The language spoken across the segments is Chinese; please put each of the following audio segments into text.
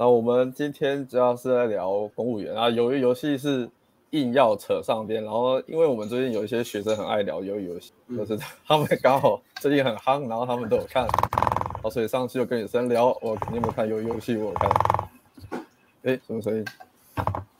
那我们今天主要是在聊公务员啊，由于游戏是硬要扯上边，然后因为我们最近有一些学生很爱聊鱿鱼游戏，嗯、就是他们刚好最近很夯，然后他们都有看，好，所以上期就跟女生聊，我你有没有看鱿鱼游戏？我有看，哎，什么声音？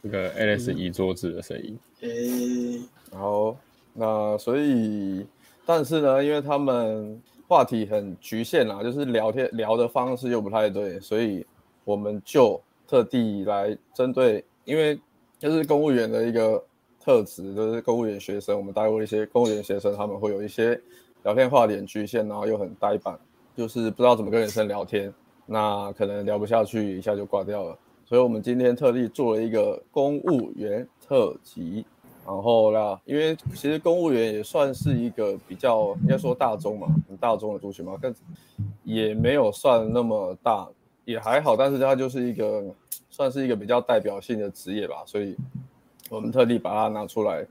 这个 Alex 移桌子的声音。哎、嗯，然后那所以，但是呢，因为他们话题很局限啦，就是聊天聊的方式又不太对，所以。我们就特地来针对，因为就是公务员的一个特质，就是公务员学生，我们带过一些公务员学生，他们会有一些聊天话点局限，然后又很呆板，就是不知道怎么跟女生聊天，那可能聊不下去，一下就挂掉了。所以我们今天特地做了一个公务员特辑，然后啦，因为其实公务员也算是一个比较应该说大众嘛，很大众的族群嘛，但也没有算那么大。也还好，但是它就是一个算是一个比较代表性的职业吧，所以我们特地把它拿出来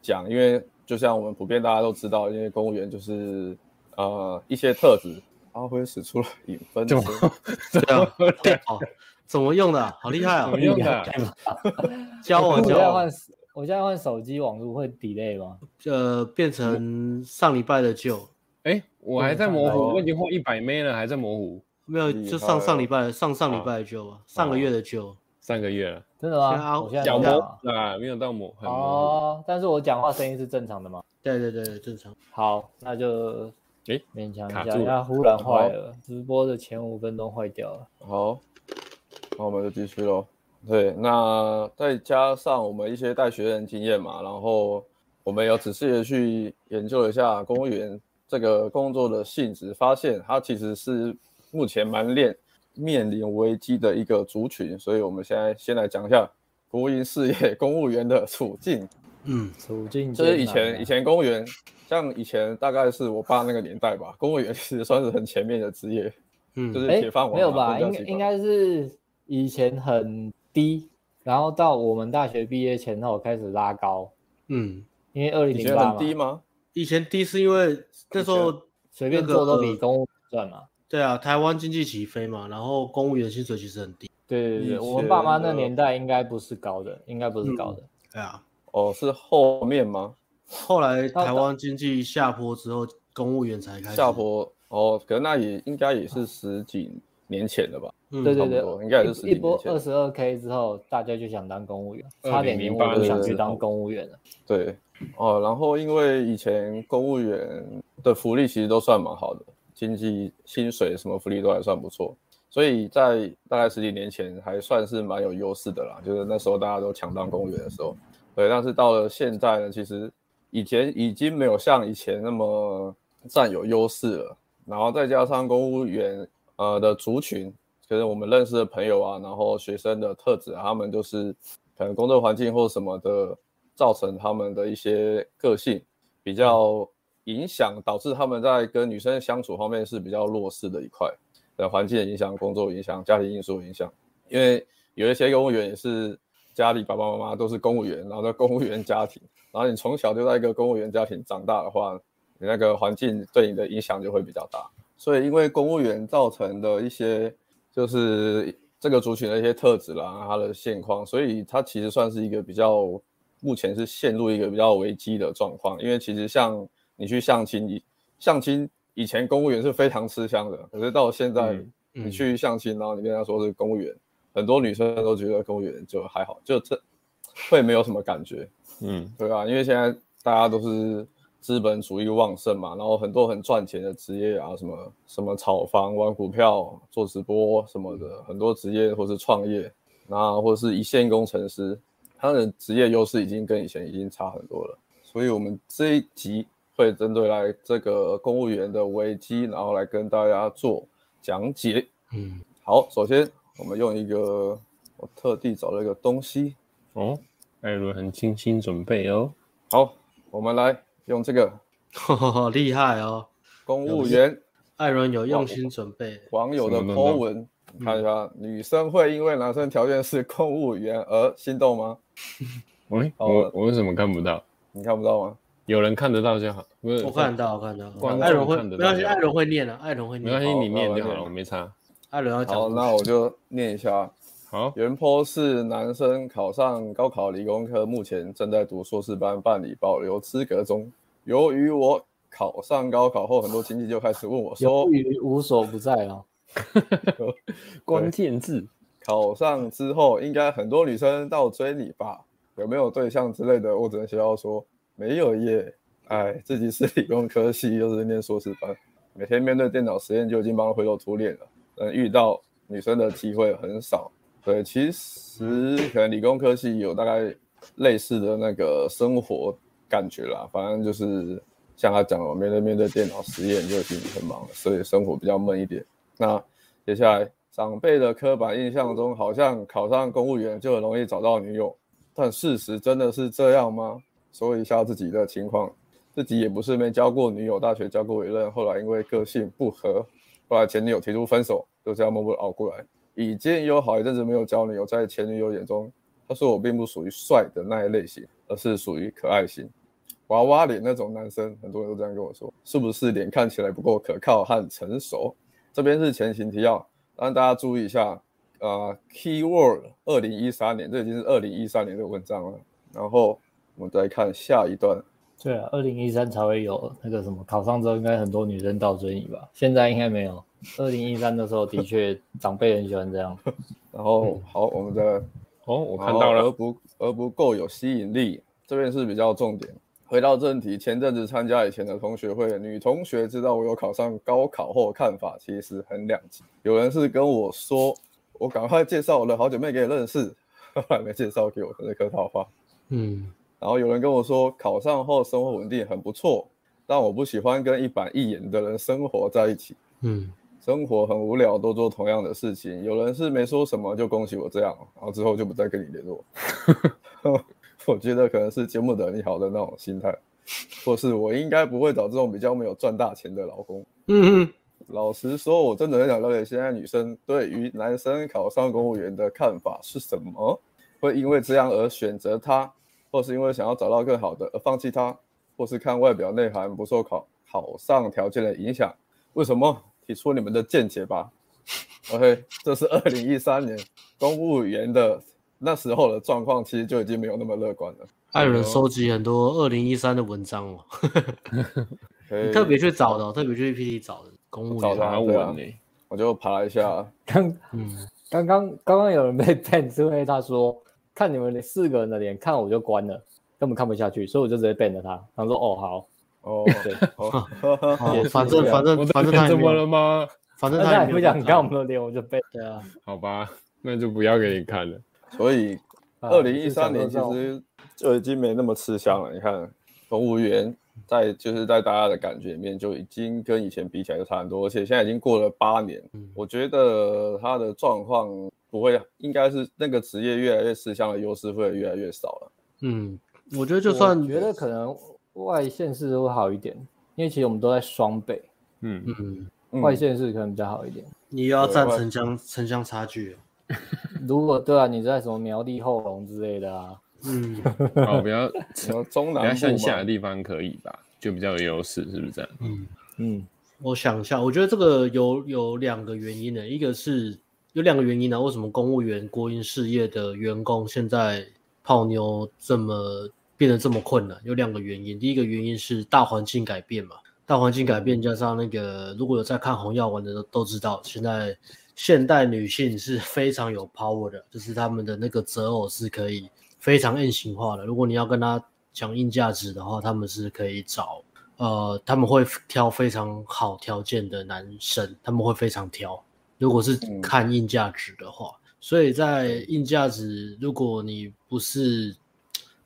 讲，因为就像我们普遍大家都知道，因为公务员就是呃一些特质，阿辉使出了影分身，对啊，好，怎么用的？好厉害啊！怎么用的？教我教我。换，我现在换手机网络会 delay 吗？呃，变成上礼拜的旧。哎、欸，我还在模糊，我已经换一百 M 了，还在模糊。没有，就上上礼拜，上上礼拜的就，上个月的就，上个月了，真的吗？我现在讲模啊，没有到模哦，但是我讲话声音是正常的吗？对对对，正常。好，那就诶勉强一下，它忽然坏了，直播的前五分钟坏掉了。好，那我们就继续喽。对，那再加上我们一些带学生经验嘛，然后我们有仔细的去研究一下公务员这个工作的性质，发现它其实是。目前蛮面面临危机的一个族群，所以我们现在先来讲一下国营事业公务员的处境。嗯，处境就是以前以前公务员，像以前大概是我爸那个年代吧，公务员其实算是很前面的职业。嗯，就是铁饭碗。没有吧？应该应该是以前很低，然后到我们大学毕业前后开始拉高。嗯，因为二零零八很低吗？以前低是因为那时候随便做都比公务赚嘛。对啊，台湾经济起飞嘛，然后公务员薪水其实很低。对对对，我们爸妈那年代应该不是高的，应该不是高的。对啊，哦，是后面吗？后来台湾经济下坡之后，公务员才开始下坡。哦，可能那也应该也是十几年前了吧？对对对，应该也是十几年前。一波二十二 K 之后，大家就想当公务员，差点连我都想去当公务员了。对，哦，然后因为以前公务员的福利其实都算蛮好的。经济薪水什么福利都还算不错，所以在大概十几年前还算是蛮有优势的啦。就是那时候大家都抢当公务员的时候，对。但是到了现在呢，其实以前已经没有像以前那么占有优势了。然后再加上公务员呃的族群，就是我们认识的朋友啊，然后学生的特质啊，他们就是可能工作环境或什么的，造成他们的一些个性比较。影响导致他们在跟女生相处方面是比较弱势的一块的环境的影响、工作影响、家庭因素影响。因为有一些公务员也是家里爸爸妈妈都是公务员，然后在公务员家庭，然后你从小就在一个公务员家庭长大的话，你那个环境对你的影响就会比较大。所以因为公务员造成的一些就是这个族群的一些特质啦，他的现况，所以他其实算是一个比较目前是陷入一个比较危机的状况。因为其实像你去相亲，以相亲以前公务员是非常吃香的，可是到现在你去相亲，然后你跟他说是公务员，很多女生都觉得公务员就还好，就这会没有什么感觉，嗯，对吧？因为现在大家都是资本主义旺盛嘛，然后很多很赚钱的职业啊，什么什么炒房、玩股票、做直播什么的，很多职业或是创业，那或者是一线工程师，他的职业优势已经跟以前已经差很多了，所以我们这一集。会针对来这个公务员的危机，然后来跟大家做讲解。嗯，好，首先我们用一个我特地找了一个东西哦，艾伦很精心准备哦。好，我们来用这个，好厉害哦！公务员，艾伦有用心准备。网友的 po 文，看一下，女生会因为男生条件是公务员而心动吗？喂，我我为什么看不到？你看不到吗？有人看得到就好，我看得到，我看得到。艾伦会，没关系，艾伦会念的，艾伦会念。没关系，你念就好了，我没差。艾伦要讲。好，那我就念一下。好，原 po 是男生考上高考理工科，目前正在读硕士班，办理保留资格中。由于我考上高考后，很多亲戚就开始问我说：“由于无所不在啊。”关键字。考上之后，应该很多女生到追你吧？有没有对象之类的？我只能笑笑说没有耶。哎，自己是理工科系，又是念硕士班，每天面对电脑实验就已经帮他灰头土脸了。嗯，遇到女生的机会很少。对，其实可能理工科系有大概类似的那个生活感觉啦。反正就是像他讲的，面对面对电脑实验就已经很忙了，所以生活比较闷一点。那接下来。长辈的刻板印象中，好像考上公务员就很容易找到女友，但事实真的是这样吗？说一下自己的情况，自己也不是没交过女友，大学交过一任，后来因为个性不合，后来前女友提出分手，就这样默默熬过来。已经有好一阵子没有交女友，在前女友眼中，她说我并不属于帅的那一类型，而是属于可爱型，娃娃脸那种男生。很多人都这样跟我说，是不是脸看起来不够可靠和成熟？这边是前情提要。让大家注意一下，呃，Keyword 二零一三年，这已经是二零一三年的文章了。然后我们再看下一段。对啊，二零一三才会有那个什么，考上之后应该很多女生倒追你吧？现在应该没有。二零一三的时候的确 长辈很喜欢这样。然后好，我们的哦，我看到了，而不而不够有吸引力，这边是比较重点。回到正题，前阵子参加以前的同学会，女同学知道我有考上高考后，看法其实很两极。有人是跟我说，我赶快介绍我的好姐妹给你认识，后来没介绍给我，真是客套话。嗯，然后有人跟我说，考上后生活稳定很不错，但我不喜欢跟一板一眼的人生活在一起。嗯，生活很无聊，都做同样的事情。有人是没说什么，就恭喜我这样，然后之后就不再跟你联络。我觉得可能是节目的你好的那种心态，或是我应该不会找这种比较没有赚大钱的老公。嗯嗯，老实说，我真的很想了解现在女生对于男生考上公务员的看法是什么？会因为这样而选择他，或是因为想要找到更好的而放弃它，或是看外表内涵不受考考上条件的影响？为什么？提出你们的见解吧。OK，这是二零一三年公务员的。那时候的状况其实就已经没有那么乐观了。还有人收集很多二零一三的文章哦，你特别去找的，特别去 PPT 找的公务员找他问你，我就爬一下。刚嗯，刚刚刚刚有人被 ban，是因为他说看你们四个人的脸，看我就关了，根本看不下去，所以我就直接 ban 了他。他说哦好，哦对，反正反正反正他怎么了吗？反正他也不想看我们的脸，我就 ban 对啊。好吧，那就不要给你看了。所以，二零一三年其实就已经没那么吃香了。你看，公务员在就是在大家的感觉里面就已经跟以前比起来就差很多，而且现在已经过了八年，我觉得他的状况不会，应该是那个职业越来越吃香的优势会越来越少了。嗯，我觉得就算觉得可能外县市会好一点，因为其实我们都在双北，嗯嗯，外县市可能比较好一点。你又要占城乡城乡差距。如果对啊，你在什么苗栗后龙之类的啊，嗯，好，比较 什么中南、比较向下的地方可以吧，就比较有优势，是不是这样？嗯嗯，我想一下，我觉得这个有有两个原因的，一个是有两个原因呢，为什么公务员国营事业的员工现在泡妞这么变得这么困难？有两个原因，第一个原因是大环境改变嘛，大环境改变加上那个，如果有在看红药丸的都都知道，现在。现代女性是非常有 power 的，就是她们的那个择偶是可以非常硬性化的。如果你要跟她讲硬价值的话，他们是可以找呃，他们会挑非常好条件的男生，他们会非常挑。如果是看硬价值的话，嗯、所以在硬价值，如果你不是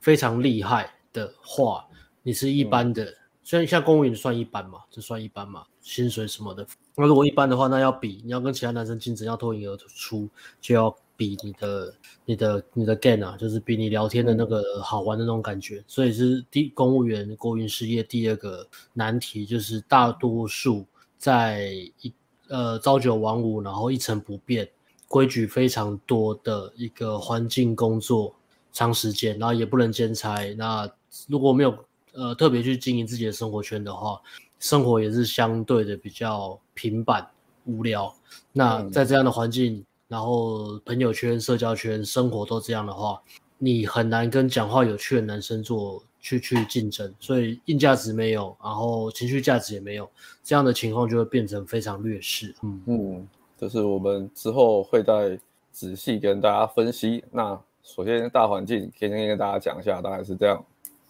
非常厉害的话，你是一般的，嗯、虽然像公务员算一般嘛，就算一般嘛，薪水什么的。那如果一般的话，那要比你要跟其他男生竞争，要脱颖而出，就要比你的、你的、你的 game 啊，就是比你聊天的那个好玩的那种感觉。所以是第公务员国营事业第二个难题，就是大多数在一呃朝九晚五，然后一成不变，规矩非常多的一个环境工作，长时间，然后也不能兼差。那如果没有呃特别去经营自己的生活圈的话，生活也是相对的比较平板无聊。那在这样的环境然后朋友圈、社交圈、生活都这样的话，你很难跟讲话有趣的男生做去去竞争。所以硬价值没有，然后情绪价值也没有，这样的情况就会变成非常劣势。嗯嗯，就是我们之后会再仔细跟大家分析。那首先大环境先跟大家讲一下，大概是这样。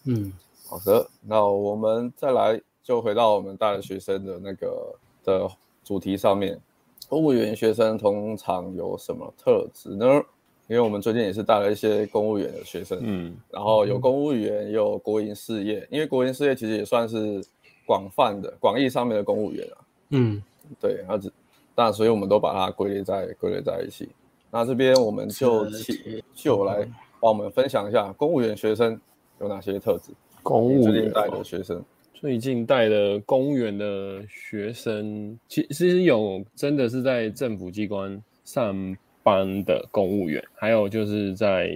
嗯，好的，那我们再来就回到我们大学生的那个的主题上面。公务员学生通常有什么特质呢？因为我们最近也是带了一些公务员的学生，嗯，然后有公务员，也有国营事业。因为国营事业其实也算是广泛的、广义上面的公务员啊，嗯，对，那只，那所以我们都把它归类在归类在一起。那这边我们就请就来帮我们分享一下公务员学生有哪些特质。公务员最近带的学生。最近带的公务员的学生，其其实有真的是在政府机关上班的公务员，还有就是在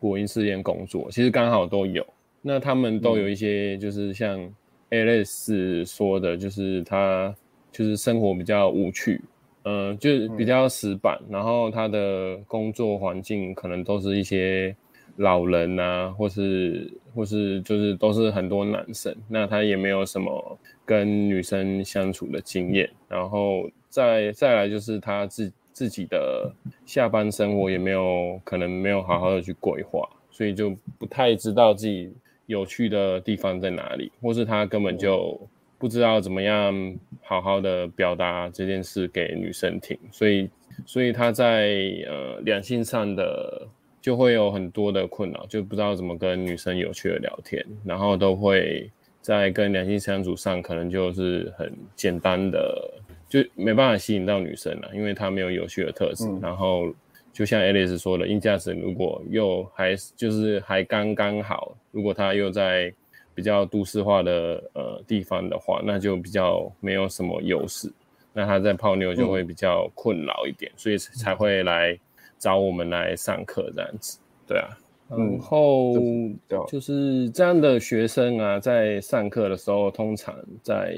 国营事业工作，其实刚好都有。那他们都有一些，就是像 Alex 说的，就是他就是生活比较无趣，嗯、呃，就是比较死板，然后他的工作环境可能都是一些。老人啊，或是或是就是都是很多男生，那他也没有什么跟女生相处的经验，然后再再来就是他自自己的下班生活也没有可能没有好好的去规划，所以就不太知道自己有趣的地方在哪里，或是他根本就不知道怎么样好好的表达这件事给女生听，所以所以他在呃两性上的。就会有很多的困扰，就不知道怎么跟女生有趣的聊天，然后都会在跟两性相处上，可能就是很简单的，就没办法吸引到女生了，因为她没有有趣的特质。嗯、然后就像 Alice 说的，硬价值如果又还就是还刚刚好，如果她又在比较都市化的呃地方的话，那就比较没有什么优势，那她在泡妞就会比较困扰一点，嗯、所以才会来。找我们来上课这样子，对啊，然后就是这样的学生啊，在上课的时候，通常在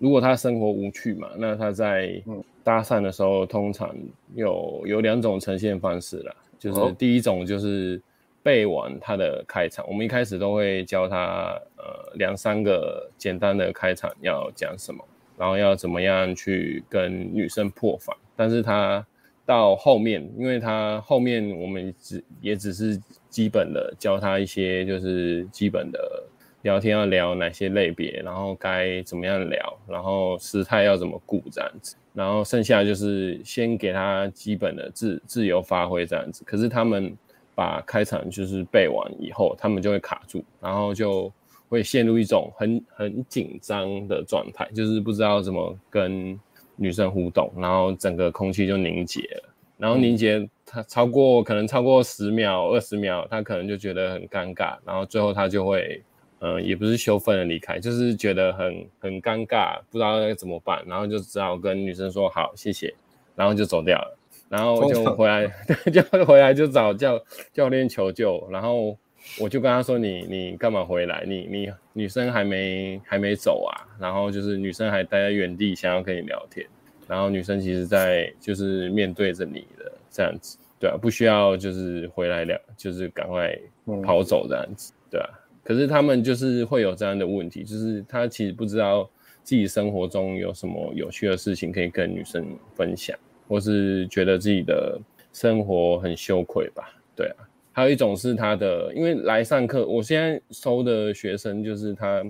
如果他生活无趣嘛，那他在搭讪的时候，通常有有两种呈现方式啦，就是第一种就是背完他的开场，我们一开始都会教他呃两三个简单的开场要讲什么，然后要怎么样去跟女生破防，但是他。到后面，因为他后面我们只也只是基本的教他一些，就是基本的聊天要聊哪些类别，然后该怎么样聊，然后时态要怎么顾这样子，然后剩下就是先给他基本的自自由发挥这样子。可是他们把开场就是背完以后，他们就会卡住，然后就会陷入一种很很紧张的状态，就是不知道怎么跟。女生互动，然后整个空气就凝结了，然后凝结他超过可能超过十秒、二十秒，他可能就觉得很尴尬，然后最后他就会，呃，也不是羞愤的离开，就是觉得很很尴尬，不知道该怎么办，然后就只好跟女生说好，谢谢，然后就走掉了，然后就回来，就回来就找教教练求救，然后。我就跟他说：“你你干嘛回来？你你女生还没还没走啊？然后就是女生还待在原地，想要跟你聊天。然后女生其实在就是面对着你的这样子，对啊，不需要就是回来聊，就是赶快跑走这样子，对啊。可是他们就是会有这样的问题，就是他其实不知道自己生活中有什么有趣的事情可以跟女生分享，或是觉得自己的生活很羞愧吧？对啊。”还有一种是他的，因为来上课，我现在收的学生就是他，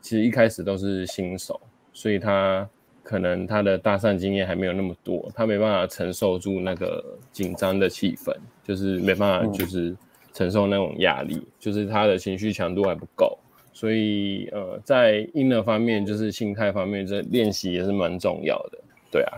其实一开始都是新手，所以他可能他的搭讪经验还没有那么多，他没办法承受住那个紧张的气氛，就是没办法就是承受那种压力，就是他的情绪强度还不够，所以呃，在 inner 方面，就是心态方面，这练习也是蛮重要的，对啊，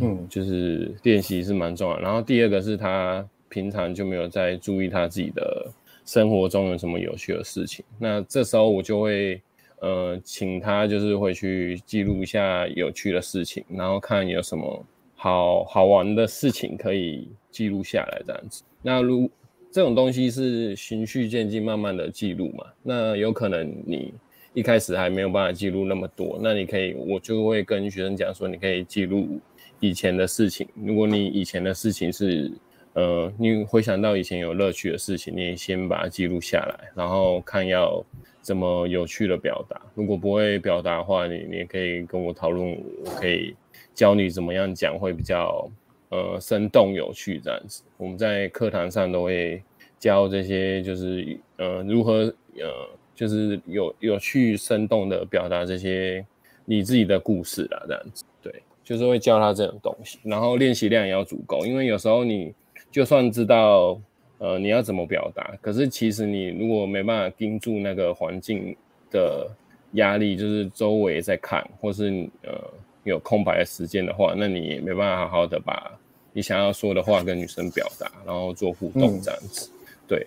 嗯，就是练习是蛮重要。然后第二个是他。平常就没有在注意他自己的生活中有什么有趣的事情，那这时候我就会，呃，请他就是会去记录一下有趣的事情，然后看有什么好好玩的事情可以记录下来这样子。那如这种东西是循序渐进，慢慢的记录嘛，那有可能你一开始还没有办法记录那么多，那你可以，我就会跟学生讲说，你可以记录以前的事情。如果你以前的事情是，呃，你回想到以前有乐趣的事情，你先把它记录下来，然后看要怎么有趣的表达。如果不会表达的话，你你也可以跟我讨论，我可以教你怎么样讲会比较呃生动有趣这样子。我们在课堂上都会教这些，就是呃如何呃。就是有有趣生动的表达这些你自己的故事啦，这样子，对，就是会教他这种东西，然后练习量也要足够，因为有时候你就算知道呃你要怎么表达，可是其实你如果没办法盯住那个环境的压力，就是周围在看，或是呃有空白的时间的话，那你也没办法好好的把你想要说的话跟女生表达，然后做互动这样子。嗯对，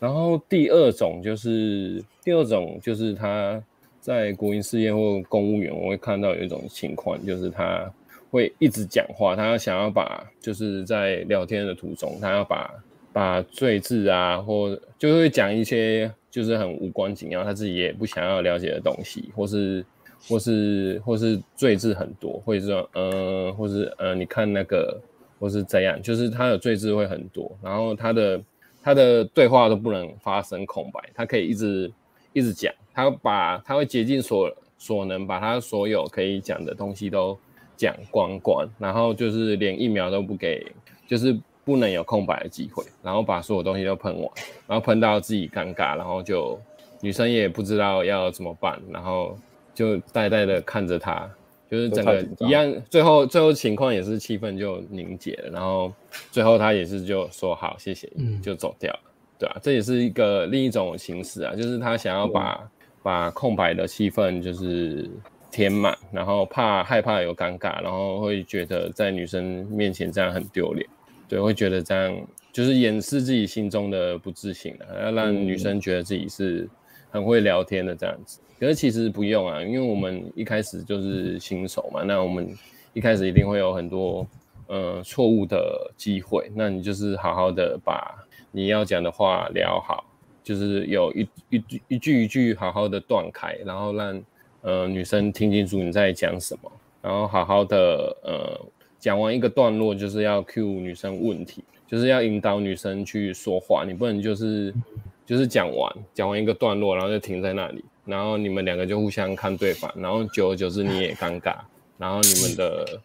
然后第二种就是第二种就是他在国营事业或公务员，我会看到有一种情况，就是他会一直讲话，他想要把就是在聊天的途中，他要把把赘字啊，或就会讲一些就是很无关紧要，他自己也不想要了解的东西，或是或是或是赘字很多，或者说呃，或是呃，你看那个或是怎样，就是他的赘字会很多，然后他的。他的对话都不能发生空白，他可以一直一直讲，他把他会竭尽所所能把他所有可以讲的东西都讲光光，然后就是连一秒都不给，就是不能有空白的机会，然后把所有东西都喷完，然后喷到自己尴尬，然后就女生也不知道要怎么办，然后就呆呆的看着他。就是整个一样，最后最后情况也是气氛就凝结了，然后最后他也是就说好谢谢，就走掉了，对啊，这也是一个另一种形式啊，就是他想要把把空白的气氛就是填满，然后怕害怕有尴尬，然后会觉得在女生面前这样很丢脸，对，会觉得这样就是掩饰自己心中的不自信啊，要让女生觉得自己是很会聊天的这样子。可是其实不用啊，因为我们一开始就是新手嘛，那我们一开始一定会有很多呃错误的机会，那你就是好好的把你要讲的话聊好，就是有一一句一句一句好好的断开，然后让呃女生听清楚你在讲什么，然后好好的呃讲完一个段落，就是要 cue 女生问题，就是要引导女生去说话，你不能就是就是讲完讲完一个段落，然后就停在那里。然后你们两个就互相看对方，然后久而久之你也尴尬，然后你们的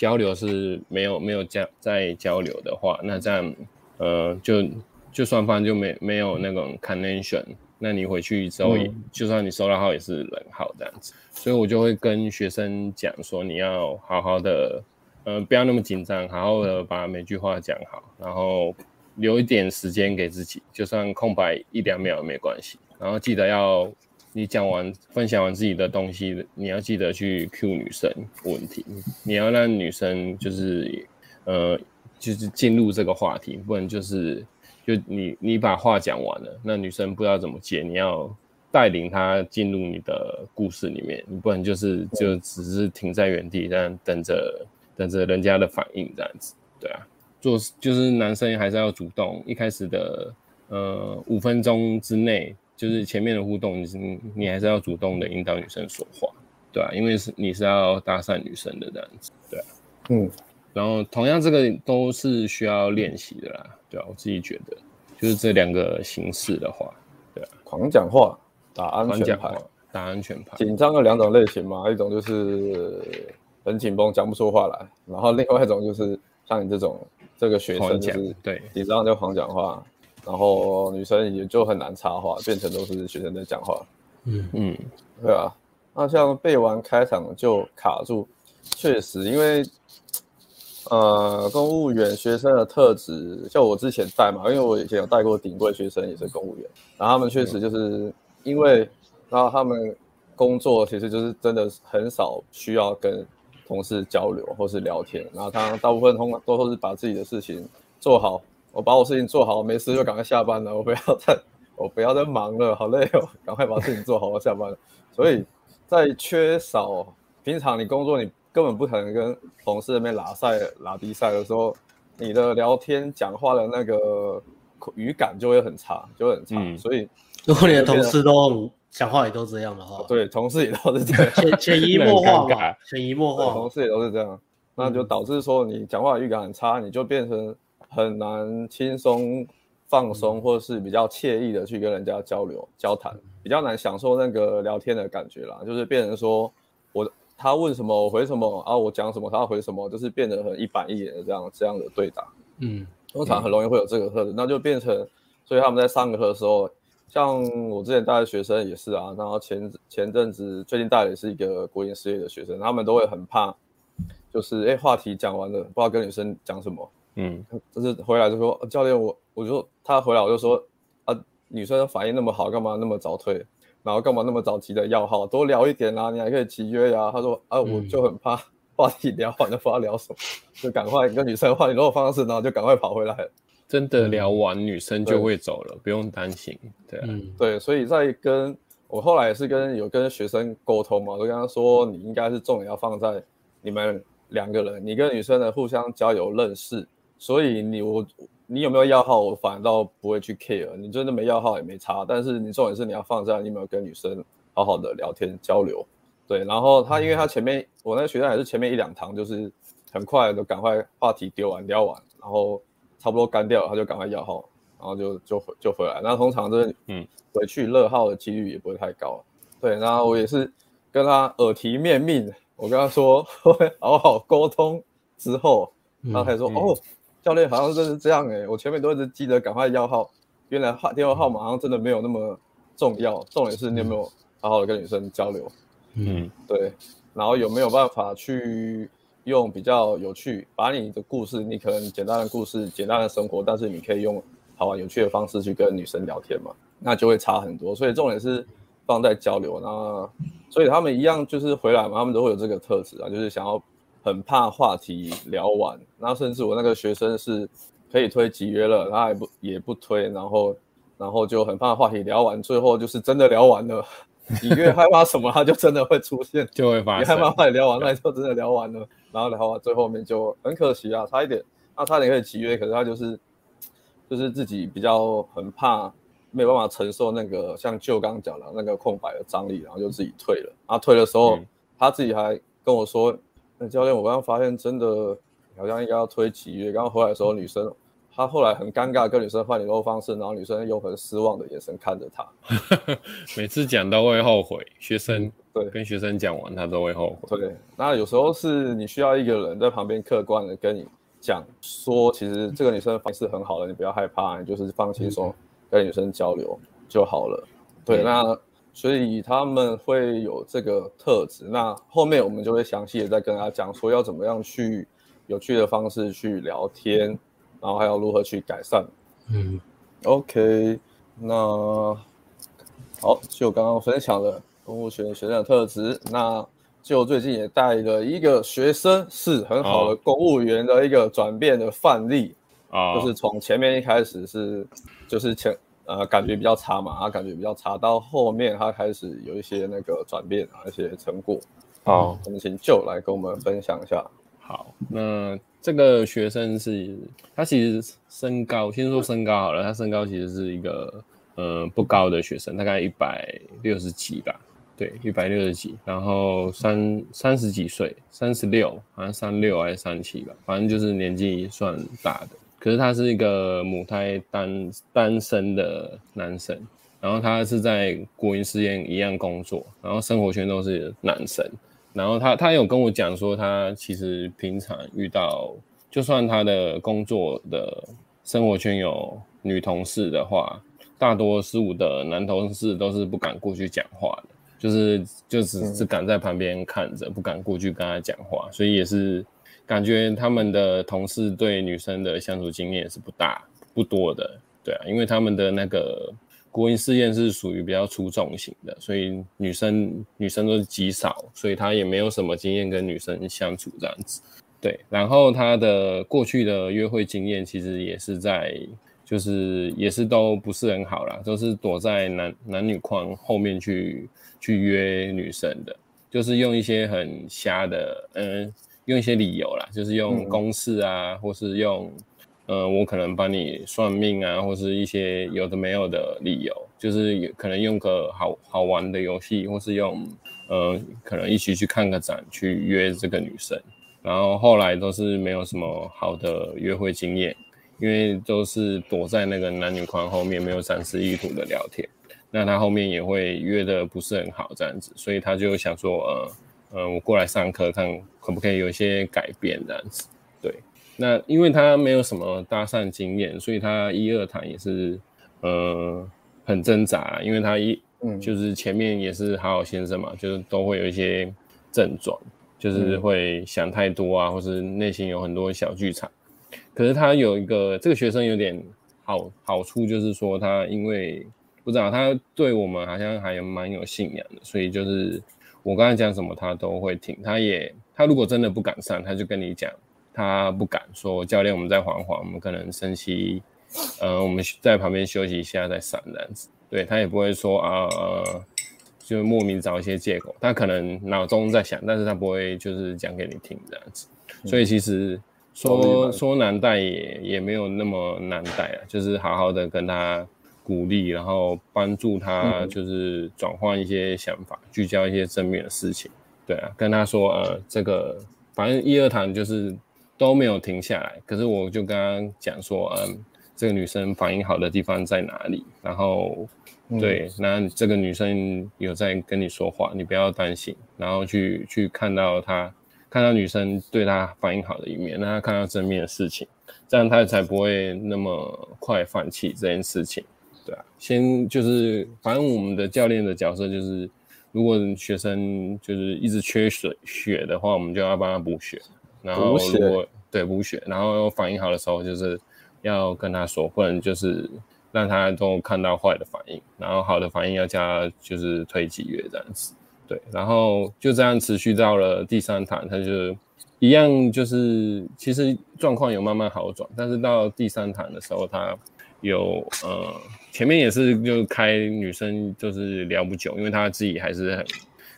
交流是没有没有交在交流的话，那这样呃就就双方就没没有那种 connection，那你回去之后也、嗯、就算你收到号也是冷号这样子，所以我就会跟学生讲说，你要好好的呃不要那么紧张，好好的把每句话讲好，然后留一点时间给自己，就算空白一两秒也没关系，然后记得要。你讲完、分享完自己的东西，你要记得去 Q 女生问题，你要让女生就是，呃，就是进入这个话题，不然就是就你你把话讲完了，那女生不知道怎么接，你要带领她进入你的故事里面，你不然就是就只是停在原地，这样等着等着人家的反应这样子，对啊，做就是男生还是要主动，一开始的呃五分钟之内。就是前面的互动，你是你还是要主动的引导女生说话，对啊，因为是你是要搭讪女生的这样子，对啊，嗯，然后同样这个都是需要练习的啦，对啊，我自己觉得，就是这两个形式的话，对啊，狂讲话打安全牌，打安全牌，紧张的两种类型嘛，一种就是很紧绷讲不出话来，然后另外一种就是像你这种这个学生就是对。紧张就狂讲话。然后女生也就很难插话，变成都是学生在讲话。嗯嗯，对啊。那像背完开场就卡住，确实，因为呃，公务员学生的特质，像我之前带嘛，因为我以前有带过顶柜学生，也是公务员，然后他们确实就是因为，然后他们工作其实就是真的很少需要跟同事交流或是聊天，然后他大部分通常都是把自己的事情做好。我把我事情做好，没事就赶快下班了。我不要再，我不要再忙了，好累哦，赶快把事情做好，我下班了。所以在缺少平常你工作，你根本不可能跟同事那边拉赛、拉低赛的时候，你的聊天讲话的那个语感就会很差，就会很差。嗯、所以，如果你的同事都讲话也都这样的话，对，同事也都是这样，潜潜移默化吧，潜移默化，同事也都是这样，那就导致说你讲话语感很差，你就变成很难轻松放松，或者是比较惬意的去跟人家交流交谈，比较难享受那个聊天的感觉啦，就是变成说我他问什么我回什么啊，我讲什么他回什么，就是变得很一板一眼的这样这样的对答，嗯，通常很容易会有这个特质，那就变成。所以他们在上课的时候，像我之前带的学生也是啊，然后前前阵子最近带的也是一个国营事业的学生，他们都会很怕，就是哎话题讲完了，不知道跟女生讲什么，嗯，就是回来就说教练我我就他回来我就说啊女生反应那么好，干嘛那么早退，然后干嘛那么早急的要号，多聊一点啊，你还可以集约呀、啊。他说啊我就很怕 话题聊完了不知道聊什么，就赶快跟女生换联络方式，然后就赶快跑回来。真的聊完，女生就会走了，不用担心。对啊，嗯，对，所以在跟我后来也是跟有跟学生沟通嘛，我就跟他说，你应该是重点要放在你们两个人，你跟女生的互相交友认识。所以你我你有没有要号，我反倒不会去 care。你真的没要号也没差，但是你重点是你要放下你有没有跟女生好好的聊天交流。对，然后他因为他前面我那个学生也是前面一两堂就是很快的赶快话题丢完聊完，然后。差不多干掉了，他就赶快要号，然后就就回就回来。那通常这嗯回去乐号的几率也不会太高。对，然后我也是跟他耳提面命，我跟他说会 好好沟通之后，他才说、嗯、哦，教练好像真是这样哎，我前面都一直记得赶快要号，原来电话号码好像真的没有那么重要，重点是你有没有好好的跟女生交流。嗯，对，然后有没有办法去。用比较有趣，把你的故事，你可能简单的故事、简单的生活，但是你可以用好玩有趣的方式去跟女生聊天嘛，那就会差很多。所以重点是放在交流。那所以他们一样就是回来嘛，他们都会有这个特质啊，就是想要很怕话题聊完。然后甚至我那个学生是可以推集约了，他还不也不推，然后然后就很怕话题聊完，最后就是真的聊完了。你越害怕什么，他就真的会出现，就会发生。你害怕话题聊完，那就真的聊完了。然后聊完，最后面就很可惜啊，差一点，那差点可以集约，可是他就是，就是自己比较很怕，没有办法承受那个像就刚讲的那个空白的张力，然后就自己退了。然后退的时候，嗯、他自己还跟我说：“那教练，我刚刚发现真的好像应该要推契约。”刚刚回来的时候，女生。她后来很尴尬，跟女生换联络方式，然后女生用很失望的眼神看着他。每次讲都会后悔，学生对跟学生讲完，他都会后悔。对，那有时候是你需要一个人在旁边客观的跟你讲说，其实这个女生的方式很好的，你不要害怕，你就是放轻松跟女生交流就好了。对，那所以他们会有这个特质。那后面我们就会详细的再跟大家讲说，要怎么样去有趣的方式去聊天。然后还要如何去改善？嗯，OK，那好，就刚刚分享了公务学学生的特质。那就最近也带了一个学生，是很好的公务员的一个转变的范例啊，哦、就是从前面一开始是就是前呃感觉比较差嘛，他感觉比较差，到后面他开始有一些那个转变啊，一些成果。好，我们请 Joe 来跟我们分享一下。好，那。这个学生是他其实身高，先说身高好了，他身高其实是一个呃不高的学生，大概一百六十几吧，对，一百六十几，然后三三十几岁，三十六，好像三六还是三七吧，反正就是年纪算大的。可是他是一个母胎单单身的男生，然后他是在国营事业一样工作，然后生活圈都是男生。然后他他有跟我讲说，他其实平常遇到，就算他的工作的生活圈有女同事的话，大多数的男同事都是不敢过去讲话的，就是就只是敢在旁边看着，不敢过去跟他讲话，所以也是感觉他们的同事对女生的相处经验是不大不多的，对啊，因为他们的那个。国营事业是属于比较出众型的，所以女生女生都是极少，所以他也没有什么经验跟女生相处这样子。对，然后他的过去的约会经验其实也是在，就是也是都不是很好啦，都是躲在男男女框后面去去约女生的，就是用一些很瞎的，嗯，用一些理由啦，就是用公式啊，嗯、或是用。呃，我可能帮你算命啊，或是一些有的没有的理由，就是可能用个好好玩的游戏，或是用呃，可能一起去看个展，去约这个女生。然后后来都是没有什么好的约会经验，因为都是躲在那个男女框后面，没有展示意图的聊天。那他后面也会约的不是很好这样子，所以他就想说，呃。呃，我过来上课，看可不可以有一些改变这样子。对，那因为他没有什么搭讪经验，所以他一二堂也是呃很挣扎。因为他一嗯，就是前面也是好好先生嘛，就是都会有一些症状，就是会想太多啊，或是内心有很多小剧场。可是他有一个这个学生有点好好处，就是说他因为不知道他对我们好像还蛮有信仰的，所以就是。我刚才讲什么，他都会听。他也，他如果真的不敢上，他就跟你讲，他不敢说。教练，我们再缓缓，我们可能深吸，呃，我们在旁边休息一下再上这样子。对，他也不会说啊，呃，就莫名找一些借口。他可能脑中在想，但是他不会就是讲给你听这样子。所以其实说说难带也也没有那么难带啊，就是好好的跟他。鼓励，然后帮助他，就是转换一些想法，嗯、聚焦一些正面的事情。对啊，跟他说，呃，这个反正一二堂就是都没有停下来。可是我就跟他讲说，嗯，这个女生反应好的地方在哪里？然后，对，那这个女生有在跟你说话，你不要担心。然后去去看到她，看到女生对她反应好的一面，让她看到正面的事情，这样她才不会那么快放弃这件事情。对啊，先就是，反正我们的教练的角色就是，如果学生就是一直缺水血的话，我们就要帮他补血。然后如果血对补血，然后反应好的时候，就是要跟他说，不能就是让他都看到坏的反应，然后好的反应要加就是推几月这样子。对，然后就这样持续到了第三堂，他就一样就是其实状况有慢慢好转，但是到第三堂的时候，他有呃。前面也是就开女生就是聊不久，因为他自己还是很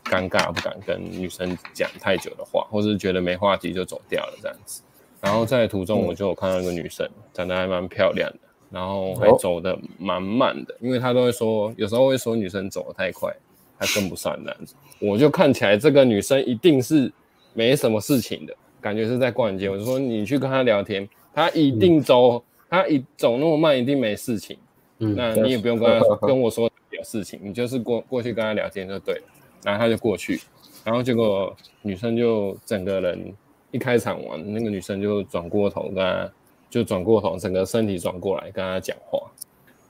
尴尬，不敢跟女生讲太久的话，或是觉得没话题就走掉了这样子。然后在途中我就有看到一个女生，长得还蛮漂亮的，然后还走得蛮慢的，因为他都会说，有时候会说女生走得太快，她跟不上这样子。我就看起来这个女生一定是没什么事情的感觉，是在逛街。我就说你去跟她聊天，她一定走，她一走那么慢，一定没事情。嗯，那你也不用跟他 跟我说有事情，你就是过过去跟他聊天就对了。然后他就过去，然后结果女生就整个人一开场完，那个女生就转过头跟他，就转过头，整个身体转过来跟他讲话，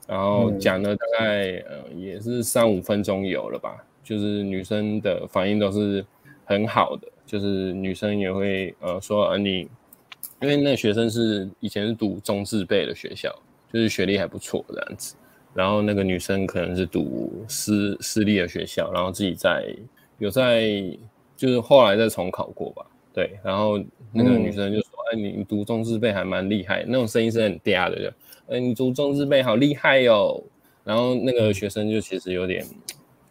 然后讲了大概呃也是三五分钟有了吧，就是女生的反应都是很好的，就是女生也会呃说呃你，因为那学生是以前是读中字辈的学校。就是学历还不错这样子，然后那个女生可能是读私私立的学校，然后自己在有在就是后来再重考过吧，对，然后那个女生就说：“哎、嗯，你读中字辈还蛮厉害，那种声音是很嗲的，就哎，你读中字辈好厉害哟、哦。”然后那个学生就其实有点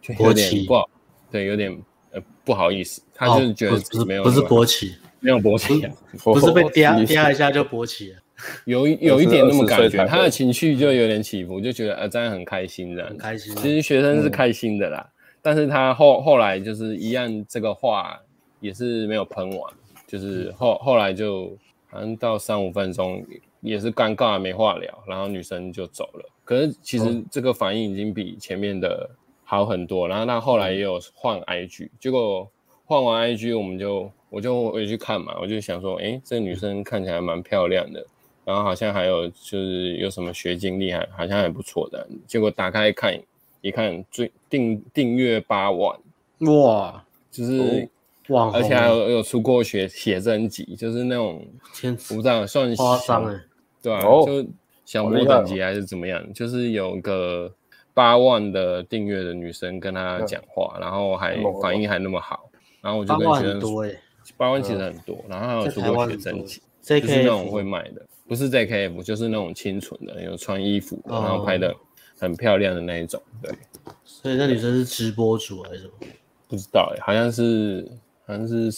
就有点不好，对，有点呃不好意思，他就是觉得自己没有、哦、不是勃起，没有勃起，不是被 嗲嗲一下就勃起了。有有一点那么感觉，他的情绪就有点起伏，就觉得呃，这样很开心的，很开心。其实学生是开心的啦，嗯、但是他后后来就是一样，这个话也是没有喷完，就是后后来就好像到三五分钟也是尴尬没话聊，然后女生就走了。可是其实这个反应已经比前面的好很多，然后他后来也有换 IG，结果换完 IG 我们就我就回去看嘛，我就想说，哎，这个女生看起来蛮漂亮的。然后好像还有就是有什么学经历，还好像还不错的。结果打开看一看，最订订阅八万，哇！就是哇，而且还有有出过写写真集，就是那种天，不知道算夸张哎，对啊，就小模等级还是怎么样？就是有个八万的订阅的女生跟他讲话，然后还反应还那么好，然后我就跟学生说，八万其实很多，然后还有出过写真集，就是那种会卖的。不是 JKF，就是那种清纯的，有穿衣服的，然后拍的很漂亮的那一种。对，所以那女生是直播主还是什么？不知道哎、欸，好像是好像是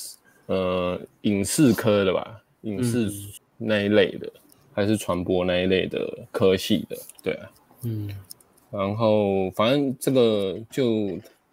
呃影视科的吧，影视那一类的。还是传播那一类的科系的，对啊，嗯，然后反正这个就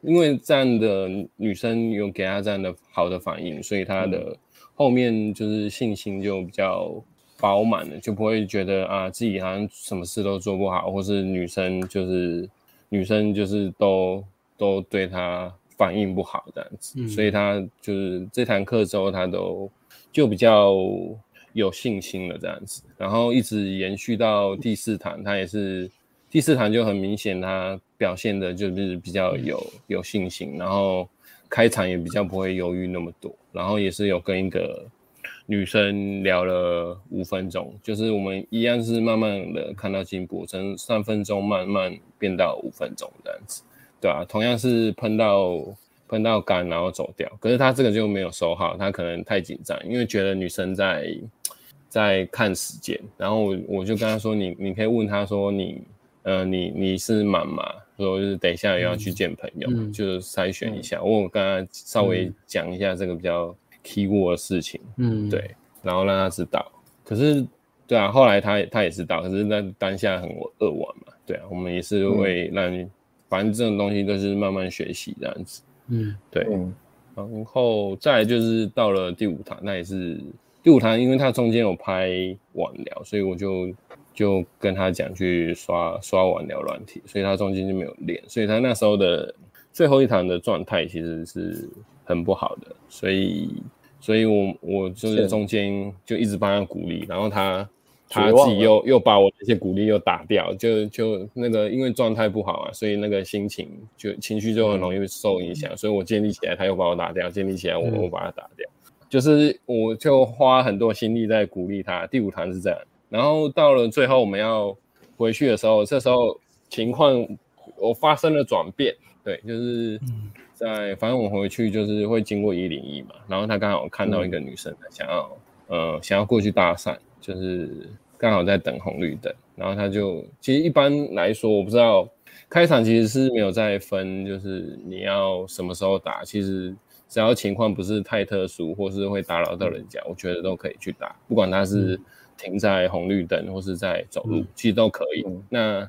因为这样的女生有给她这样的好的反应，所以她的后面就是信心就比较饱满了，就不会觉得啊自己好像什么事都做不好，或是女生就是女生就是都都对他反应不好这样子，嗯、所以他就是这堂课之后他都就比较。有信心了这样子，然后一直延续到第四堂，他也是第四堂就很明显，他表现的就是比较有有信心，然后开场也比较不会犹豫那么多，然后也是有跟一个女生聊了五分钟，就是我们一样是慢慢的看到进步，从三分钟慢慢变到五分钟这样子，对啊，同样是喷到。喷到干，然后走掉。可是他这个就没有收好，他可能太紧张，因为觉得女生在在看时间。然后我我就跟他说：“你你可以问他说你呃你你是忙吗？说就是等一下也要去见朋友，嗯、就是筛选一下。嗯”我跟他稍微讲一下这个比较 key word 的事情，嗯，对，然后让他知道。可是对啊，后来他他也知道，可是那当下很扼腕嘛。对啊，我们也是会让，嗯、反正这种东西都是慢慢学习这样子。嗯，对，嗯、然后再来就是到了第五堂，那也是第五堂，因为他中间有拍网聊，所以我就就跟他讲去刷刷网聊软体，所以他中间就没有练，所以他那时候的最后一堂的状态其实是很不好的，所以所以我我就是中间就一直帮他鼓励，然后他。他自己又又把我那些鼓励又打掉，就就那个因为状态不好啊，所以那个心情就情绪就很容易受影响，嗯、所以我建立起来他又把我打掉，建立起来我我把他打掉，嗯、就是我就花很多心力在鼓励他。第五堂是这样，然后到了最后我们要回去的时候，这时候情况我发生了转变，对，就是在反正我回去就是会经过一零一嘛，然后他刚好看到一个女生想要、嗯、呃想要过去搭讪。就是刚好在等红绿灯，然后他就其实一般来说，我不知道开场其实是没有在分，就是你要什么时候打，其实只要情况不是太特殊，或是会打扰到人家，我觉得都可以去打，不管他是停在红绿灯或是在走路，其实都可以。那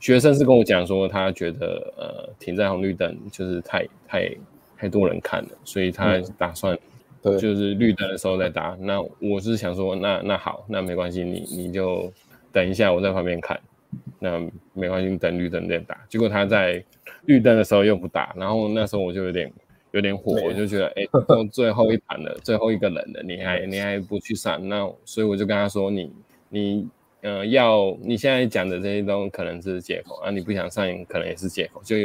学生是跟我讲说，他觉得呃停在红绿灯就是太太太多人看了，所以他打算。对就是绿灯的时候再打，那我是想说，那那好，那没关系，你你就等一下，我在旁边看，那没关系，你等绿灯再打。结果他在绿灯的时候又不打，然后那时候我就有点有点火，我就觉得，哎，都最后一盘了，最后一个人了，你还你还不去上，那所以我就跟他说，你你呃要你现在讲的这些都可能是借口啊，你不想上可能也是借口，就。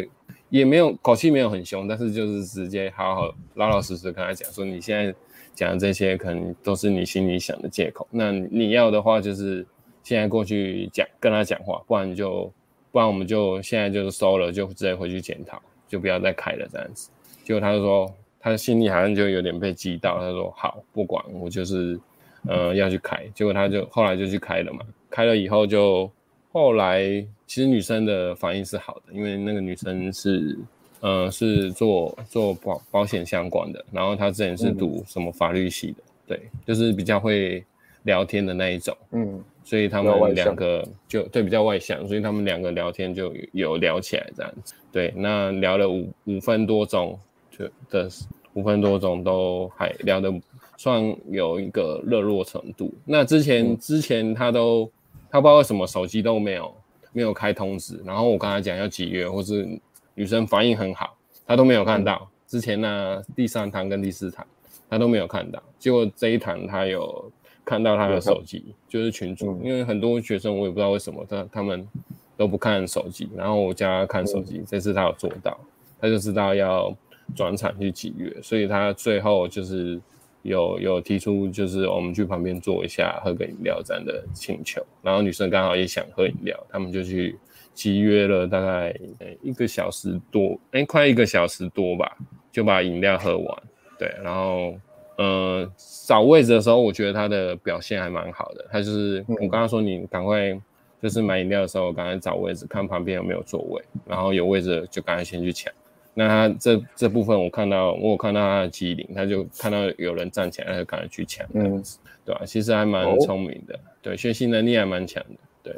也没有口气没有很凶，但是就是直接好好老老实实跟他讲说，你现在讲的这些可能都是你心里想的借口。那你要的话就是现在过去讲跟他讲话，不然就不然我们就现在就是收了，就直接回去检讨，就不要再开了这样子。结果他就说他心里好像就有点被激到，他说好不管我就是呃要去开。结果他就后来就去开了嘛，开了以后就。后来其实女生的反应是好的，因为那个女生是，呃，是做做保保险相关的，然后她之前是读什么法律系的，嗯、对，就是比较会聊天的那一种，嗯，所以他们两个就对比较外向，所以他们两个聊天就有聊起来这样子，对，那聊了五五分多钟，就的五分多钟都还聊得算有一个热络程度。那之前、嗯、之前他都。他不知道为什么手机都没有没有开通知，然后我跟他讲要几月，或是女生反应很好，他都没有看到。之前呢，第三堂跟第四堂他都没有看到，结果这一堂他有看到他的手机，就是群主，因为很多学生我也不知道为什么他他们都不看手机，然后我叫他看手机，这次他有做到，他就知道要转场去几月，所以他最后就是。有有提出就是我们去旁边坐一下，喝个饮料这样的请求，然后女生刚好也想喝饮料，他们就去集约了大概一个小时多，哎，快一个小时多吧，就把饮料喝完。对，然后呃找位置的时候，我觉得他的表现还蛮好的，他就是我刚刚说你赶快就是买饮料的时候，赶快找位置，看旁边有没有座位，然后有位置就赶快先去抢。那他这这部分我看到，我有看到他的机灵，他就看到有人站起来，他就赶快去抢，嗯，对吧、啊？其实还蛮聪明的，哦、对，学习能力还蛮强的，对。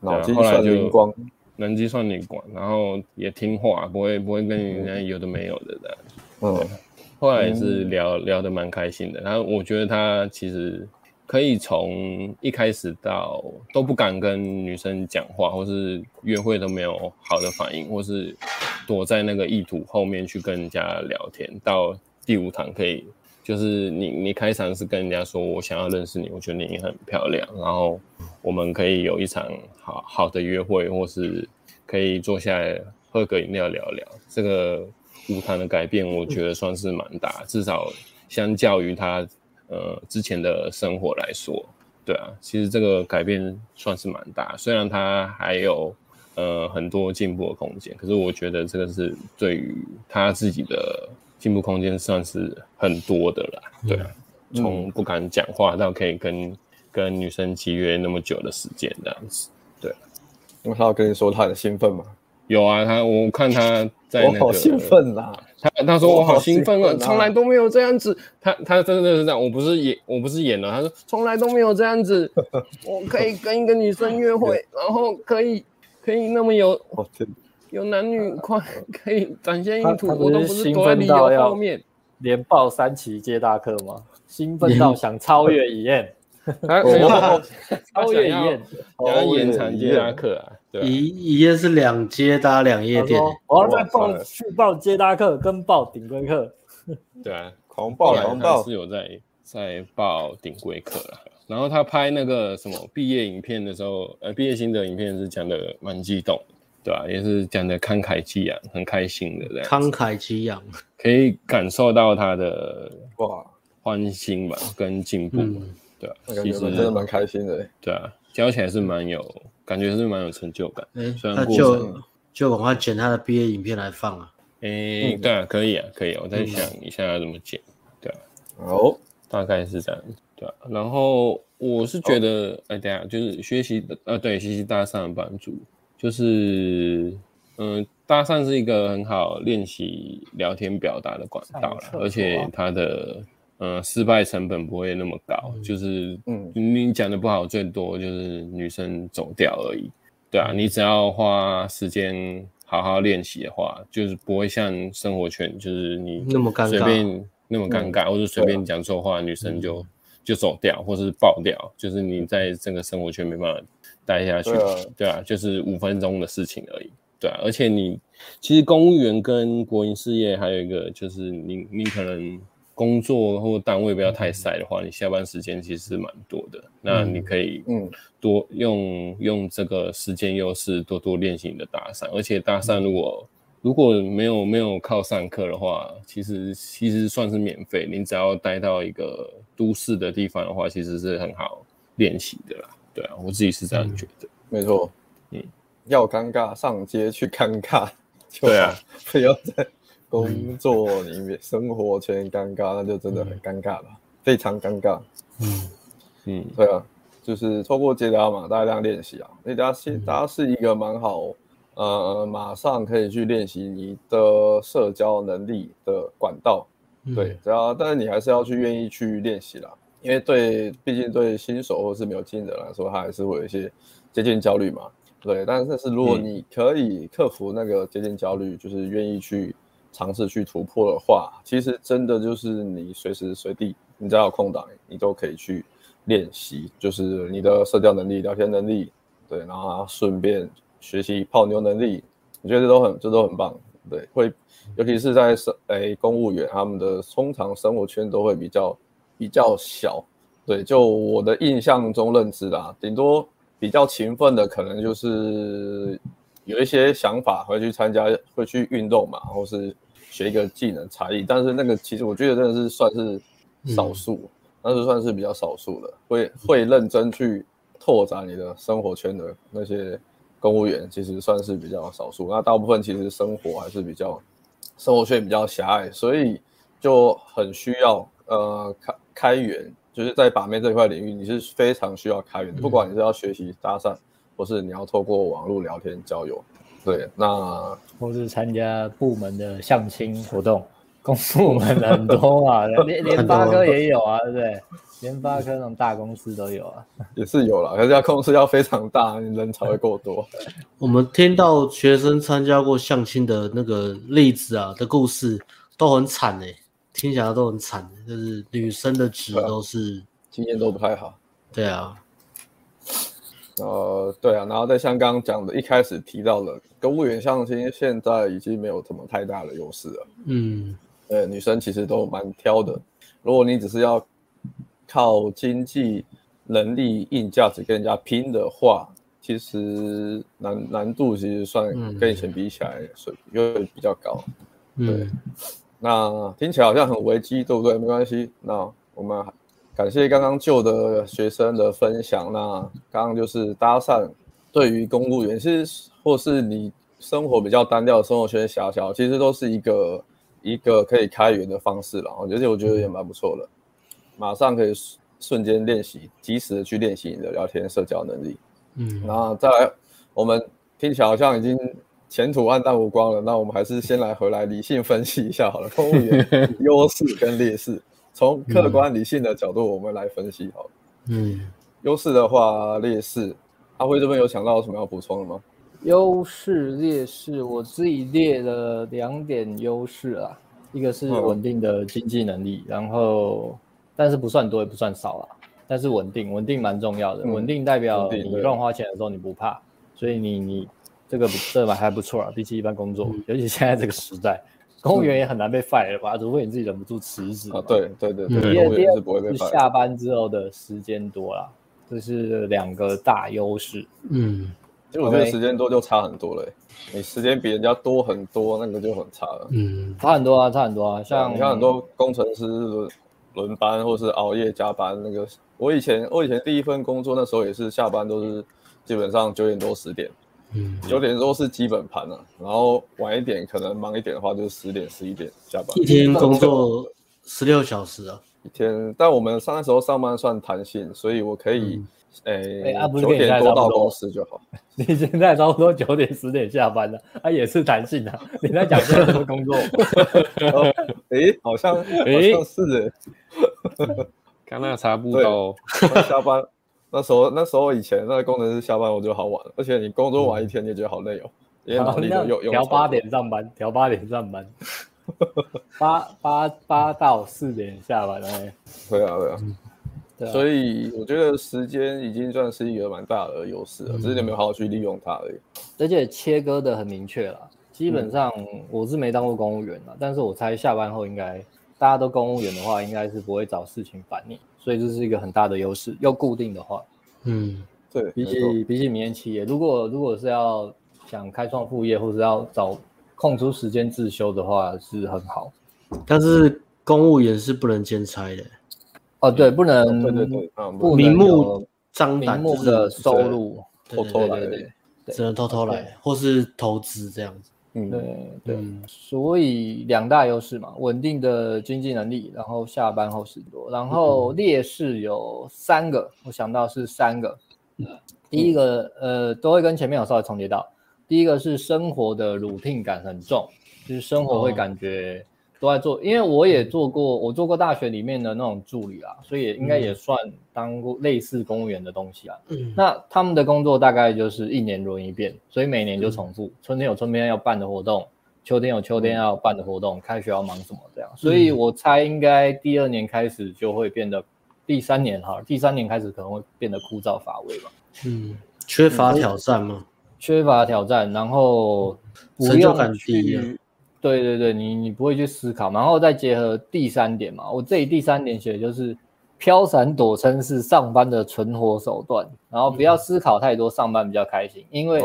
脑筋算灵光，能计算灵光，然后也听话，不会不会跟人家有的没有的这样。嗯，后来也是聊、嗯、聊得蛮开心的，然后我觉得他其实。可以从一开始到都不敢跟女生讲话，或是约会都没有好的反应，或是躲在那个意图后面去跟人家聊天，到第五堂可以就是你你开场是跟人家说，我想要认识你，我觉得你很漂亮，然后我们可以有一场好好的约会，或是可以坐下来喝个饮料聊聊。这个五堂的改变，我觉得算是蛮大，至少相较于他。呃，之前的生活来说，对啊，其实这个改变算是蛮大，虽然他还有呃很多进步的空间，可是我觉得这个是对于他自己的进步空间算是很多的啦，对啊，从不敢讲话到可以跟跟女生契约那么久的时间这样子，对，因为他要跟你说他很兴奋嘛。有啊，他我看他在那个，我好兴奋啦！他他说我好兴奋啊，从来都没有这样子。他他真的是这样，我不是演，我不是演了。他说从来都没有这样子，我可以跟一个女生约会，然后可以可以那么有有男女快 可以展现意图，我都不是躲在理由后面，连报三期接大课吗？兴奋到想超越一燕，超越一燕，想要延长接大课啊。一一夜是两接搭两夜店，我要再报续报接搭课跟报顶规课。对啊，狂暴狂暴是有在在报顶规课了。然后他拍那个什么毕业影片的时候，呃，毕业心得影片是讲的蛮激动，对吧、啊？也是讲的慷慨激昂，很开心的这样。慷慨激昂，可以感受到他的哇欢欣吧，跟进步嘛，嗯、对吧、啊？其实真的蛮开心的，对啊，教起来是蛮有。感觉是蛮有成就感，欸、虽然过就就赶快剪他的毕业影片来放啊！哎、欸，嗯、对啊，可以啊，可以，我在想一下要怎么剪，对啊，哦，大概是这样，对啊。然后我是觉得，哎、哦，等下就是学习的，呃，对，学习搭讪的帮助，就是，嗯、呃，搭讪是一个很好练习聊天表达的管道了，而且它的。嗯，失败成本不会那么高，嗯、就是，嗯，你讲的不好，最多就是女生走掉而已，对啊，你只要花时间好好练习的话，就是不会像生活圈，就是你那么尴尬随便那么尴尬，或者随便讲错话，女生就就走掉，或是爆掉，就是你在这个生活圈没办法待下去，对啊，就是五分钟的事情而已，对啊，而且你其实公务员跟国营事业还有一个就是你你可能。工作或单位不要太塞的话，你下班时间其实是蛮多的。那你可以嗯多用用这个时间优势多多练习你的搭讪，而且搭讪如果如果没有没有靠上课的话，其实其实算是免费。你只要待到一个都市的地方的话，其实是很好练习的啦。对啊，我自己是这样觉得。没错，嗯，要尴尬上街去尴尬，对啊，不要再。工作里面、生活圈尴尬，那就真的很尴尬了，非常尴尬。嗯嗯，对啊，就是透过接搭嘛，大家这样练习啊。接搭接搭是一个蛮好，呃，马上可以去练习你的社交能力的管道。对，只要但是你还是要去愿意去练习啦，因为对，毕竟对新手或是没有经验的人来说，他还是会有一些接近焦虑嘛。对，但是是如果你可以克服那个接近焦虑，就是愿意去。尝试去突破的话，其实真的就是你随时随地，你只要有空档，你都可以去练习，就是你的社交能力、聊天能力，对，然后顺便学习泡妞能力，我觉得这都很，这都很棒，对，会，尤其是在生，哎，公务员他们的通常生活圈都会比较比较小，对，就我的印象中认知啦，顶多比较勤奋的可能就是有一些想法会去参加，会去运动嘛，或是。学一个技能才艺，但是那个其实我觉得真的是算是少数，那是、嗯、算是比较少数的，会会认真去拓展你的生活圈的那些公务员，其实算是比较少数。那大部分其实生活还是比较生活圈比较狭隘，所以就很需要呃开开源，就是在把妹这块领域，你是非常需要开源的，不管你是要学习搭讪，或是你要透过网络聊天交友。对，那或是参加部门的相亲活动，公部门很多啊，连联发科也有啊，对不对？联发科那种大公司都有啊，也是有啦，可是要公司要非常大，人才会够多。我们听到学生参加过相亲的那个例子啊的故事，都很惨哎、欸，听起来都很惨，就是女生的值都是、啊、经验都不太好。对啊。呃，对啊，然后再像刚刚讲的，一开始提到了公务员相亲，现在已经没有什么太大的优势了。嗯，呃，女生其实都蛮挑的。如果你只是要靠经济能力、硬价值跟人家拼的话，其实难难度其实算跟以前比起来，水平又比较高。对，嗯、那听起来好像很危机，对不对？没关系，那我们。感谢刚刚旧的学生的分享。那刚刚就是搭讪，对于公务员，其实或是你生活比较单调，生活圈狭小，其实都是一个一个可以开源的方式了。而且我觉得也蛮不错的，马上可以瞬间练习，及时的去练习你的聊天社交能力。嗯，那再来，我们听起来好像已经前途暗淡无光了。那我们还是先来回来理性分析一下好了，公务员 优势跟劣势。从客观理性的角度，我们来分析好了。嗯，优势的话，劣势，阿辉这边有想到有什么要补充的吗？优势、劣势，我自己列了两点优势啊，一个是稳定的经济能力，嗯、然后但是不算多也不算少啊，但是稳定，稳定蛮重要的，稳、嗯、定代表你乱花钱的时候你不怕，所以你你这个这个还不错啊，比起一般工作，嗯、尤其现在这个时代。公务员也很难被 fire 吧，除非你自己忍不住辞职。啊，对对对对，第二第二是下班之后的时间多啦，这是两个大优势。嗯，其实我觉得时间多就差很多了，欸，你时间比人家多很多，那个就很差了。嗯，差很多啊，差很多啊。像你看很多工程师轮轮班或是熬夜加班，那个我以前我以前第一份工作那时候也是下班都是基本上九点多十点。嗯，九点多是基本盘了，啊，然后晚一点可能忙一点的话，就是十点十一点下班。一天工作十六小时啊，一天。但我们上那时候上班算弹性，所以我可以，诶、嗯，九、欸、点多到公司就好。你现在差不多九点十点下班了，啊，也是弹性啊。你在讲什么工作？诶、欸，好像，诶，好像是诶。刚那个查不到下班。那时候，那时候以前那个工程师下班我就好晚了，而且你工作完一天你也觉得好累哦，因为脑力都用用。调八点上班，调八点上班，八八八到四点下班哎。对啊，对啊，对啊。所以我觉得时间已经算是一个蛮大的优势了，嗯，只是你没有好好去利用它而已。而且切割的很明确了，基本上我是没当过公务员了，但是我猜下班后应该大家都公务员的话，应该是不会找事情烦你。所以这是一个很大的优势，要固定的话，嗯，对，比起比起民营企业，如果如果是要想开创副业，或者要找空出时间自修的话，是很好。但是公务员是不能兼差的，哦，对，不能，对对对，不明目张胆明目的收入，偷偷来，只能偷偷来，或是投资这样子。嗯，对对、嗯，所以两大优势嘛，稳定的经济能力，然后下班后事多，然后劣势有三个，我想到是三个。第一个，呃，都会跟前面有稍微重叠到。第一个是生活的 routine 感很重，就是生活会感觉。哦都在做，因为我也做过，我做过大学里面的那种助理啊，所以应该也算当过类似公务员的东西啊。嗯，那他们的工作大概就是一年轮一遍，所以每年就重复。春天有春天要办的活动，秋天有秋天要办的活动，开学要忙什么这样。所以我猜应该第二年开始就会变得，第三年哈，第三年开始可能会变得枯燥乏味吧。嗯，缺乏挑战吗？嗯，缺乏挑战，然后成就感低。对对对，你你不会去思考，然后再结合第三点嘛，我这里第三点写的就是飘闪躲撑是上班的存活手段，然后不要思考太多，上班比较开心，因为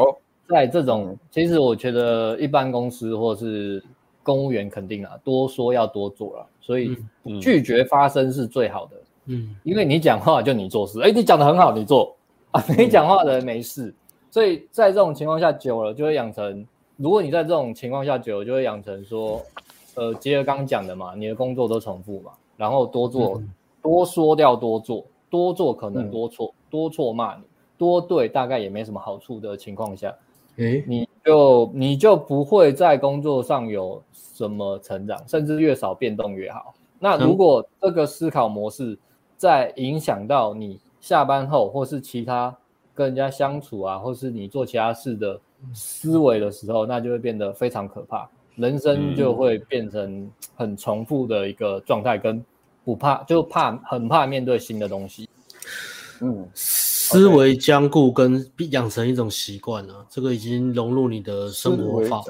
在这种其实我觉得一般公司或是公务员肯定啊，多说要多做了，所以拒绝发声是最好的，嗯，因为你讲话就你做事，哎，你讲的很好，你做。啊，没讲话的人没事，所以在这种情况下久了就会养成。如果你在这种情况下久，就会养成说，呃，结合刚刚讲的嘛，你的工作都重复嘛，然后多做，嗯、多说掉多做，多做可能多错，嗯、多错骂你，多对大概也没什么好处的情况下，诶，你就你就不会在工作上有什么成长，甚至越少变动越好。那如果这个思考模式在影响到你下班后或是其他跟人家相处啊，或是你做其他事的思维的时候，那就会变得非常可怕，人生就会变成很重复的一个状态，跟不怕就怕很怕面对新的东西。嗯，思维僵固跟养成一种习惯了，这个已经融入你的生活法、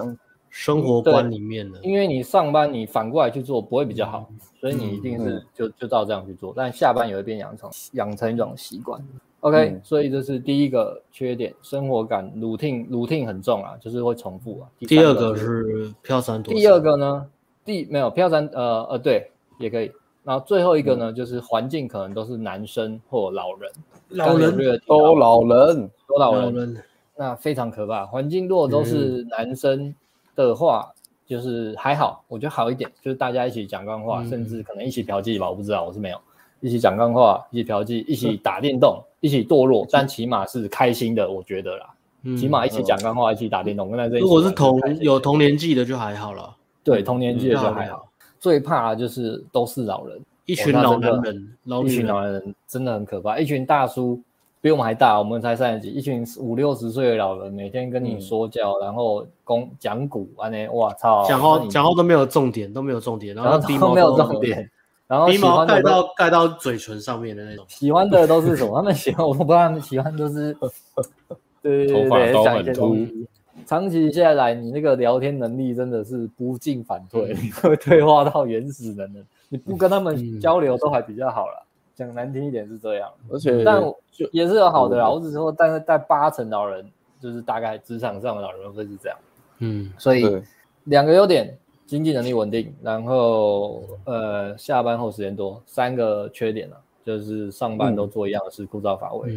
生活观里面了。因为你上班你反过来去做不会比较好，所以你一定是就就照这样去做，但下班也会变养成养成一种习惯。OK，所以这是第一个缺点，生活感 routine routine 很重啊，就是会重复啊。第二个是飘三躲三。第二个呢，第没有飘三呃呃对也可以。然后最后一个呢，就是环境可能都是男生或老人，老人都老人，都老人，那非常可怕。环境如果都是男生的话，就是还好，我觉得好一点，就是大家一起讲干话，甚至可能一起嫖妓吧，我不知道，我是没有一起讲干话，一起嫖妓，一起 打电动，一起堕落，但起码是开心的，我觉得啦，起码一起讲干话，一起打电动，跟在这里。如果是同有同年纪的就还好了，对，同年纪的就还好。最怕就是都是老人，一群老男人，一群老男人真的很可怕。一群大叔比我们还大，我们才三十几，一群五六十岁的老人每天跟你说教，然后讲讲古，安尼，哇操！讲话讲话都没有重点，都没有重点，然后鼻毛没有重点，然后鼻毛盖到盖到嘴唇上面的那种。喜欢的都是什么？他们喜欢，我不知道他们喜欢都是，对对对，头发都很秃。长期下来，你那个聊天能力真的是不进反退，你 会退化到原始人了。你不跟他们交流都还比较好了，讲难听一点是这样。而且，但也是有好的啦。我只是说，但是在八成老人，就是大概职场上的老人会是这样。嗯，所以两个优点：经济能力稳定，然后呃下班后时间多。三个缺点呢，就是上班都做一样的事，枯燥乏味。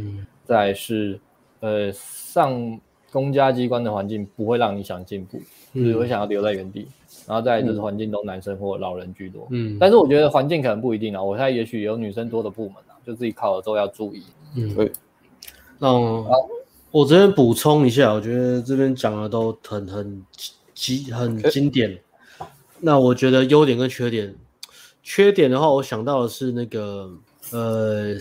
再是呃上。公家机关的环境不会让你想进步，只会想要留在原地。嗯、然后再就是环境都男生或老人居多。嗯，但是我觉得环境可能不一定啊。我猜也许有女生多的部门啊，就自己考了之后要注意。嗯，对。那我这边补充一下，我觉得这边讲的都很很经很经典。欸、那我觉得优点跟缺点，缺点的话，我想到的是那个呃，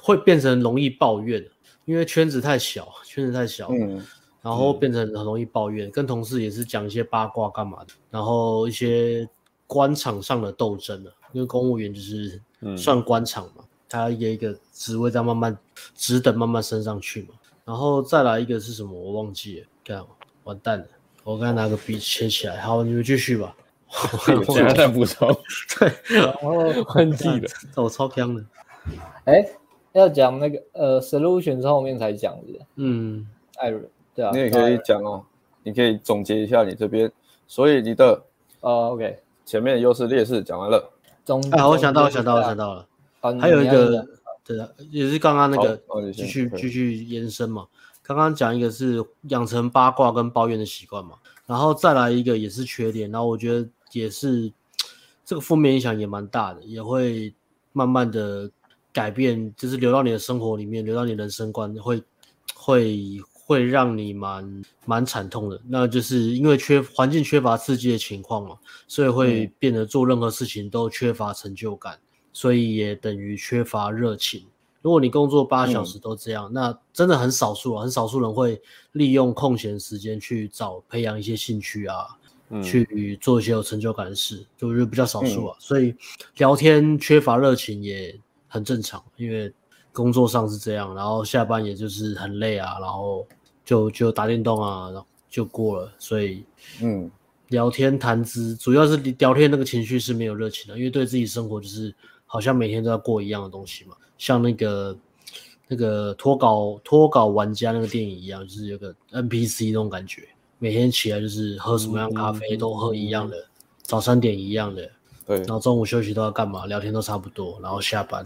会变成容易抱怨，因为圈子太小，圈子太小。嗯。然后变成很容易抱怨，嗯、跟同事也是讲一些八卦干嘛的，然后一些官场上的斗争了，因为公务员就是算官场嘛，嗯、他一个一个职位在慢慢职等慢慢升上去嘛，然后再来一个是什么我忘记了，这样完蛋了，我刚才拿个笔写起来，好，你们继续吧，我现在在补充，对，然后换季了，我超香的，哎，要讲那个呃，solution 是后面才讲的，嗯，艾伦。你也可以讲哦，你可以总结一下你这边，所以你的呃，OK，前面优势劣势讲完了。总啊，我想到，我想到，我想到了，还有一个，对啊，也是刚刚那个继续继续延伸嘛。刚刚讲一个是养成八卦跟抱怨的习惯嘛，然后再来一个也是缺点，然后我觉得也是这个负面影响也蛮大的，也会慢慢的改变，就是流到你的生活里面，流到你人生观会会。会让你蛮蛮惨痛的，那就是因为缺环境缺乏刺激的情况嘛，所以会变得做任何事情都缺乏成就感，嗯、所以也等于缺乏热情。如果你工作八小时都这样，嗯、那真的很少数啊，很少数人会利用空闲时间去找培养一些兴趣啊，嗯、去做一些有成就感的事，就是比较少数啊。嗯、所以聊天缺乏热情也很正常，因为工作上是这样，然后下班也就是很累啊，然后。就就打电动啊，然后就过了。所以，嗯，聊天谈资，主要是聊天那个情绪是没有热情的，因为对自己生活就是好像每天都要过一样的东西嘛。像那个那个脱稿脱稿玩家那个电影一样，就是有个 NPC 那种感觉，每天起来就是喝什么样咖啡都喝一样的，早餐点一样的，对，然后中午休息都要干嘛，聊天都差不多，然后下班，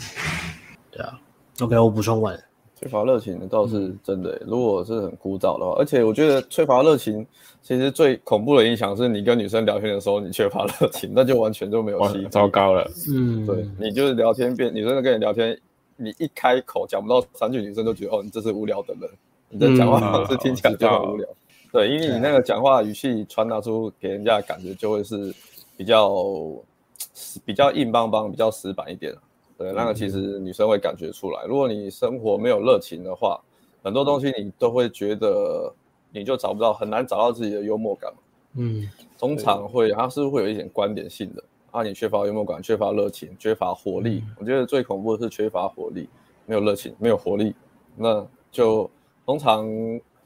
对啊。OK，我补充完。缺乏热情倒是真的，如果是很枯燥的话，而且我觉得缺乏热情，其实最恐怖的影响是你跟女生聊天的时候，你缺乏热情，那就完全就没有戏，糟糕了。嗯，对，你就是聊天变，女生跟你聊天，你一开口讲不到三句，女生都觉得哦，你这是无聊的人，你的讲话方式听起来就很无聊。对，因为你那个讲话语气传达出给人家的感觉就会是比较比较硬邦邦、比较死板一点。对，那个其实女生会感觉出来。如果你生活没有热情的话，很多东西你都会觉得你就找不到，很难找到自己的幽默感。嗯，通常会它是会有一点观点性的啊，你缺乏幽默感、缺乏热情、缺乏活力。我觉得最恐怖的是缺乏活力，没有热情，没有活力，那就通常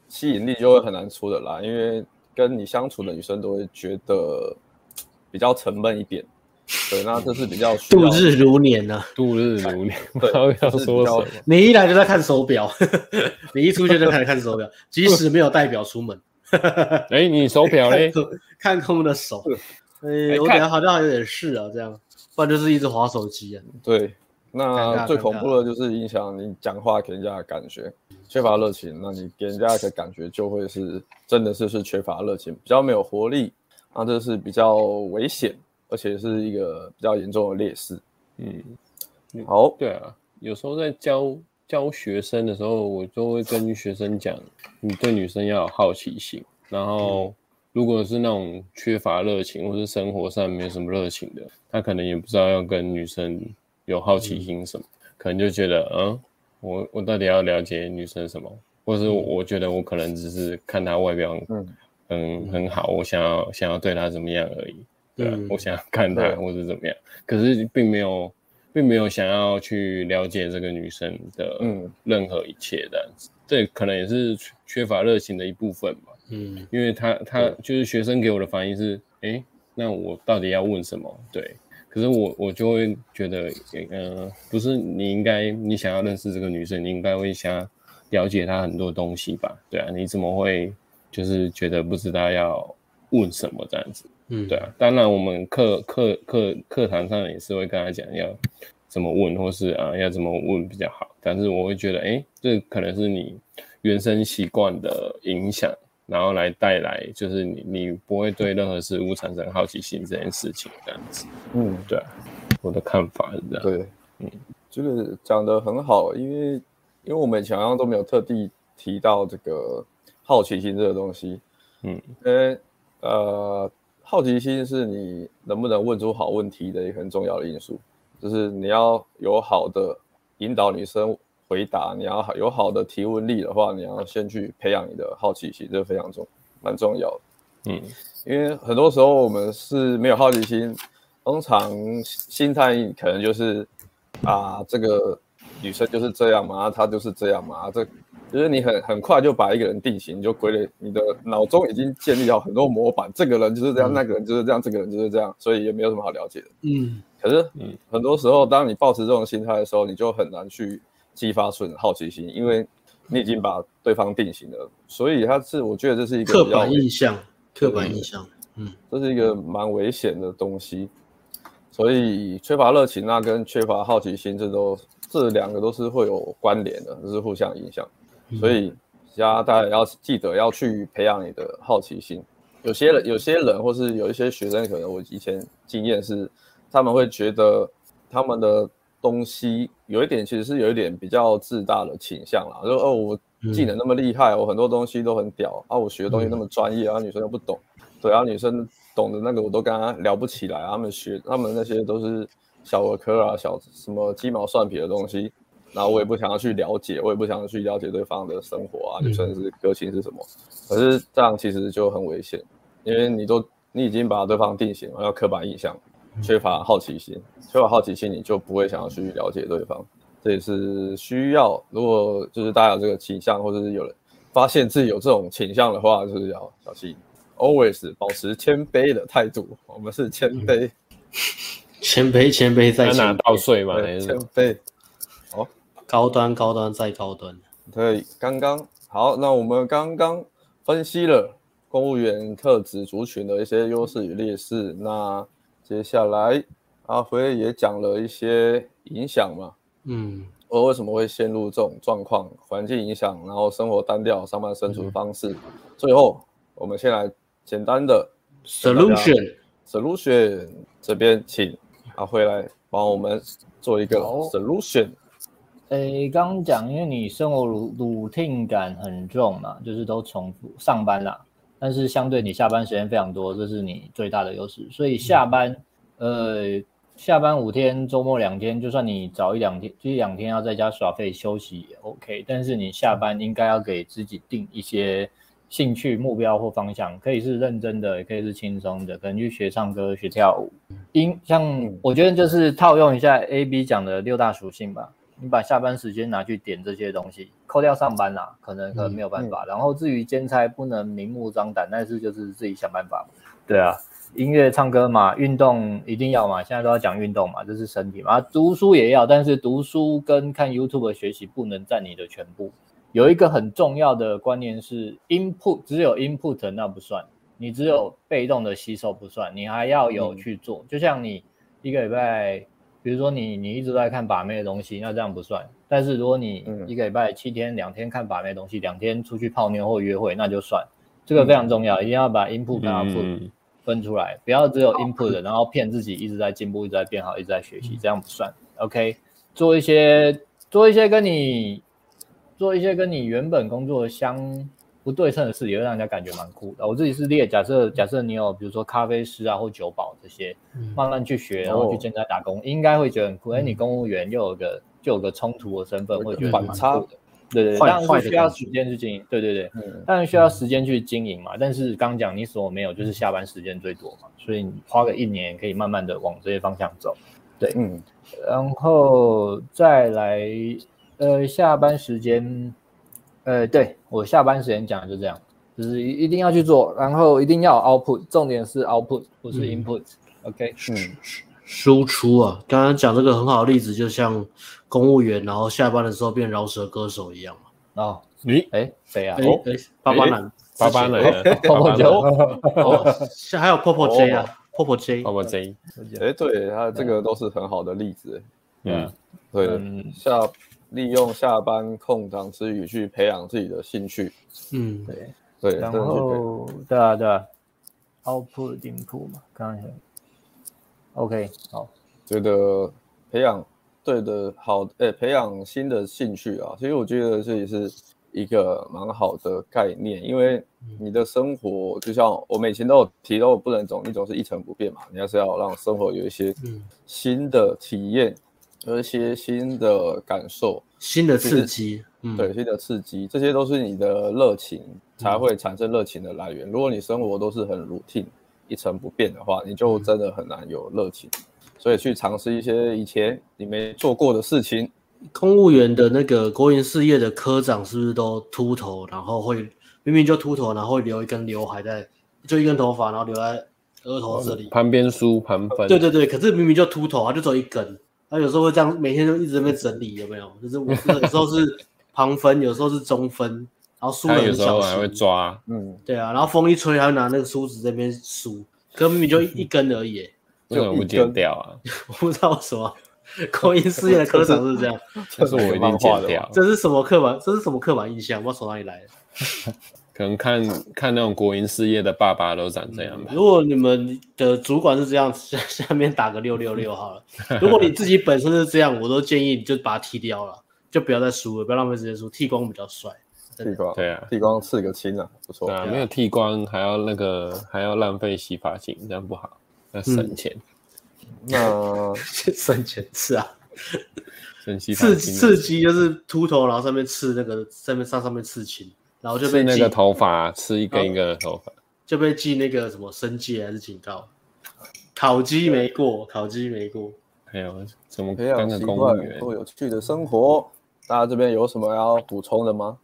吸引力就会很难出的啦，因为跟你相处的女生都会觉得比较沉闷一点。对，那这是比较 度日如年呢、啊，度日如年。对，要说什么？你一来就在看手表，你一出去就开始看手表，即使没有代表出门。哎、欸，你手表嘞？看空的手。哎、欸，我感觉好像有点事啊，这样，不然就是一直划手机啊。对，那最恐怖的就是影响你讲话给人家的感觉，缺乏热情，那你给人家的感觉就会是真的是是缺乏热情，比较没有活力，那这是比较危险。而且是一个比较严重的劣势。嗯，好，对啊，有时候在教教学生的时候，我就会跟学生讲，你对女生要有好奇心。然后，如果是那种缺乏热情，或是生活上没有什么热情的，他可能也不知道要跟女生有好奇心什么，嗯、可能就觉得，嗯，我我到底要了解女生什么？或是我觉得我可能只是看她外表很，嗯。很很好，我想要想要对她怎么样而已。对、我想要看她，或者怎么样，可是并没有，并没有想要去了解这个女生的任何一切的，嗯、这可能也是缺乏热情的一部分吧。嗯，因为他他就是学生给我的反应是，哎、欸，那我到底要问什么？对，可是我我就会觉得，嗯、呃，不是你应该，你想要认识这个女生，你应该会想了解她很多东西吧？对啊，你怎么会就是觉得不知道要问什么这样子？嗯，对啊，当然我们课课课课堂上也是会跟她讲要怎么问，或是啊要怎么问比较好。但是我会觉得，哎，这可能是你原生习惯的影响，然后来带来就是你你不会对任何事物产生好奇心这件事情这样子。嗯，对啊，我的看法是这样。对，嗯，就是讲得很好，因为因为我们好像都没有特地提到这个好奇心这个东西。嗯，因为呃。好奇心是你能不能问出好问题的一个很重要的因素，就是你要有好的引导女生回答，你要有好的提问力的话，你要先去培养你的好奇心，这个非常重，蛮重要的。嗯，因为很多时候我们是没有好奇心，通常心态可能就是啊，这个女生就是这样嘛，她就是这样嘛，这。就是你很很快就把一个人定型，就归类，你的脑中已经建立好很多模板，这个人就是这样，嗯、那个人就是这样，这个人就是这样，所以也没有什么好了解的。嗯，可是，嗯，很多时候，当你抱持这种心态的时候，你就很难去激发出你的好奇心，因为你已经把对方定型了。所以，他是我觉得这是一个刻板印象，刻板印象，嗯，这是一个蛮危险的东西。所以，缺乏热情，那跟缺乏好奇心，这都这两个都是会有关联的，这是互相影响。所以家，大家要记得要去培养你的好奇心。有些人，有些人，或是有一些学生，可能我以前经验是，他们会觉得他们的东西有一点，其实是有一点比较自大的倾向啦。就哦，我技能那么厉害，我很多东西都很屌啊，我学的东西那么专业啊，女生又不懂。对啊，女生懂的那个我都跟她聊不起来啊，他们学，他们那些都是小儿科啊，小什么鸡毛蒜皮的东西。然后我也不想要去了解，我也不想要去了解对方的生活啊，女生是个性是什么。可是这样其实就很危险，因为你都你已经把对方定型了，要刻板印象，缺乏好奇心，缺乏好奇心，你就不会想要去了解对方。这也是需要，如果就是大家有这个倾向，或者是有人发现自己有这种倾向的话，就是要小心，always 保持谦卑的态度。我们是谦卑，谦卑，谦卑再谦卑，倒税嘛，谦卑。高端，高端再高端。对，刚刚好，那我们刚刚分析了公务员特质族群的一些优势与劣势。那接下来阿辉也讲了一些影响嘛，嗯，我为什么会陷入这种状况？环境影响，然后生活单调，上班生存方式。嗯、最后，我们先来简单的 solution solution 这边，请阿辉来帮我们做一个 solution。诶，刚刚讲，因为你生活 routine 感很重嘛，就是都重复上班啦，但是相对你下班时间非常多，这是你最大的优势。所以下班，呃，下班五天，周末两天，就算你早一两天，就一两天要在家耍废休息也 OK。但是你下班应该要给自己定一些兴趣目标或方向，可以是认真的，也可以是轻松的，可能去学唱歌、学跳舞。因像我觉得就是套用一下 A B 讲的六大属性吧。你把下班时间拿去点这些东西，扣掉上班啦，可能可能没有办法。嗯嗯、然后至于兼差，不能明目张胆，但是就是自己想办法。对啊，音乐、唱歌嘛，运动一定要嘛，现在都要讲运动嘛，这是身体嘛。读书也要，但是读书跟看 YouTube 学习不能占你的全部。有一个很重要的观念是，input 只有 input 那不算，你只有被动的吸收不算，你还要有去做。嗯、就像你一个礼拜。比如说你你一直在看把妹的东西，那这样不算。但是如果你一个礼拜七天两天看把妹的东西，两天出去泡妞或约会，那就算。这个非常重要，一定要把 input 跟 output 分出来，不要只有 input，然后骗自己一直在进步，一直在变好，一直在学习，这样不算。OK，做一些做一些跟你做一些跟你原本工作相。不对称的事也会让人家感觉蛮酷的。我自己是列，假设假设你有比如说咖啡师啊或酒保这些，慢慢去学，然后去兼差打工，应该会觉得很酷。哎，你公务员又有个就有个冲突的身份，会觉得蛮酷的。对对，当然是需要时间去经营。对对对，当然需要时间去经营嘛。但是刚讲你所没有就是下班时间最多嘛，所以你花个一年可以慢慢的往这些方向走。对，嗯，然后再来，呃，下班时间。呃，对，我下班时间讲的就这样，就是一一定要去做，然后一定要 output，重点是 output，不是 input。嗯、OK，嗯，输出啊，刚刚讲这个很好的例子，就像公务员，然后下班的时候变饶舌歌手一样嘛。哦，你，哎，谁啊？哦，哎，巴巴男，八八男，泡泡酒，像 还有泡泡 J 啊，泡泡 J，泡泡 J，哎，对，他这个都是很好的例子。嗯，对，下。利用下班空档之余去培养自己的兴趣，嗯，对对，然后对啊对啊，output input 嘛，刚刚讲，OK，好，觉得培养对的好，诶，培养新的兴趣啊，其实我觉得这也是一个蛮好的概念，因为你的生活就像我以前都有提到，不能总你总是一成不变嘛，你还是要让生活有一些新的体验。有一些新的感受，新的刺激，嗯，对，新的刺激，这些都是你的热情才会产生热情的来源。嗯、如果你生活都是很 routine 一成不变的话，你就真的很难有热情。嗯、所以去尝试一些以前你没做过的事情。公务员的那个国营事业的科长是不是都秃头？然后会明明就秃头，然后会留一根刘海在，就一根头发，然后留在额头这里。旁边梳旁分。对对对，可是明明就秃头啊，就只有一根。他有时候会这样，每天都一直在那边整理，有没有？就是我有时候是旁分，有时候是中分，然后梳的很小心。有时候还会抓，嗯，对啊。然后风一吹，还会拿那个梳子在那边梳，可明明就一根而已，为什么不剪掉啊？我不知道为什么。口音事业的科长是这样，这是我一定剪掉。这是什么刻板？这是什么刻板印象？我从哪里来的？可能看看那种国营事业的爸爸都长这样吧。如果你们的主管是这样，下下面打个六六六好了。如果你自己本身是这样，我都建议你就把它剃掉了，就不要再梳了，不要浪费时间梳，剃光比较帅。剃光，对啊，剃光刺个青啊，不错。对啊，没有剃光还要那个还要浪费洗发精，这样不好，要省钱。那 省钱是啊，刺刺激就是秃头，然后上面刺那个上面上上面刺青。然后就被那个头发吃一根一根的头发，就被记那个什么申诫还是警告，考绩没过，考绩没过。还有怎么培养公务员多有趣的生活？大家这边有什么要补充的吗？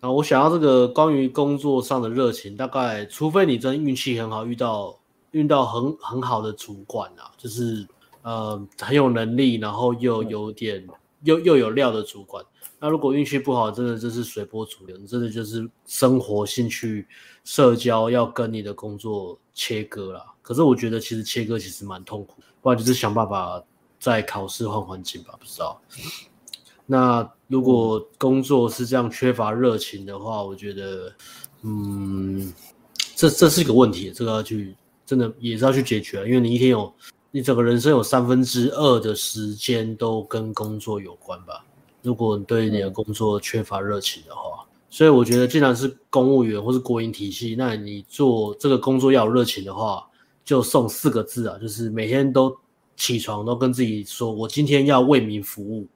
然后我想要这个关于工作上的热情，大概除非你真运气很好，遇到遇到很很好的主管啊，就是呃很有能力，然后又有点、嗯、又又有料的主管。那如果运气不好，真的就是随波逐流，真的就是生活、兴趣、社交要跟你的工作切割了。可是我觉得其实切割其实蛮痛苦，不然就是想办法在考试换环境吧，不知道。那如果工作是这样缺乏热情的话，我觉得，嗯，这这是一个问题，这个要去真的也是要去解决，因为你一天有，你整个人生有三分之二的时间都跟工作有关吧。如果你对你的工作缺乏热情的话，嗯、所以我觉得，既然是公务员或是国营体系，那你做这个工作要有热情的话，就送四个字啊，就是每天都起床都跟自己说，我今天要为民服务。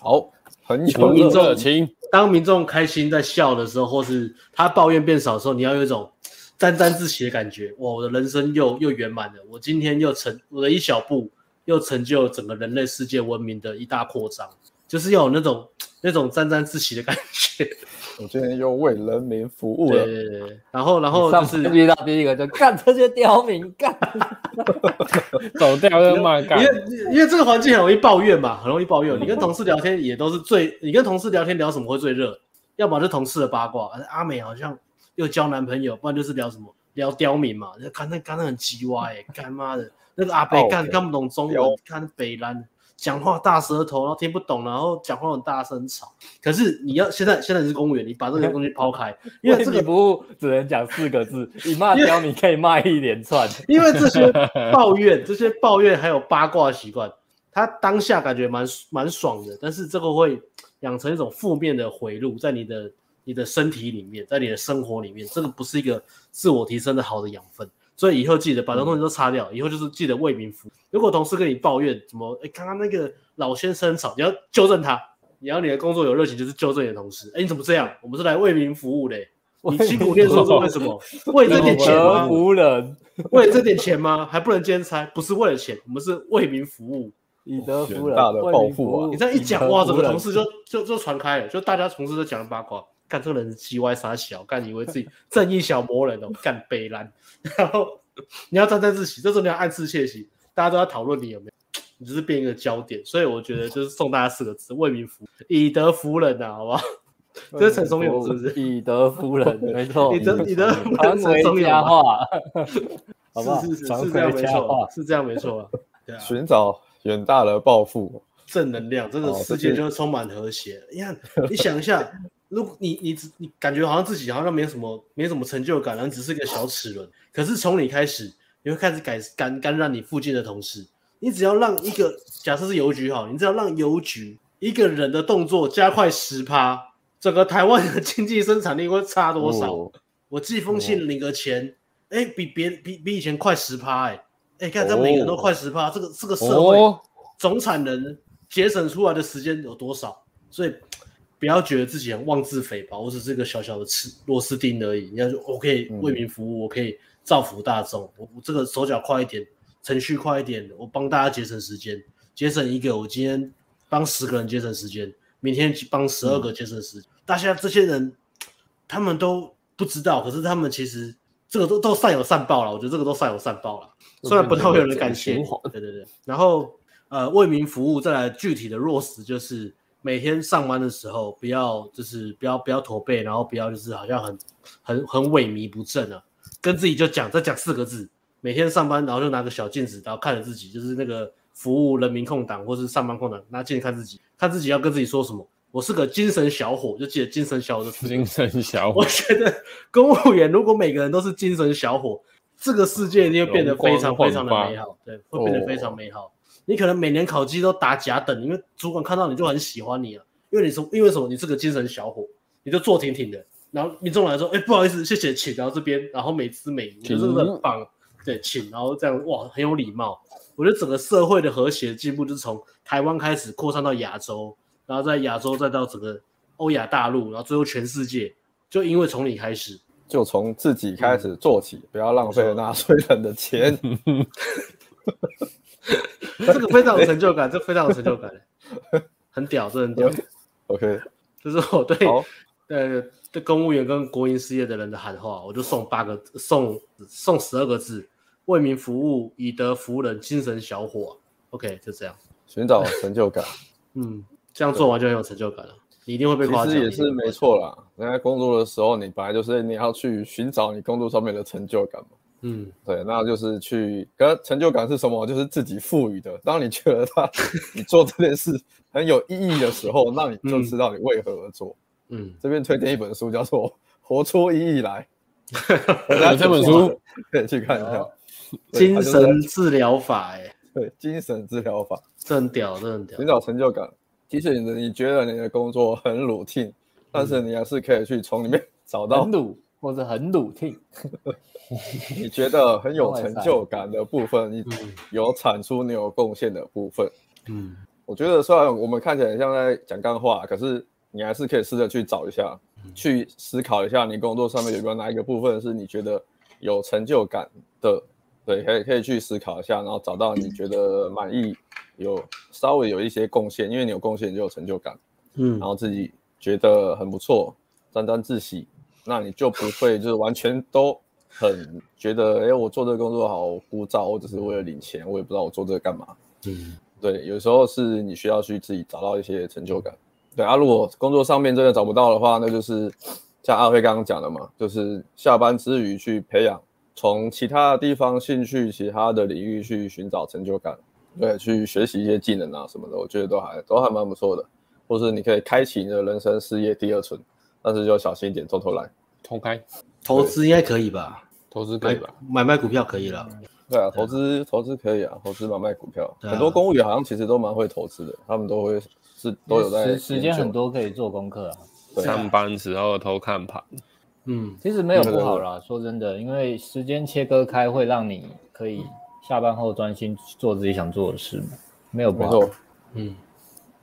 好，很有热情。当民众开心在笑的时候，或是他抱怨变少的时候，你要有一种沾沾自喜的感觉。哇，我的人生又又圆满了，我今天又成我的一小步，又成就整个人类世界文明的一大扩张。就是要有那种那种沾沾自喜的感觉。我今天又为人民服务了。对对对。然后然后就是遇到第一个就干这些刁民干，走掉就骂干。因为因为这个环境很容易抱怨嘛，很容易抱怨。你跟同事聊天也都是最，你跟同事聊天聊什么会最热？要么就同事的八卦，阿美好像又交男朋友，不然就是聊什么聊刁民嘛。看那刚刚很鸡歪，哎，干妈的那个阿北干看不懂中文，看北兰。讲话大舌头，然后听不懂，然后讲话很大声吵。可是你要现在现在你是公务员，你把这个东西抛开，因为这个服务只能讲四个字，你骂刁你可以骂一连串。因为这些抱怨，这些抱怨还有八卦习惯，他当下感觉蛮蛮爽的，但是这个会养成一种负面的回路，在你的你的身体里面，在你的生活里面，这个不是一个自我提升的好的养分。所以以后记得把这东西都擦掉，以后就是记得为民服务。如果同事跟你抱怨怎么，哎，刚刚那个老先生吵，你要纠正他。你要你的工作有热情，就是纠正你的同事。哎，你怎么这样？我们是来为民服务的。你辛苦念书是为什么？为这点钱吗？服人，为这点钱吗？还不能兼差？不是为了钱，我们是为民服务。以德服人，大的抱负啊！你这样一讲，哇，整个同事就就就传开了，就大家同事都讲八卦。干这个人是鸡歪傻小，干以为自己正义小魔人哦，干北烂，然后。你要沾沾自喜，这时候你要暗自窃喜，大家都在讨论你有没有，你就是变一个焦点。所以我觉得就是送大家四个字：为民服务，以德服人呐，好不好？这是陈松勇是不是？以德服人，没错。以德以德传回家话，好不好？是是是，是这样没错，是这样没错。对啊，寻找远大的抱负，正能量，这个世界就会充满和谐。你看，你想一下。如果你你你感觉好像自己好像没什么没什么成就感，然后只是个小齿轮。可是从你开始，你会开始感感感染你附近的同事。你只要让一个假设是邮局好，你只要让邮局一个人的动作加快十趴，整个台湾的经济生产力会差多少？哦、我寄封信领个钱，哎、哦，比别比比以前快十趴，哎哎，看这每个人都快十趴，这个这个社会总产能节省出来的时间有多少？所以。不要觉得自己很妄自菲薄，我只是个小小的吃螺丝钉而已。你要说我可以为民服务，嗯、我可以造福大众，我我这个手脚快一点，程序快一点，我帮大家节省时间，节省一个，我今天帮十个人节省时间，明天帮十二个节省时间。嗯、大家这些人他们都不知道，可是他们其实这个都都善有善报了。我觉得这个都善有善报了，虽然不太会有人感谢。对对对，然后呃为民服务，再来具体的落实就是。每天上班的时候，不要就是不要不要驼背，然后不要就是好像很很很萎靡不振啊，跟自己就讲再讲四个字，每天上班然后就拿个小镜子，然后看着自己，就是那个服务人民空档或是上班空档，拿镜子看自己，看自己要跟自己说什么，我是个精神小伙，就记得精神小伙的精神小伙。我觉得公务员如果每个人都是精神小伙，这个世界一定会变得非常非常的美好，对，会变得非常美好。你可能每年考绩都打甲等，因为主管看到你就很喜欢你了，因为你是因为什么？你是个精神小伙，你就坐挺挺的。然后民众来说，哎，不好意思，谢谢，请。然后这边，然后美姿美仪，真的很棒。对，请。然后这样，哇，很有礼貌。我觉得整个社会的和谐进步，就是从台湾开始扩散到亚洲，然后在亚洲再到整个欧亚大陆，然后最后全世界，就因为从你开始，就从自己开始做起，嗯、不要浪费纳税人的钱。这个非常有成就感，这非常有成就感，很屌，这很屌。OK，这是我对呃对公务员跟国营事业的人的喊话，我就送八个，送送十二个字：为民服务，以德服人，精神小伙。OK，就这样，寻找成就感。嗯，这样做完就很有成就感了，你一定会被夸奖。其实也是没错啦，人在工作的时候，你本来就是你要去寻找你工作上面的成就感嘛。嗯，对，那就是去，跟成就感是什么？就是自己赋予的。当你觉得他，你做这件事很有意义的时候，那你就知道你为何而做。嗯，这边推荐一本书，叫做《活出意义来》。这本书可以去看一下。精神治疗法，哎，对，精神治疗法，真屌，真屌。寻找成就感，即使你你觉得你的工作很 routine，但是你还是可以去从里面 找到很鲁或者很鲁听，你觉得很有成就感的部分，你有产出、你有贡献的部分。嗯，我觉得虽然我们看起来像在讲干话，可是你还是可以试着去找一下，去思考一下，你工作上面有没有哪一个部分是你觉得有成就感的。对，可以可以去思考一下，然后找到你觉得满意，有稍微有一些贡献，因为你有贡献就有成就感，嗯，然后自己觉得很不错，沾沾自喜，那你就不会就是完全都很觉得，哎，我做这个工作好枯燥，我只是为了领钱，我也不知道我做这个干嘛，嗯，对，有时候是你需要去自己找到一些成就感，对啊，如果工作上面真的找不到的话，那就是像阿辉刚刚讲的嘛，就是下班之余去培养。从其他的地方兴趣、其他的领域去寻找成就感，对，去学习一些技能啊什么的，我觉得都还都还蛮不错的。或是你可以开启你的人生事业第二春，但是就小心一点，偷偷来。偷开，投资应该可以吧？投资可以吧？买买卖股票可以了。对啊，投资投资可以啊，投资买卖股票，啊、很多公务员好像其实都蛮会投资的，他们都会是都有在时时间很多可以做功课啊。啊，上班时候偷看盘。嗯，其实没有不好啦。说真的，因为时间切割开，会让你可以下班后专心做自己想做的事嘛，没有不好。嗯，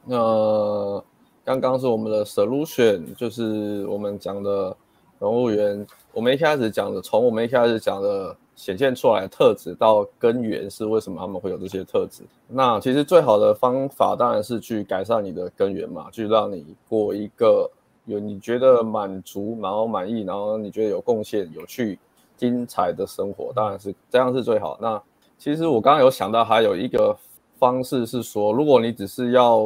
那刚刚是我们的 solution，就是我们讲的公务员，我们一开始讲的，从我们一开始讲的显现出来的特质到根源是为什么他们会有这些特质。那其实最好的方法当然是去改善你的根源嘛，去让你过一个。有你觉得满足，然后满意，然后你觉得有贡献、有趣、精彩的生活，当然是这样是最好。那其实我刚刚有想到，还有一个方式是说，如果你只是要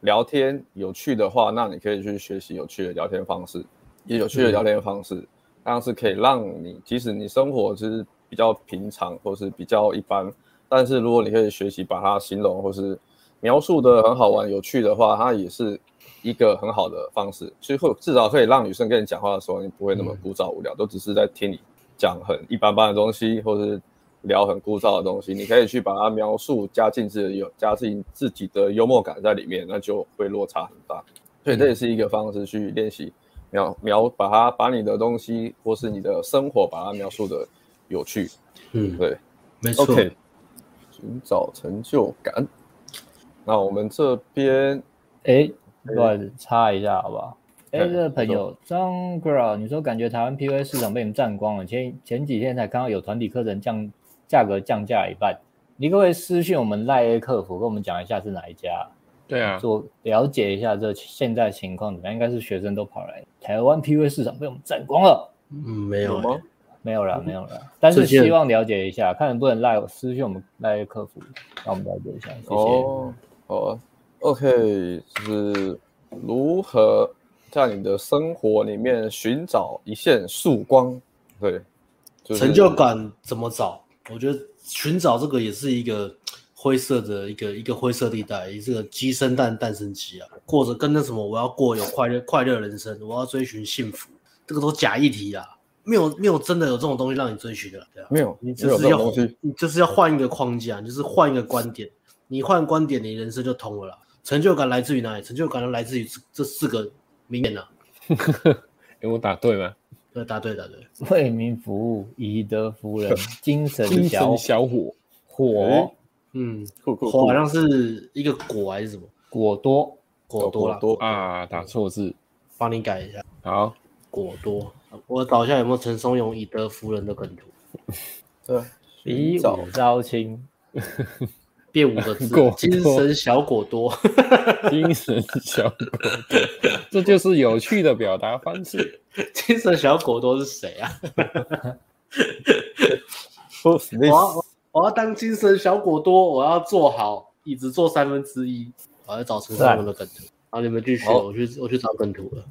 聊天有趣的话，那你可以去学习有趣的聊天方式，也有趣的聊天方式，当然是可以让你，即使你生活就是比较平常或是比较一般，但是如果你可以学习把它形容或是描述的很好玩、有趣的话，它也是。一个很好的方式，所以会至少可以让女生跟你讲话的时候，你不会那么枯燥无聊，嗯、都只是在听你讲很一般般的东西，或者是聊很枯燥的东西。你可以去把它描述，加进自己的有加进自己的幽默感在里面，那就会落差很大。所以这也是一个方式去练习描描，把它把你的东西或是你的生活把它描述的有趣。嗯，对，没错。寻找成就感。那我们这边，哎。不好意思，插一下好不好？哎，这个朋友张 girl，你说感觉台湾 PUA 市场被你们占光了。前前几天才看到有团体课程降价格降价一半，你可不可以私信我们赖 A 客服跟我们讲一下是哪一家？对啊，做了解一下这现在情况怎么样？应该是学生都跑来台湾 PUA 市场被我们占光了。嗯，没有吗？没有了，没有了。但是希望了解一下，看能不能赖私信我们赖 A 客服，让我们了解一下。谢谢。哦，好啊。OK，就是如何在你的生活里面寻找一线曙光？对，就是、成就感怎么找？我觉得寻找这个也是一个灰色的一个一个灰色地带，也是个鸡生蛋，蛋生鸡啊。或者跟那什么，我要过有快乐快乐人生，我要追寻幸福，这个都假议题啊，没有没有真的有这种东西让你追寻的，对啊，没有，你就是要你就是要换一个框架，就是换一个观点，你换观点，你人生就通了啦。成就感来自于哪里？成就感来自于这这四个名言呢、啊？哎，我答对吗？对，答对，答对。为民服务，以德服人，精神精神小伙，火，嗯，火好像是一个果还是什么？果多，果多啦，多啊，打错字，帮你改一下。好，果多，我找一下有没有陈松勇以德服人的梗图。对，比武招亲。变五个字，精神小果多，精神小果多，这就是有趣的表达方式。精神小果多是谁啊？我要我要当精神小果多，我要做好，椅子坐三分之一。我要找陈松勇的梗图，好，你们继续，我去我去找梗图了。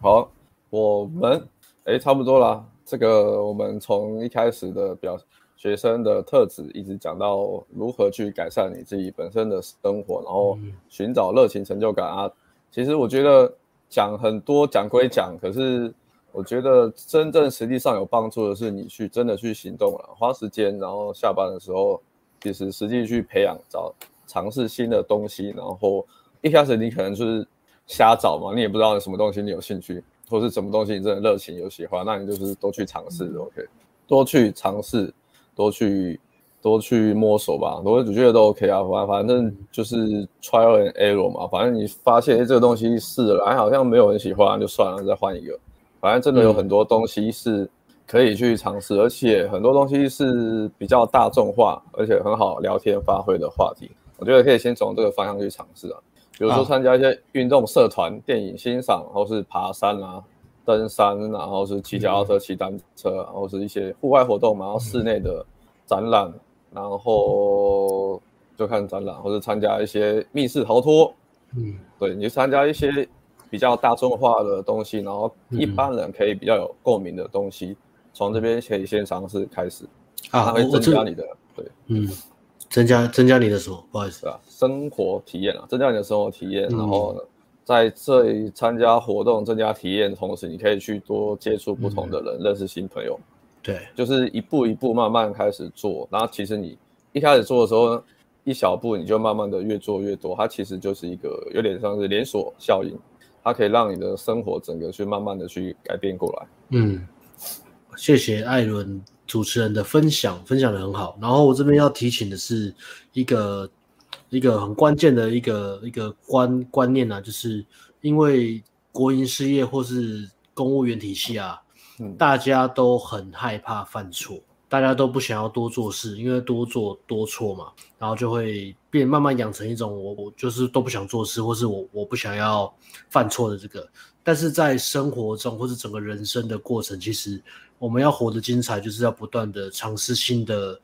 好，我们哎、欸，差不多啦。这个我们从一开始的表。学生的特质一直讲到如何去改善你自己本身的生活，然后寻找热情成就感啊。其实我觉得讲很多讲归讲，可是我觉得真正实际上有帮助的是你去真的去行动了，花时间，然后下班的时候其实实际去培养，找尝试新的东西，然后一开始你可能就是瞎找嘛，你也不知道什么东西你有兴趣，或是什么东西你真的热情有喜欢，那你就是多去尝试，OK，多去尝试，多去多去摸索吧，我觉得都 OK 啊，反反正就是 trial and error 嘛，反正你发现这个东西试了，哎，好像没有人喜欢，就算了，再换一个，反正真的有很多东西是可以去尝试，而且很多东西是比较大众化，而且很好聊天发挥的话题。我觉得可以先从这个方向去尝试啊，比如说参加一些运动社团、电影欣赏，或是爬山啊、登山，然后是骑脚踏车、骑单车，然后是一些户外活动嘛，然后室内的展览，然后就看展览，或者参加一些密室逃脱。嗯，对，你参加一些比较大众化的东西，然后一般人可以比较有共鸣的东西，从这边可以先尝试开始，啊，会增加你的对，嗯。增加增加你的什么？不好意思啊，生活体验啊，增加你的生活体验。嗯、然后在这里参加活动，增加体验的同时，你可以去多接触不同的人，嗯、认识新朋友。对，就是一步一步慢慢开始做。然后其实你一开始做的时候，一小步你就慢慢的越做越多。它其实就是一个有点像是连锁效应，它可以让你的生活整个去慢慢的去改变过来。嗯，谢谢艾伦。主持人的分享分享的很好，然后我这边要提醒的是一个一个很关键的一个一个观观念啊，就是因为国营事业或是公务员体系啊，嗯，大家都很害怕犯错，大家都不想要多做事，因为多做多错嘛，然后就会变慢慢养成一种我我就是都不想做事，或是我我不想要犯错的这个，但是在生活中或是整个人生的过程，其实。我们要活得精彩，就是要不断的尝试新的，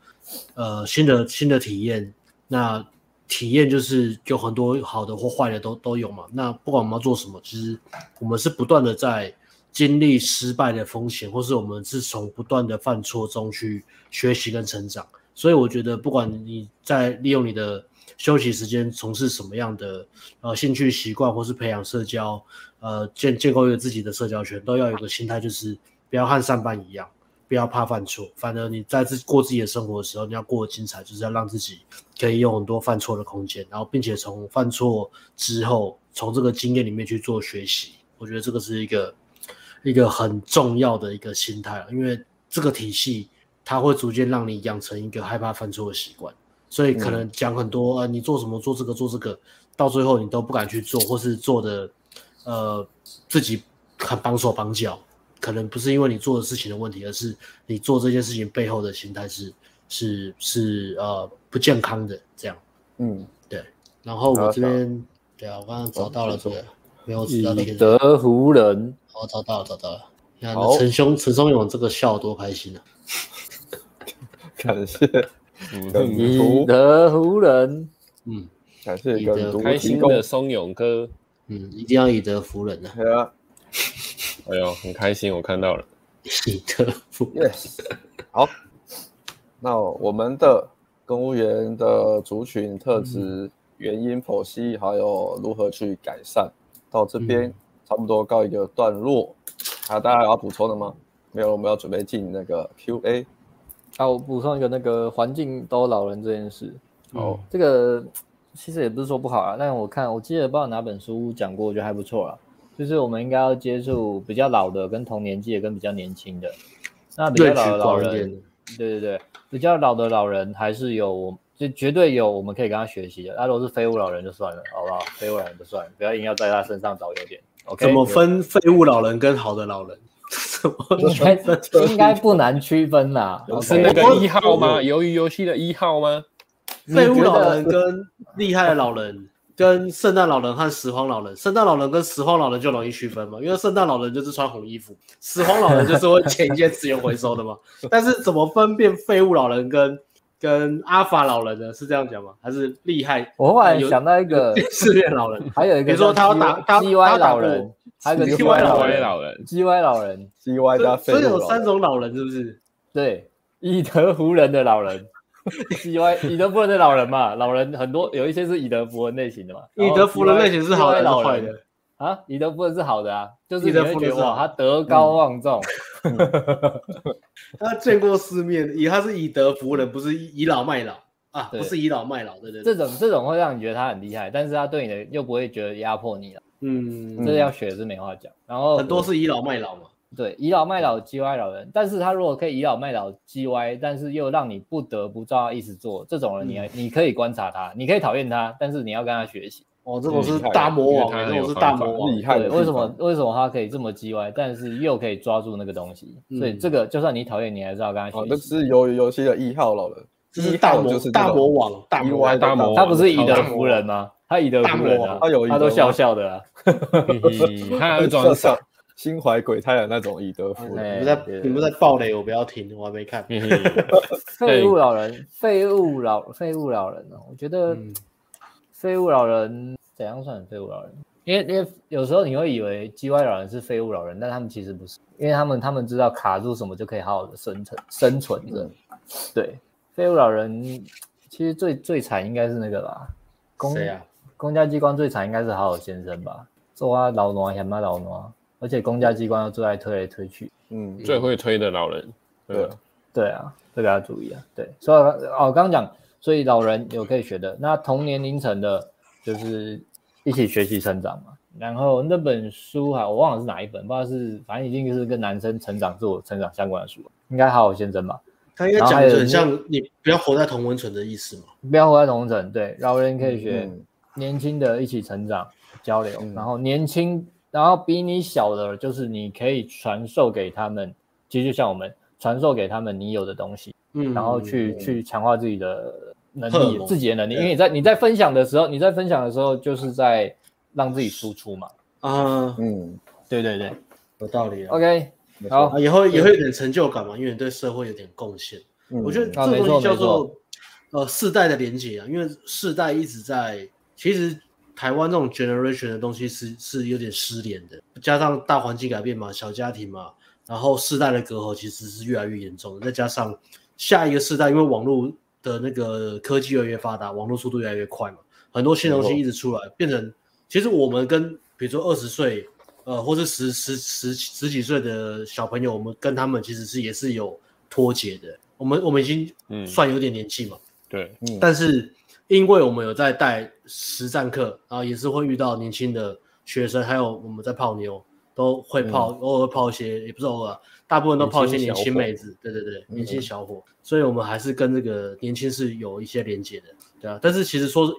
呃，新的新的体验。那体验就是有很多好的或坏的都都有嘛。那不管我们要做什么，其实我们是不断的在经历失败的风险，或是我们是从不断的犯错中去学习跟成长。所以我觉得，不管你在利用你的休息时间从事什么样的呃兴趣习惯，或是培养社交，呃建建构一个自己的社交圈，都要有个心态，就是。不要和上班一样，不要怕犯错。反而你在自过自己的生活的时候，你要过得精彩，就是要让自己可以有很多犯错的空间，然后并且从犯错之后，从这个经验里面去做学习。我觉得这个是一个一个很重要的一个心态，因为这个体系它会逐渐让你养成一个害怕犯错的习惯。所以可能讲很多，呃，你做什么做这个做这个，到最后你都不敢去做，或是做的呃自己很绑手绑脚。可能不是因为你做的事情的问题，而是你做这件事情背后的心态是是是呃不健康的这样。嗯，对。然后我这边对啊，我刚刚找到了这个，没有知道那个。以德服人。我找到了，找到了。你看陈兄陈松勇这个笑多开心啊！感谢。以德服人。嗯，感谢以德开心的松勇哥。嗯，一定要以德服人啊。对啊。哎呦，很开心，我看到了。以德服人。Yes. 好，那我们的公务员的族群特质、原因剖析，还有如何去改善，到这边差不多告一个段落。还有大家有要补充的吗？没有，我们要准备进那个 Q&A。啊，我补充一个那个环境都老人这件事。哦，这个其实也不是说不好啊，但我看我记得不知道哪本书讲过，我觉得还不错啊。就是我们应该要接触比较老的，跟同年纪的，跟比较年轻的。那比较老的老人，对对对，比较老的老人还是有，就绝对有我们可以跟他学习的。那如果是废物老人就算了，好不好？废物老人就算了，不要硬要在他身上找优点。OK？怎么分废物老人跟好的老人？应该应该不难区分呐。是那个一号吗？鱿鱼游戏的一号吗？废物老人跟厉害的老人。跟圣诞老人和拾荒老人，圣诞老人跟拾荒老人就容易区分嘛，因为圣诞老人就是穿红衣服，拾荒老人就是会捡一些资源回收的嘛。但是怎么分辨废物老人跟跟阿法老人呢？是这样讲吗？还是厉害？我后来想到一个试炼 老人，还有一个，比如说他要打他 G Y 老人，还有个 G Y 老人老人，G Y 老人，G Y 加废物。所以有三种老人是不是？对，以德服人的老人。以外，以德服人的老人嘛，老人很多，有一些是以德服人类型的嘛。以德服人类型是好的，老人的啊？以德服人是好的啊，就是你会觉得哇，他德高望重，他见过世面，以他是以德服人，不是倚老卖老啊，不是倚老卖老，对对。这种这种会让你觉得他很厉害，但是他对你的又不会觉得压迫你了。嗯，这个要学是没话讲。然后很多是倚老卖老嘛。对，倚老卖老、叽歪老人，但是他如果可以倚老卖老、叽歪，但是又让你不得不照他意思做，这种人你、嗯、你可以观察他，你可以讨厌他，但是你要跟他学习。哦，这种是大魔王，这种是大魔王，厉害。对，为什么为什么他可以这么叽歪，但是又可以抓住那个东西？嗯、所以这个就算你讨厌，你还是要跟他学习。哦，那是鱿鱼游戏的一号老人，这是大魔大魔王，大魔王，大魔王。他不是以德服人吗？他以德服人啊，他有他都笑笑的啊，他还会装傻。心怀鬼胎的那种以德服人，你们在你们在暴雷，我不要听，我还没看。废物老人，废物老废物老人哦，我觉得废物老人怎样算废物老人？因为因为有时候你会以为 G Y 老人是废物老人，但他们其实不是，因为他们他们知道卡住什么就可以好好的生存生存着。对，废物老人其实最最惨应该是那个吧？公？公家机关最惨应该是好好先生吧？做啊老挪嫌嘛老挪。而且公家机关又最爱推来推去，嗯，最会推的老人，对，对啊，这个要注意啊。对，所以哦，刚刚讲，所以老人有可以学的，那同年龄层的，就是一起学习成长嘛。然后那本书哈，我忘了是哪一本，不知道是，反正已经是跟男生成长、自我成长相关的书，应该好好先生吧。他应该讲的很像你不要活在同温层的意思嘛，不要活在同温层。对，老人可以学，年轻的一起成长交流，然后年轻。然后比你小的，就是你可以传授给他们，其实就像我们传授给他们你有的东西，嗯，然后去、嗯、去强化自己的能力，自己的能力，因为你在你在分享的时候，你在分享的时候就是在让自己输出嘛，啊，嗯，对对对，有道理。OK，好，以后也会有点成就感嘛，因为你对社会有点贡献。嗯、我觉得这个东西叫做呃世代的连接啊，因为世代一直在其实。台湾这种 generation 的东西是是有点失联的，加上大环境改变嘛，小家庭嘛，然后世代的隔阂其实是越来越严重的。再加上下一个世代，因为网络的那个科技越来越发达，网络速度越来越快嘛，很多新东西一直出来，哦、变成其实我们跟比如说二十岁，呃，或是十十十十几岁的小朋友，我们跟他们其实是也是有脱节的。我们我们已经算有点年纪嘛，嗯、对，嗯、但是。因为我们有在带实战课，然后也是会遇到年轻的学生，还有我们在泡妞都会泡，嗯、偶尔泡一些，也不是偶尔，大部分都泡一些年轻妹子，对对对，年轻小伙，嗯、所以我们还是跟这个年轻是有一些连接的，对啊。但是其实说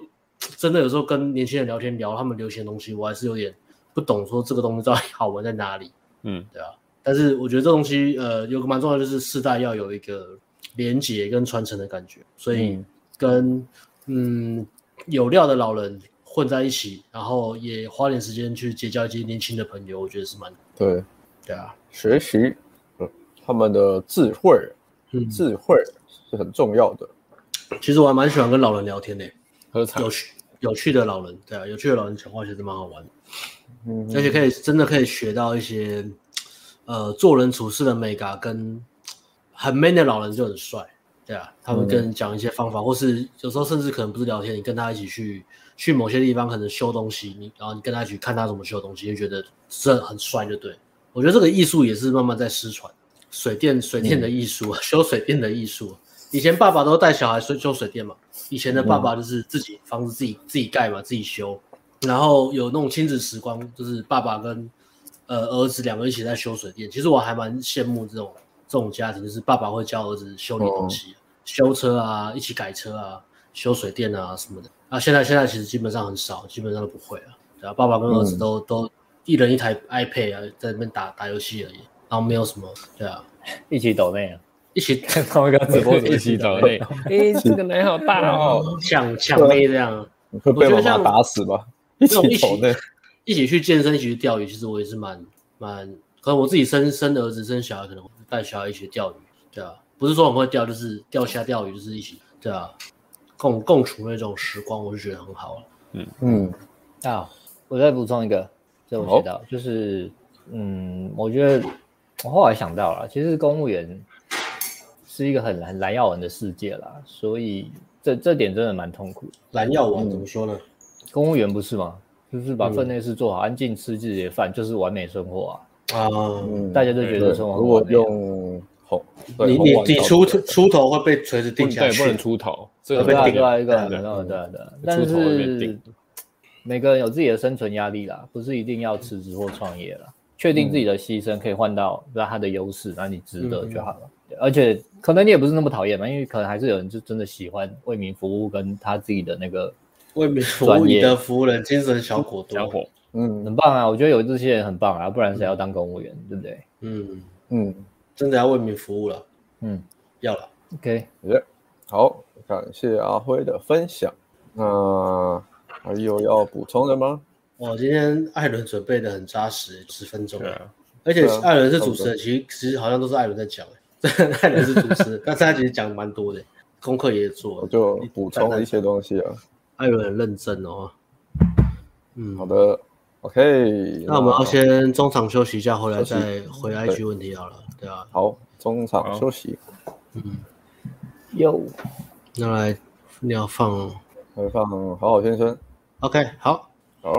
真的，有时候跟年轻人聊天聊他们流行的东西，我还是有点不懂，说这个东西到底好玩在哪里，嗯，对啊。但是我觉得这东西呃有个蛮重要的，就是世代要有一个连接跟传承的感觉，所以跟。嗯嗯，有料的老人混在一起，然后也花点时间去结交一些年轻的朋友，我觉得是蛮对，对啊，学习，嗯，他们的智慧，嗯，智慧是很重要的。其实我还蛮喜欢跟老人聊天的，喝茶，有趣有趣的老人，对啊，有趣的老人讲话其实蛮好玩的，嗯，而且可以真的可以学到一些，呃，做人处事的美感，跟很 man 的老人就很帅。对啊，他们跟你讲一些方法，嗯、或是有时候甚至可能不是聊天，你跟他一起去去某些地方，可能修东西，你然后你跟他一起看他怎么修东西，就觉得这很帅，就对。我觉得这个艺术也是慢慢在失传，水电水电的艺术，嗯、修水电的艺术。以前爸爸都带小孩修修水电嘛，以前的爸爸就是自己房子自己自己盖嘛，自己修，然后有那种亲子时光，就是爸爸跟呃儿子两个一起在修水电。其实我还蛮羡慕这种这种家庭，就是爸爸会教儿子修理东西。哦修车啊，一起改车啊，修水电啊什么的啊，现在现在其实基本上很少，基本上都不会啊。对啊，爸爸跟儿子都、嗯、都一人一台 iPad 啊，在那边打打游戏而已，然后没有什么，对啊，一起抖内啊，一起看同一个直播，一起抖内。哎，这个奶好大哦，抢抢妹这样，会被我妈打死吧？一起抖内，一起去健身，一起去钓鱼，其实我也是蛮蛮，可能我自己生生儿子生小孩，可能带小孩一起钓鱼，对啊。不是说很会钓，就是钓虾、钓鱼，就是一起，对啊，共共处那种时光，我就觉得很好了。嗯嗯，啊，我再补充一个，这我学到，哦、就是，嗯，我觉得我后来想到了，其实公务员是一个很很蓝药丸的世界啦，所以这这点真的蛮痛苦。蓝药丸怎么说呢？公务员不是吗？就是把分内事做好，嗯、安静吃自己的饭，就是完美生活啊。啊，嗯、大家都觉得生活很完美、啊。如果用你你你出出头会被锤子定下去，对，不能出头，这个被定了一个，对对对。但是每个人有自己的生存压力啦，不是一定要辞职或创业啦。确定自己的牺牲可以换到让他的优势，那你值得就好了。嗯、而且可能你也不是那么讨厌嘛，因为可能还是有人就真的喜欢为民服务，跟他自己的那个为民服务你的服务人精神小伙小伙，嗯，很棒啊！我觉得有这些人很棒啊，不然谁要当公务员，嗯、对不对？嗯嗯，真的要为民服务了，嗯，要了。OK，耶，好，感谢阿辉的分享。那还有要补充的吗？我今天艾伦准备的很扎实，十分钟。而且艾伦是主持人，其实其实好像都是艾伦在讲。艾伦是主持人，但是他其实讲蛮多的，功课也做，我就补充了一些东西啊。艾伦很认真哦。嗯，好的，OK。那我们要先中场休息一下，回来再回 IG 问题好了，对啊。好，中场休息。嗯，有。那来，你要放。来放好好先生，OK，好，好。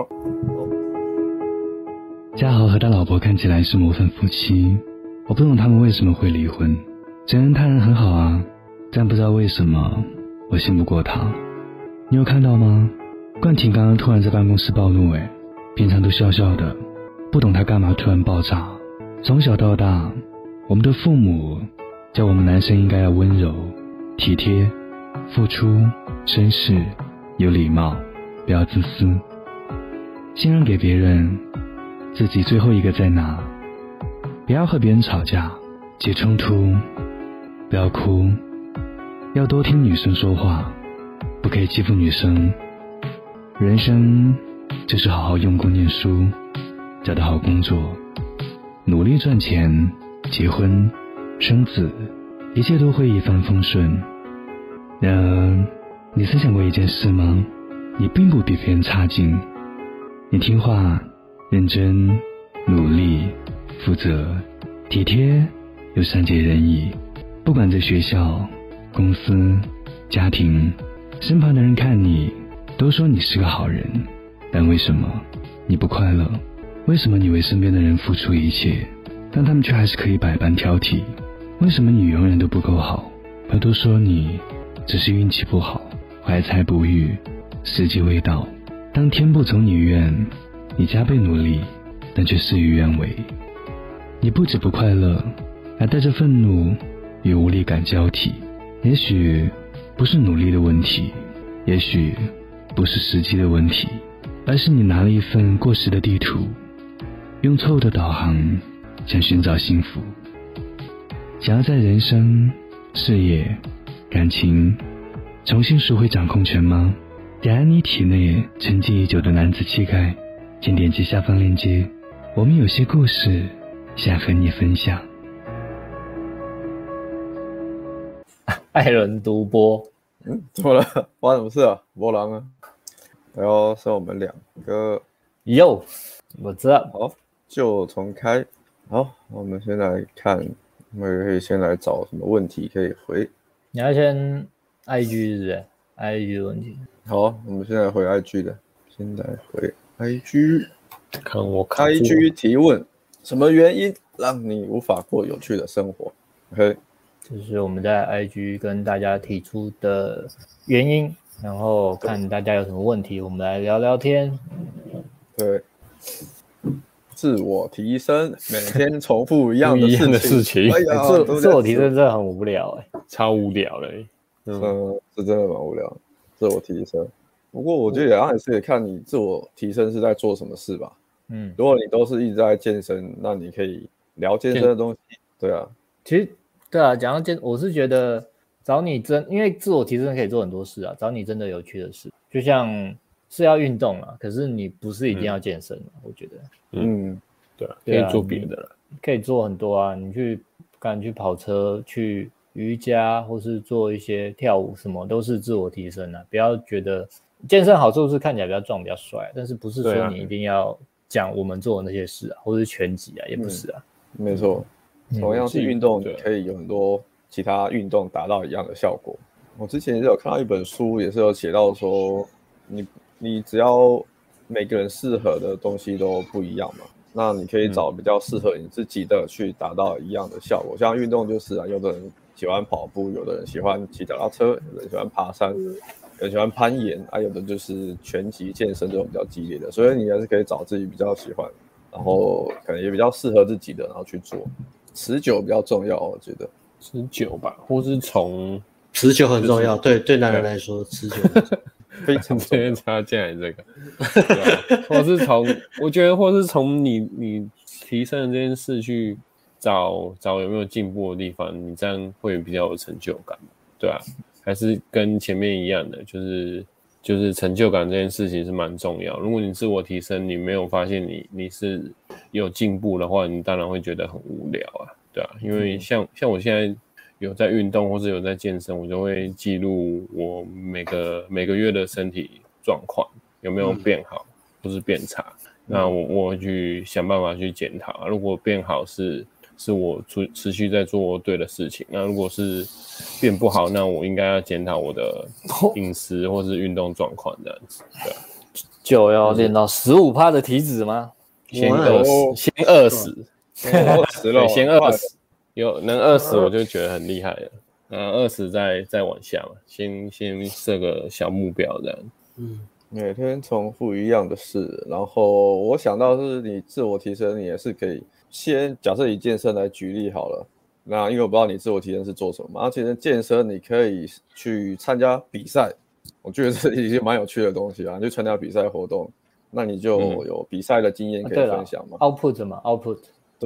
嘉豪和他老婆看起来是模范夫妻，我不懂他们为什么会离婚。承认他人很好啊，但不知道为什么我信不过他。你有看到吗？冠廷刚刚突然在办公室暴怒，哎，平常都笑笑的，不懂他干嘛突然爆炸。从小到大，我们的父母教我们男生应该要温柔、体贴、付出、绅士。有礼貌，不要自私，信任给别人，自己最后一个再拿。不要和别人吵架，起冲突，不要哭，要多听女生说话，不可以欺负女生。人生就是好好用功念书，找到好工作，努力赚钱，结婚，生子，一切都会一帆风顺。然而。你曾想过一件事吗？你并不比别人差劲，你听话、认真、努力、负责、体贴又善解人意。不管在学校、公司、家庭，身旁的人看你都说你是个好人，但为什么你不快乐？为什么你为身边的人付出一切，但他们却还是可以百般挑剔？为什么你永远都不够好？他都说你只是运气不好。怀才不遇，时机未到。当天不从你愿，你加倍努力，但却事与愿违。你不止不快乐，还带着愤怒与无力感交替。也许不是努力的问题，也许不是时机的问题，而是你拿了一份过时的地图，用错误的导航想寻找幸福，想要在人生、事业、感情。重新赎回掌控权吗？点燃你体内沉寂已久的男子气概，请点击下方链接。我们有些故事想和你分享。艾伦独播，嗯，怎么了？发生什么事啊？波浪啊？然后是我们两个。哟，我知道。好，就重开。好，我们先来看，我们可以先来找什么问题可以回。你要先。I G 是不是？I G 的问题。好，我们现在回 I G 的，现在回 I G。看我看。I G 提问：什么原因让你无法过有趣的生活？OK，这是我们在 I G 跟大家提出的原因，然后看大家有什么问题，我们来聊聊天。对，自我提升，每天重复一样的事情。的事情。哎呀，自自我提升真的很无聊哎、欸，超无聊嘞、欸。嗯，是真的蛮无聊，自我提升。不过我觉得也是也看你自我提升是在做什么事吧。嗯，如果你都是一直在健身，那你可以聊健身的东西。对啊，其实对啊，讲到健，我是觉得找你真，因为自我提升可以做很多事啊。找你真的有趣的事，就像是要运动啊，可是你不是一定要健身，我觉得。嗯，对啊，可以做别的了，可以做很多啊。你去敢去跑车去。瑜伽或是做一些跳舞，什么都是自我提升啊。不要觉得健身好处是看起来比较壮、比较帅，但是不是说你一定要讲我们做的那些事啊，或是拳击啊，也不是啊。嗯、没错，同样是运动，可以有很多其他运动达到一样的效果。我之前也有看到一本书，也是有写到说，你你只要每个人适合的东西都不一样嘛，那你可以找比较适合你自己的去达到一样的效果。像运动就是啊，有的人。喜欢跑步，有的人喜欢骑脚踏车，有的人喜欢爬山，有人喜欢攀岩，啊，有的就是拳击健身这种比较激烈的，所以你还是可以找自己比较喜欢，然后可能也比较适合自己的，然后去做。持久比较重要，我觉得持久吧，或是从持久很重要，对对男人来说持久 非常重要。插进来这个，或是从我觉得，或是从你你提升的这件事去找找有没有进步的地方，你这样会比较有成就感，对啊，还是跟前面一样的，就是就是成就感这件事情是蛮重要。如果你自我提升，你没有发现你你是。有进步的话，你当然会觉得很无聊啊，对啊，因为像像我现在有在运动或者有在健身，我就会记录我每个每个月的身体状况有没有变好，或是变差。嗯、那我我会去想办法去检讨，如果变好是是我持持续在做对的事情，那如果是变不好，那我应该要检讨我的饮食或是运动状况这样子，对、啊。就要练到十五趴的体脂吗？先饿死，先饿死，饿死了，先饿死，有能二十我就觉得很厉害了。嗯，二十再再往下嘛，先先设个小目标这样。嗯，每天重复一样的事，然后我想到是你自我提升，你也是可以先假设以健身来举例好了。那因为我不知道你自我提升是做什么嘛，而且健身你可以去参加比赛，我觉得这是一些蛮有趣的东西啊，就参加比赛活动。那你就有比赛的经验可以分享嘛？Output 嘛，Output。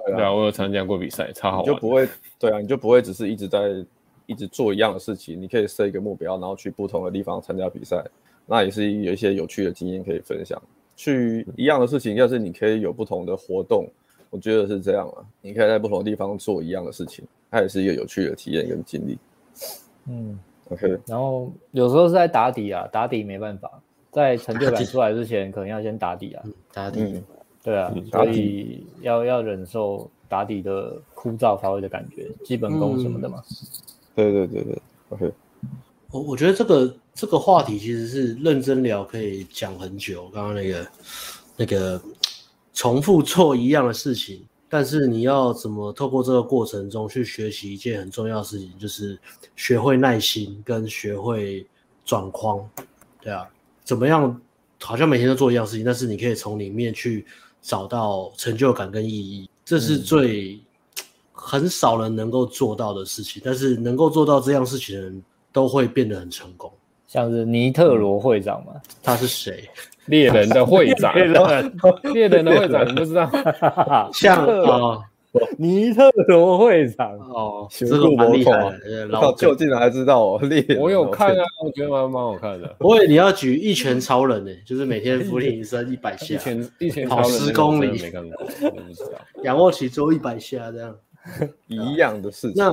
对啊，对啊，我有参加过比赛，超好玩。你就不会，对啊，你就不会只是一直在一直做一样的事情。你可以设一个目标，然后去不同的地方参加比赛，那也是有一些有趣的经验可以分享。去一样的事情，要是你可以有不同的活动，我觉得是这样啊。你可以在不同的地方做一样的事情，它也是一个有趣的体验跟经历。嗯，OK。然后有时候是在打底啊，打底没办法。在成就 感出来之前，可能要先打底啊，打底，对啊，所以要要忍受打底的枯燥乏味的感觉，基本功什么的嘛。对对对对，OK。我我觉得这个这个话题其实是认真聊可以讲很久。刚刚那个那个重复做一样的事情，但是你要怎么透过这个过程中去学习一件很重要的事情，就是学会耐心跟学会转框，对啊。怎么样？好像每天都做一样事情，但是你可以从里面去找到成就感跟意义，这是最、嗯、很少人能够做到的事情。但是能够做到这样事情的人都会变得很成功。像是尼特罗会长嘛？他是谁？猎人的会长。猎人的会长，你不知道？像啊。尼特罗会长哦，这个蛮厉害的，老舅竟然还知道哦，我有看啊，我觉得蛮蛮好看的。不会，你要举一拳超人呢，就是每天伏地挺身一百下，一拳一拳跑十公里，没看过，我不知道。仰卧起坐一百下这样，一样的事情。那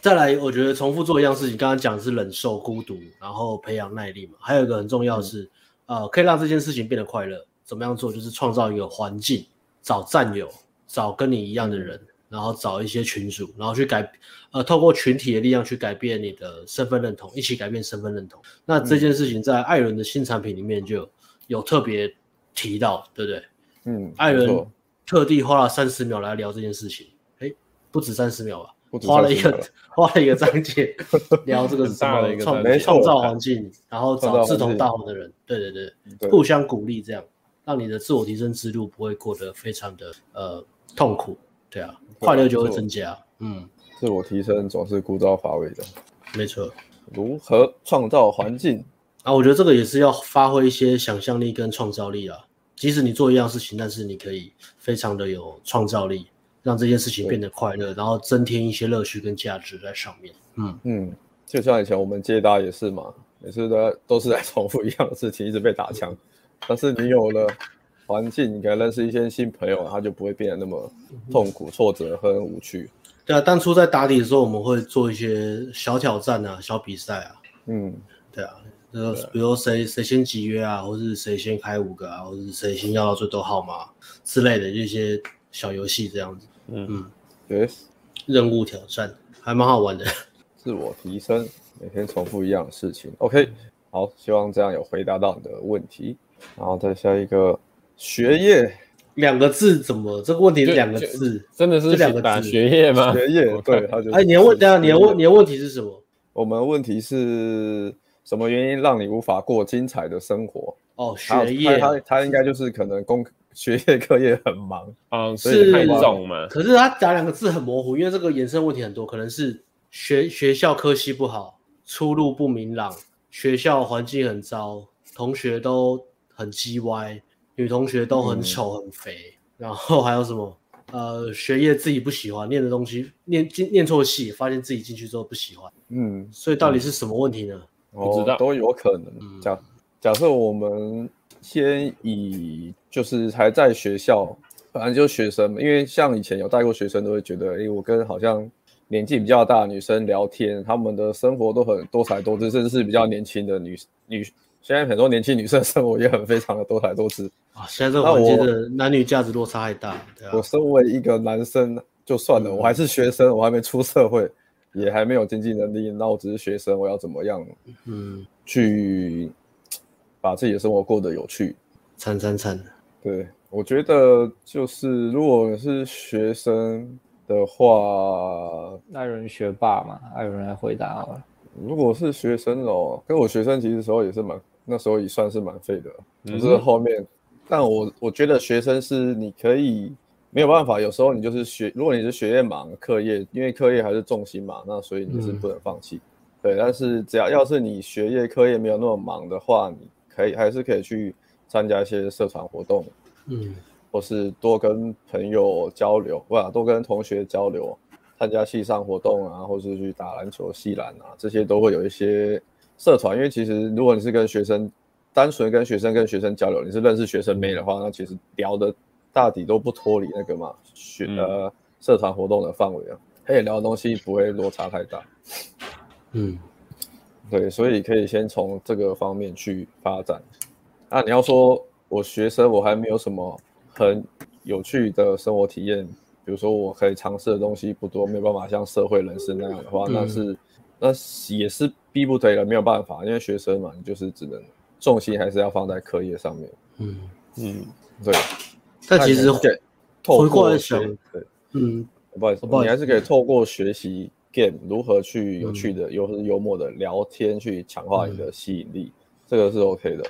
再来，我觉得重复做一样事情，刚刚讲的是忍受孤独，然后培养耐力嘛。还有一个很重要的是，呃，可以让这件事情变得快乐，怎么样做？就是创造一个环境，找战友。找跟你一样的人，然后找一些群主，然后去改，呃，透过群体的力量去改变你的身份认同，一起改变身份认同。那这件事情在艾伦的新产品里面就有，有特别提到，对不对？嗯，艾伦特地花了三十秒来聊这件事情，哎，不止三十秒吧，花了一个 花了一个章节 聊这个什么创创造环境，然后找志同道合的人，对对对，对。互相鼓励，这样让你的自我提升之路不会过得非常的呃。痛苦，对啊，快乐就会增加。嗯，自我提升总是枯燥乏味的，没错。如何创造环境啊？我觉得这个也是要发挥一些想象力跟创造力啊。即使你做一样事情，但是你可以非常的有创造力，让这件事情变得快乐，然后增添一些乐趣跟价值在上面。嗯嗯，就像以前我们接搭也是嘛，每次都都是在重复一样的事情，一直被打枪。但是你有了。环境，你可以认识一些新朋友，他就不会变得那么痛苦、挫折和无趣。对啊，当初在打底的时候，我们会做一些小挑战啊、小比赛啊。嗯，对啊，呃，比如谁谁先集约啊，或是谁先开五个啊，或是谁先要到最多号码之类的这些小游戏这样子。嗯嗯，对，任务挑战还蛮好玩的。自我提升，每天重复一样的事情。OK，好，希望这样有回答到你的问题。然后再下一个。学业两个字怎么？这个问题是两个字，真的是两个字？学业吗？学业对，他就哎，你的问，等下你的问，你的问题是什么？我们问题是什么原因让你无法过精彩的生活？哦，学业，他他他应该就是可能工 学业课业很忙啊，嗯、是太重嘛。可是他打两个字很模糊，因为这个衍生问题很多，可能是学学校科系不好，出路不明朗，学校环境很糟，同学都很鸡歪，女同学都很丑很肥，嗯、然后还有什么？呃，学业自己不喜欢，念的东西念进念错戏，发现自己进去之后不喜欢。嗯，所以到底是什么问题呢？不知道，都有可能。假假设我们先以就是还在学校，反正就学生，因为像以前有带过学生，都会觉得，哎，我跟好像年纪比较大的女生聊天，她们的生活都很多才多姿，甚至是比较年轻的女女。现在很多年轻女生生活也很非常的多才多姿 啊！现在这个环境的男女价值落差太大。对啊，我身为一个男生就算了，嗯、我还是学生，我还没出社会，也还没有经济能力，那我只是学生，我要怎么样？嗯，去把自己的生活过得有趣。惨惨惨！对，我觉得就是如果是学生的话，那有人学霸嘛？还有人来回答好了。如果是学生哦，跟我学生其实时候也是蛮。那时候也算是蛮废的，可是后面，嗯、但我我觉得学生是你可以没有办法，有时候你就是学，如果你是学业忙，课业因为课业还是重心嘛，那所以你是不能放弃，嗯、对。但是只要要是你学业课业没有那么忙的话，你可以还是可以去参加一些社团活动，嗯，或是多跟朋友交流，哇，多跟同学交流，参加系上活动啊，或是去打篮球、系篮啊，这些都会有一些。社团，因为其实如果你是跟学生，单纯跟学生跟学生交流，你是认识学生妹的话，那其实聊的大抵都不脱离那个嘛，学呃社团活动的范围啊，可以聊的东西不会落差太大。嗯，对，所以可以先从这个方面去发展。那你要说我学生我还没有什么很有趣的生活体验，比如说我可以尝试的东西不多，没有办法像社会人士那样的话，那是。那也是逼不得已了，没有办法，因为学生嘛，你就是只能重心还是要放在课业上面。嗯嗯，对。但其实回过来想，对，嗯，不好意思，你还是可以透过学习 game 如何去有趣的、又是幽默的聊天，去强化你的吸引力，这个是 OK 的。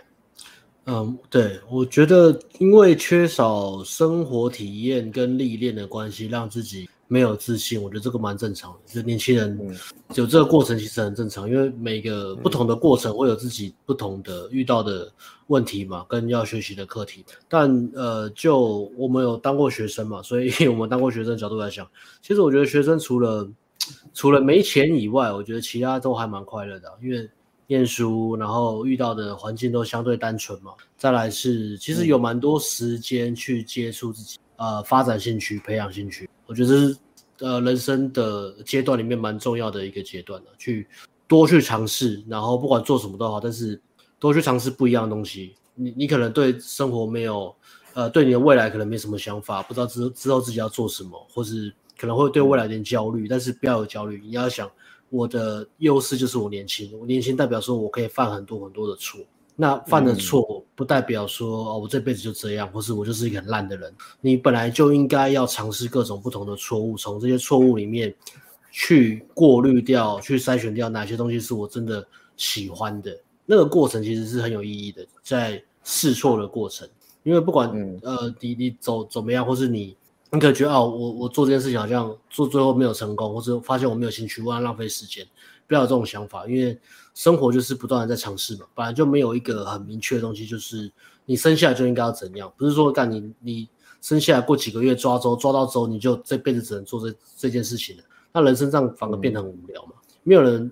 嗯，对，我觉得因为缺少生活体验跟历练的关系，让自己。没有自信，我觉得这个蛮正常的。就年轻人有这个过程，其实很正常，因为每个不同的过程会有自己不同的遇到的问题嘛，跟要学习的课题。但呃，就我们有当过学生嘛，所以我们当过学生的角度来讲，其实我觉得学生除了除了没钱以外，我觉得其他都还蛮快乐的，因为念书，然后遇到的环境都相对单纯嘛。再来是，其实有蛮多时间去接触自己。呃，发展兴趣，培养兴趣，我觉得是呃人生的阶段里面蛮重要的一个阶段的，去多去尝试，然后不管做什么都好，但是多去尝试不一样的东西。你你可能对生活没有，呃，对你的未来可能没什么想法，不知道之之后自己要做什么，或是可能会对未来有点焦虑，但是不要有焦虑，你要想我的优势就是我年轻，我年轻代表说我可以犯很多很多的错。那犯的错不代表说哦，我这辈子就这样，或是我就是一个很烂的人。你本来就应该要尝试各种不同的错误，从这些错误里面去过滤掉、去筛选掉哪些东西是我真的喜欢的。那个过程其实是很有意义的，在试错的过程。因为不管呃你你走怎么样，或是你你可能觉得哦，我我做这件事情好像做最后没有成功，或者发现我没有兴趣，我要浪费时间。不要有这种想法，因为生活就是不断的在尝试嘛，本来就没有一个很明确的东西，就是你生下来就应该要怎样，不是说干你你生下来过几个月抓周抓到周你就这辈子只能做这这件事情了，那人生这样反而变得很无聊嘛，没有人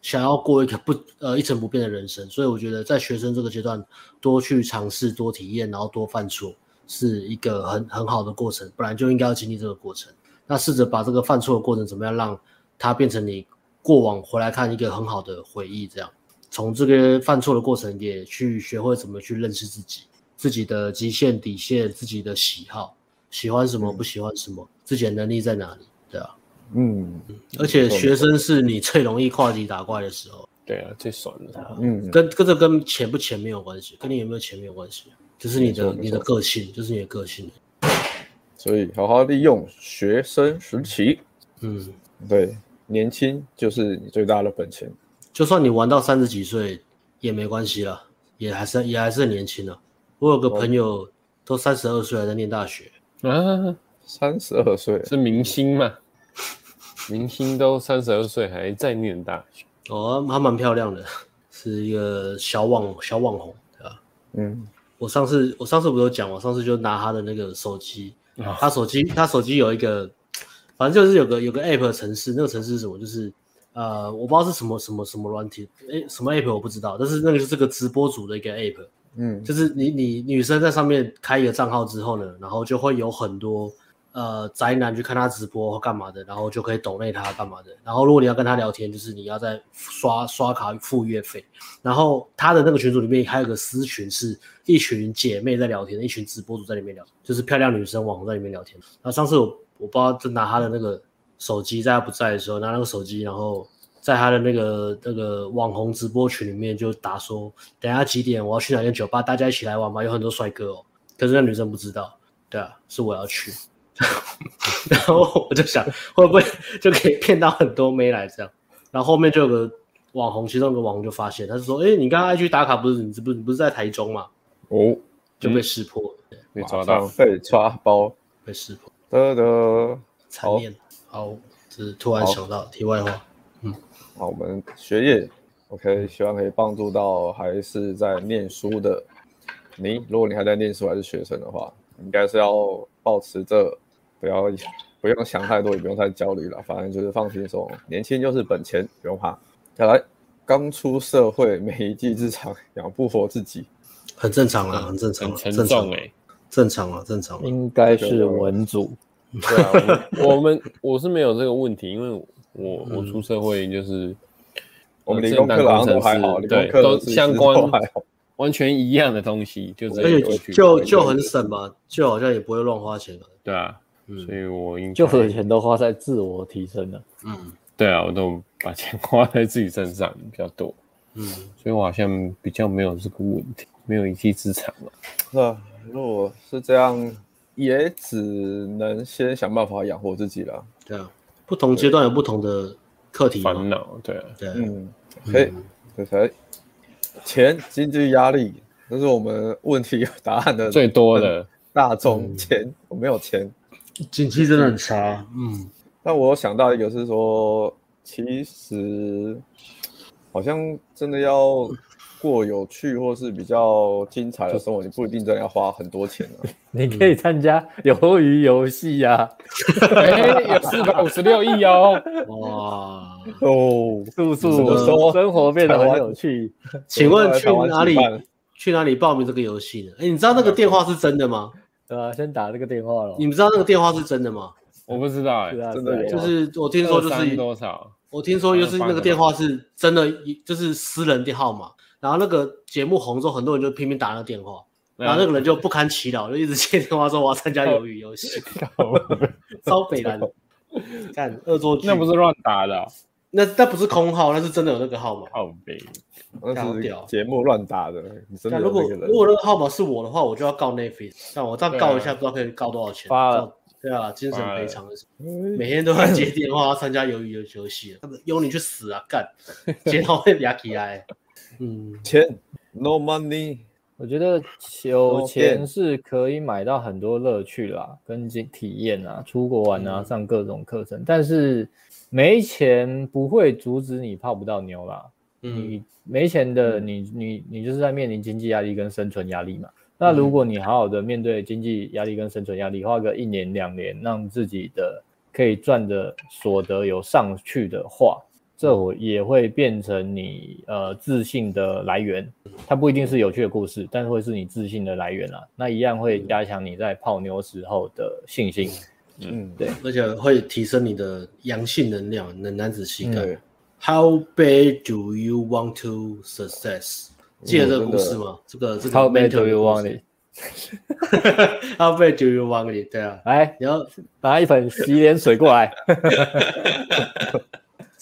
想要过一个不呃一成不变的人生，所以我觉得在学生这个阶段多去尝试多体验，然后多犯错是一个很很好的过程，本来就应该要经历这个过程，那试着把这个犯错的过程怎么样让它变成你。过往回来看一个很好的回忆，这样。从这个犯错的过程也去学会怎么去认识自己，自己的极限底线，自己的喜好，喜欢什么不喜欢什么，嗯、自己的能力在哪里，对啊，嗯，而且学生是你最容易跨级打怪的时候，对啊，最爽的，啊、嗯，跟跟这跟钱不钱没有关系，跟你有没有钱没有关系，就是你的你的个性，就是你的个性，所以好好利用学生时期，嗯，对。年轻就是你最大的本钱，就算你玩到三十几岁也没关系了，也还是也还是很年轻了。我有个朋友都三十二岁还在念大学。啊，三十二岁。是明星嘛？明星都三十二岁还在念大学。哦，她蛮漂亮的，是一个小网小网红，对吧？嗯，我上次我上次不是有讲，我上次就拿他的那个手机，他手机他手机有一个，反正就是有个有个 app 的城市，那个城市是什么？就是呃，我不知道是什么什么什么软体，哎，什么 app 我不知道，但是那个就是个直播组的一个 app，嗯，就是你你女生在上面开一个账号之后呢，然后就会有很多。呃，宅男去看他直播或干嘛的，然后就可以抖内他干嘛的。然后如果你要跟他聊天，就是你要在刷刷卡付月费。然后他的那个群组里面还有个私群，是一群姐妹在聊天，一群直播主在里面聊，就是漂亮女生网红在里面聊天。然后上次我我不知道就拿他的那个手机，在他不在的时候拿那个手机，然后在他的那个那个网红直播群里面就打说，等下几点我要去哪间酒吧，大家一起来玩吧，有很多帅哥哦。可是那女生不知道，对啊，是我要去。然后我就想，会不会就可以骗到很多妹来这样？然后后面就有个网红，其中一个网红就发现，他就说：“哎，你刚刚去打卡不是？你不是不是在台中吗？”哦，就被识破了，嗯、被抓到，被抓包，被识破。得得，残念。好，只是突然想到题外话。嗯，好，我们学业 OK，希望可以帮助到还是在念书的你。如果你还在念书还是学生的话，应该是要。保持着，不要不用想太多，也不用太焦虑了，反正就是放轻松。年轻就是本钱，不用怕。再来，刚出社会，没一技之长，养不活自己，很正常啊，很正常，很沉重哎，正常啊，正常。应该是文组。对啊，我 们我是没有这个问题，因为我我出社会就是我们理工科好像都还好，对，都相关。完全一样的东西，就这样，就就很省嘛，就好像也不会乱花钱了。对啊，所以我应该就很多钱都花在自我提升了。嗯，对啊，我都把钱花在自己身上比较多。嗯，所以我好像比较没有这个问题，没有一技之长了。是啊，如果是这样，也只能先想办法养活自己了。对啊，不同阶段有不同的课题烦恼。对啊，对，嗯，可以，可以。钱、经济压力，这是我们问题有答案的最多的大众。钱，我没有钱，经济真的很差。嗯，但我想到一个是说，其实好像真的要过有趣或是比较精彩的生活，你不一定真的要花很多钱啊。你可以参加鱿鱼游戏呀，有四百五十六亿哦。哇！哦，速速生活变得很有趣。请问去哪里？去哪里报名这个游戏呢？哎，你知道那个电话是真的吗？对啊，先打这个电话了。你们知道那个电话是真的吗？我不知道哎，真的就是我听说就是多少？我听说就是那个电话是真的，就是私人电号码。然后那个节目红之后，很多人就拼命打那个电话，然后那个人就不堪其扰，就一直接电话说我要参加鱿鱼游戏，超北烂的。看恶作剧，那不是乱打的，那那不是空号，那是真的有那个号码。好悲，那是节目乱打的。那如果如果那个号码是我的话，我就要告 Netflix。那我再告一下，不知道可以告多少钱。发对啊，精神赔偿的时候，每天都要接电话，要参加鱿鱼游戏，有你去死啊！干，接到会压起来。嗯，钱，no money。我觉得有钱是可以买到很多乐趣啦，跟经体验啊，出国玩啊，上各种课程。但是没钱不会阻止你泡不到妞啦。你没钱的，你你你就是在面临经济压力跟生存压力嘛。那如果你好好的面对经济压力跟生存压力，花个一年两年，让自己的可以赚的所得有上去的话。这我也会变成你呃自信的来源，它不一定是有趣的故事，但是会是你自信的来源啊。那一样会加强你在泡妞时候的信心，嗯，对，而且会提升你的阳性能量、能男子气概。嗯、How bad do you want to success？记得这个故事吗？这个这个 How bad do you want it？How bad do you want it？对啊，来，你要拿一盆洗脸水过来。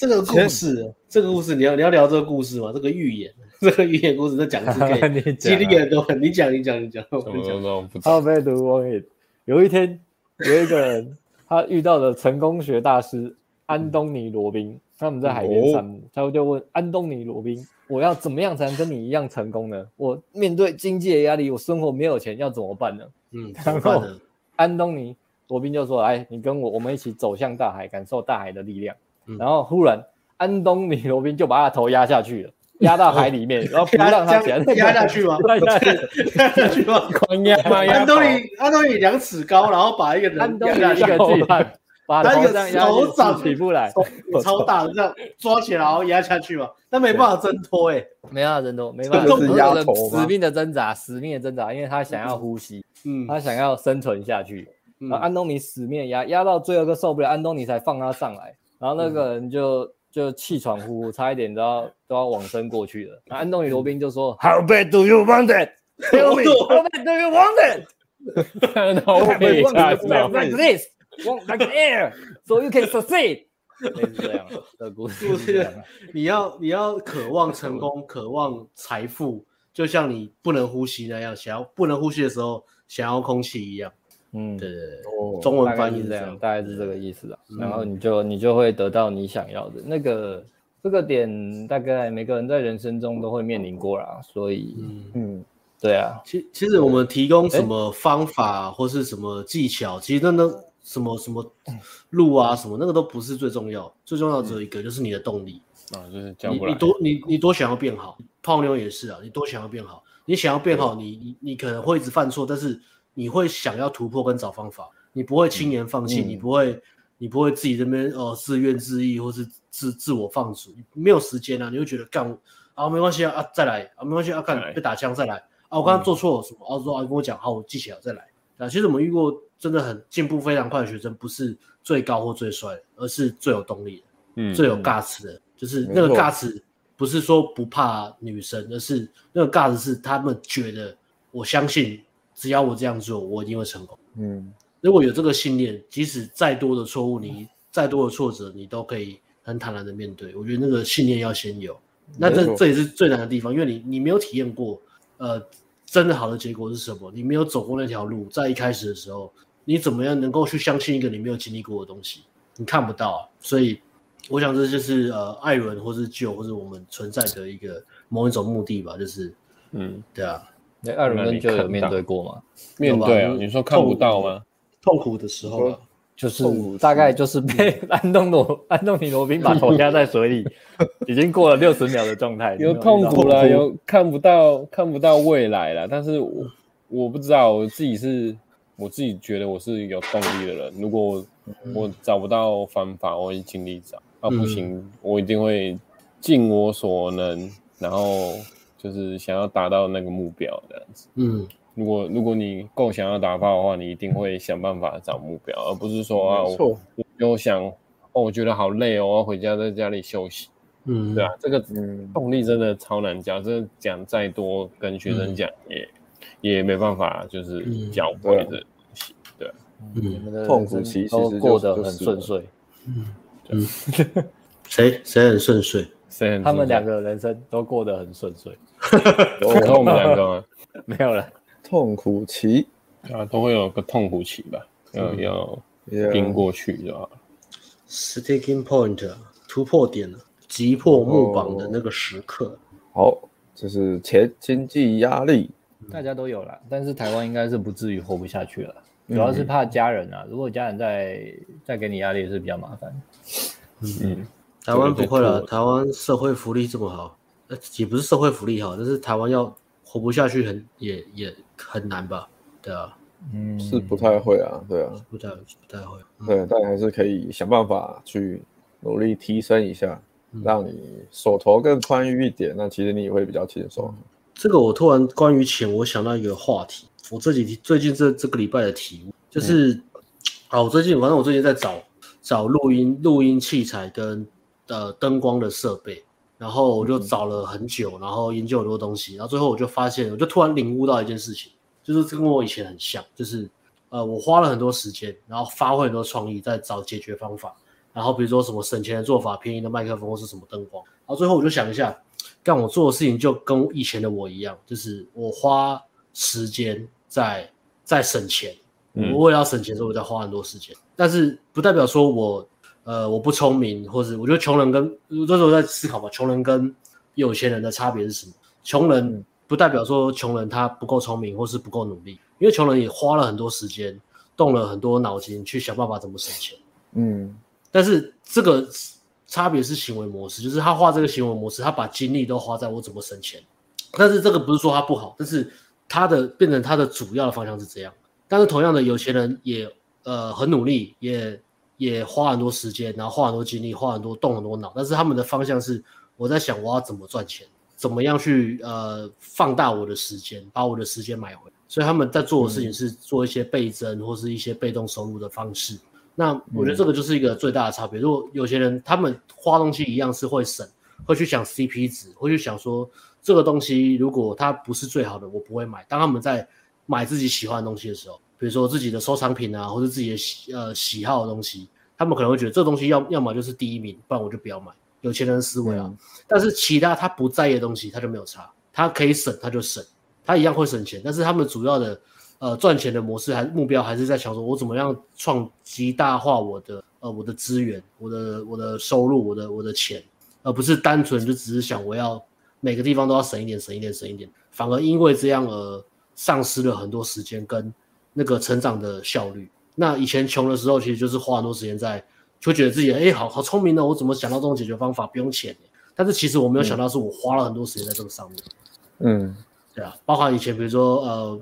这个故事，这个故事，你要你要聊这个故事吗？这个寓言，这个寓言故事，在讲是可以激励很多。你讲，你讲，你讲，我讲。How bad do you want it？有一天，有一个人，他遇到了成功学大师安东尼罗宾，他们在海边散步，他就问安东尼罗宾：“我要怎么样才能跟你一样成功呢？我面对经济的压力，我生活没有钱，要怎么办呢？”嗯，然后安东尼罗宾就说：“哎，你跟我，我们一起走向大海，感受大海的力量。嗯”然后忽然安东尼罗宾就把他头压下去了。压到海里面，然后不让他起来，压下去吗？压下去，压下去吗？狂压吗？安东尼，安东尼两尺高，然后把一个人安东尼一个巨汉，把他一个手掌起不来，超大的这样抓起来，然后压下去嘛。但没办法挣脱，哎，没办法挣脱，没办法，是压头，死命的挣扎，死命的挣扎，因为他想要呼吸，嗯，他想要生存下去。然后安东尼死命压，压到最后一个受不了，安东尼才放他上来，然后那个人就。就气喘呼呼，差一点都要都要往生过去了。那安东尼罗宾就说：“How bad do you want it? Tell me, how bad do you want it? 然后被吓到。Like this, want like air, so you can succeed。”类似这样的故事。你要你要渴望成功，渴望财富，就像你不能呼吸那样，想要不能呼吸的时候想要空气一样。嗯，对对对，哦，中文翻译是这样，大概是这个意思啊。然后你就你就会得到你想要的那个这个点，大概每个人在人生中都会面临过啦。所以，嗯，对啊。其其实我们提供什么方法或是什么技巧，其实那那什么什么路啊什么那个都不是最重要，最重要只有一个，就是你的动力啊，就是讲过来。你你多你你多想要变好，泡妞也是啊，你多想要变好，你想要变好，你你你可能会一直犯错，但是。你会想要突破跟找方法，你不会轻言放弃，嗯、你不会，你不会自己这边呃自怨自艾或是自自我放逐，没有时间啊，你会觉得干啊没关系啊啊再来啊没关系啊干被打枪再来啊我刚刚做错了什么、嗯、啊说啊跟我讲好我记起来再来啊其实我们遇过真的很进步非常快的学生，不是最高或最帅，而是最有动力的，嗯，最有 guts 的，就是那个 guts 不是说不怕女生，而是那个 guts 是他们觉得我相信。只要我这样做，我一定会成功。嗯，如果有这个信念，即使再多的错误，你再多的挫折，你都可以很坦然的面对。我觉得那个信念要先有。那这这也是最难的地方，因为你你没有体验过，呃，真的好的结果是什么？你没有走过那条路，在一开始的时候，你怎么样能够去相信一个你没有经历过的东西？你看不到啊。所以，我想这就是呃，艾伦或是 Joe 或是我们存在的一个某一种目的吧，就是，嗯，对啊。那艾伦跟就有面对过吗？面对啊，你说看不到吗？痛苦的时候，就是大概就是被安东罗安东尼罗宾把头压在水里，已经过了六十秒的状态，有痛苦了，有看不到看不到未来了。但是我我不知道，我自己是我自己觉得我是有动力的人。如果我找不到方法，我会尽力找。啊，不行，我一定会尽我所能，然后。就是想要达到那个目标这样子。嗯，如果如果你够想要达到的话，你一定会想办法找目标，而不是说啊，我我就想哦，我觉得好累哦，我要回家在家里休息。嗯，对啊，这个动力真的超难教，这讲再多跟学生讲也也没办法，就是教会的东西。对，嗯，痛苦其实都过得很顺遂。嗯，嗯，谁谁很顺遂？他们两个人生都过得很顺遂。有我们两个吗？没有了。痛苦期啊，都会有个痛苦期吧？要要拼过去就好了。Sticking point 突破点了，击破木榜的那个时刻。好，这是前经济压力，大家都有了，但是台湾应该是不至于活不下去了。主要是怕家人啊，如果家人再再给你压力是比较麻烦。嗯。台湾不会了，台湾社会福利这么好，呃，也不是社会福利哈，但是台湾要活不下去很也也很难吧？对啊，嗯，是不太会啊，对啊，不太不太会，对，但还是可以想办法去努力提升一下，让你手头更宽裕一点，那其实你也会比较轻松。这个我突然关于钱，我想到一个话题，我这几天最近这这个礼拜的题目就是，啊，我最近反正我最近在找找录音录音器材跟。呃灯光的设备，然后我就找了很久，然后研究很多东西，然后最后我就发现，我就突然领悟到一件事情，就是跟我以前很像，就是呃，我花了很多时间，然后发挥很多创意在找解决方法，然后比如说什么省钱的做法、便宜的麦克风或是什么灯光，然后最后我就想一下，干我做的事情就跟以前的我一样，就是我花时间在在省钱，我为了要省钱，所以我在花很多时间，但是不代表说我。呃，我不聪明，或者我觉得穷人跟这时候在思考嘛，穷人跟有钱人的差别是什么？穷人不代表说穷人他不够聪明或是不够努力，因为穷人也花了很多时间，动了很多脑筋去想办法怎么省钱。嗯，但是这个差别是行为模式，就是他画这个行为模式，他把精力都花在我怎么省钱。但是这个不是说他不好，但是他的变成他的主要的方向是这样。但是同样的，有钱人也呃很努力，也。也花很多时间，然后花很多精力，花很多动很多脑，但是他们的方向是我在想我要怎么赚钱，怎么样去呃放大我的时间，把我的时间买回来。所以他们在做的事情是做一些倍增或是一些被动收入的方式。那我觉得这个就是一个最大的差别。如果有些人他们花东西一样是会省，会去想 CP 值，会去想说这个东西如果它不是最好的，我不会买。当他们在买自己喜欢的东西的时候。比如说自己的收藏品啊，或者自己的喜呃喜好的东西，他们可能会觉得这东西要要么就是第一名，不然我就不要买。有钱人的思维啊，嗯、但是其他他不在意的东西，他就没有差，他可以省他就省，他一样会省钱。但是他们主要的呃赚钱的模式还目标还是在想说，我怎么样创极大化我的呃我的资源，我的我的收入，我的我的钱，而不是单纯就只是想我要每个地方都要省一点省一点省一点，反而因为这样而丧失了很多时间跟。那个成长的效率，那以前穷的时候，其实就是花很多时间在，就觉得自己哎，好好聪明呢，我怎么想到这种解决方法，不用钱。但是其实我没有想到，是我花了很多时间在这个上面。嗯，对啊，包括以前比如说呃，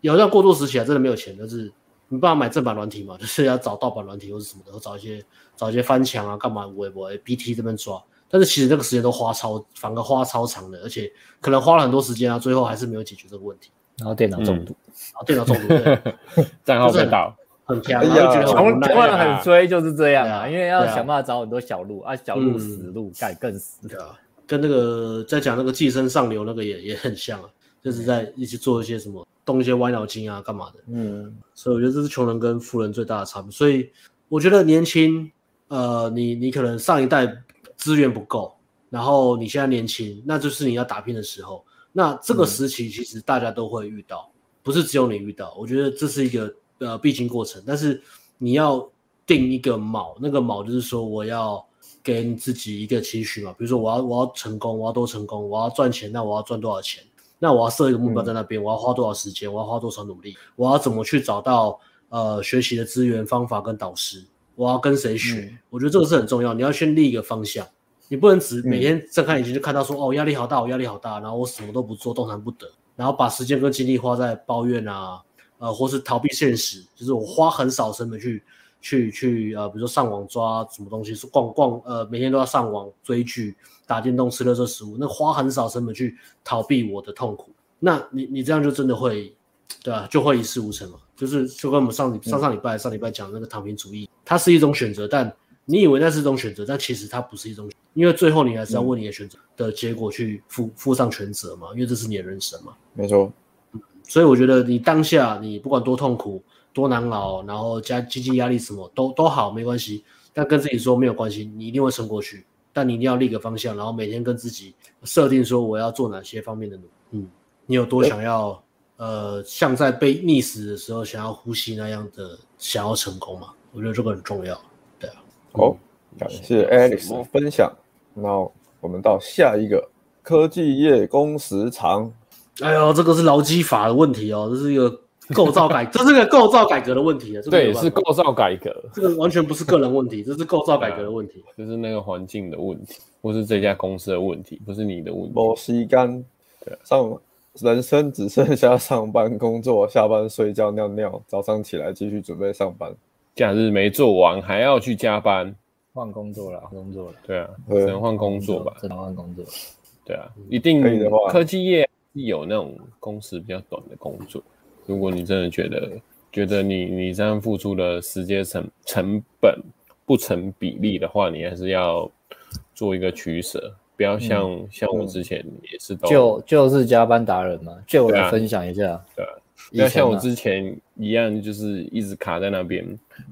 有段过渡时期啊，真的没有钱，就是没办法买正版软体嘛，就是要找盗版软体或者什么的，找一些找一些翻墙啊，干嘛微博 BT 这边抓。但是其实那个时间都花超，反而花超长的，而且可能花了很多时间啊，最后还是没有解决这个问题。然后电脑中毒，嗯、然后电脑中毒，账号被盗，很强，然后觉得穷穷人很追，就是这样啊，因为要想办法找很多小路啊，小路死路盖更死，对啊，跟那个在讲那个寄生上流那个也也很像啊，就是在一起做一些什么动一些歪脑筋啊，干嘛的，嗯，所以我觉得这是穷人跟富人最大的差别。所以我觉得年轻，呃，你你可能上一代资源不够，然后你现在年轻，那就是你要打拼的时候。那这个时期其实大家都会遇到，嗯、不是只有你遇到。我觉得这是一个呃必经过程，但是你要定一个锚，那个锚就是说我要给自己一个期许嘛。比如说我要我要成功，我要多成功，我要赚钱，那我要赚多少钱？那我要设一个目标在那边，嗯、我要花多少时间？我要花多少努力？我要怎么去找到呃学习的资源、方法跟导师？我要跟谁学？嗯、我觉得这个是很重要，你要先立一个方向。你不能只每天睁开眼睛就看到说、嗯、哦压力好大，我压力好大，然后我什么都不做，动弹不得，然后把时间跟精力花在抱怨啊，呃，或是逃避现实，就是我花很少成本去去去呃，比如说上网抓什么东西，是逛逛呃，每天都要上网追剧、打电动、吃垃圾食物，那花很少成本去逃避我的痛苦，那你你这样就真的会，对吧？就会一事无成嘛，就是就跟我们上上上礼拜上礼拜讲那个躺平主义，它是一种选择，但。你以为那是一种选择，但其实它不是一种选择，因为最后你还是要为你的选择的结果去负负上全责嘛，因为这是你的人生嘛。没错，所以我觉得你当下你不管多痛苦、多难熬，然后加经济压力什么都都好，没关系。但跟自己说没有关系，你一定会撑过去。但你一定要立个方向，然后每天跟自己设定说我要做哪些方面的努力。嗯，你有多想要呃，像在被溺死的时候想要呼吸那样的想要成功嘛？我觉得这个很重要。好，感谢 Alex 分享。那我们到下一个科技业工时长。哎呦，这个是劳基法的问题哦，这是一个构造改，这是个构造改革的问题啊。对，是构造改革，这个完全不是个人问题，这是构造改革的问题，就是那个环境的问题，不是这家公司的问题，不是你的问题。没时间，对，上人生只剩下上班、工作、下班、睡觉、尿尿，早上起来继续准备上班。假日没做完，还要去加班，换工作了，工作了。对啊，只能换工作吧，只能换工作。对啊，一定科技业有那种工时比较短的工作。如果你真的觉得觉得你你这样付出的时间成成本不成比例的话，你还是要做一个取舍，不要像、嗯、像我之前也是都就就是加班达人嘛，就我来分享一下，对、啊。要像我之前一样，就是一直卡在那边，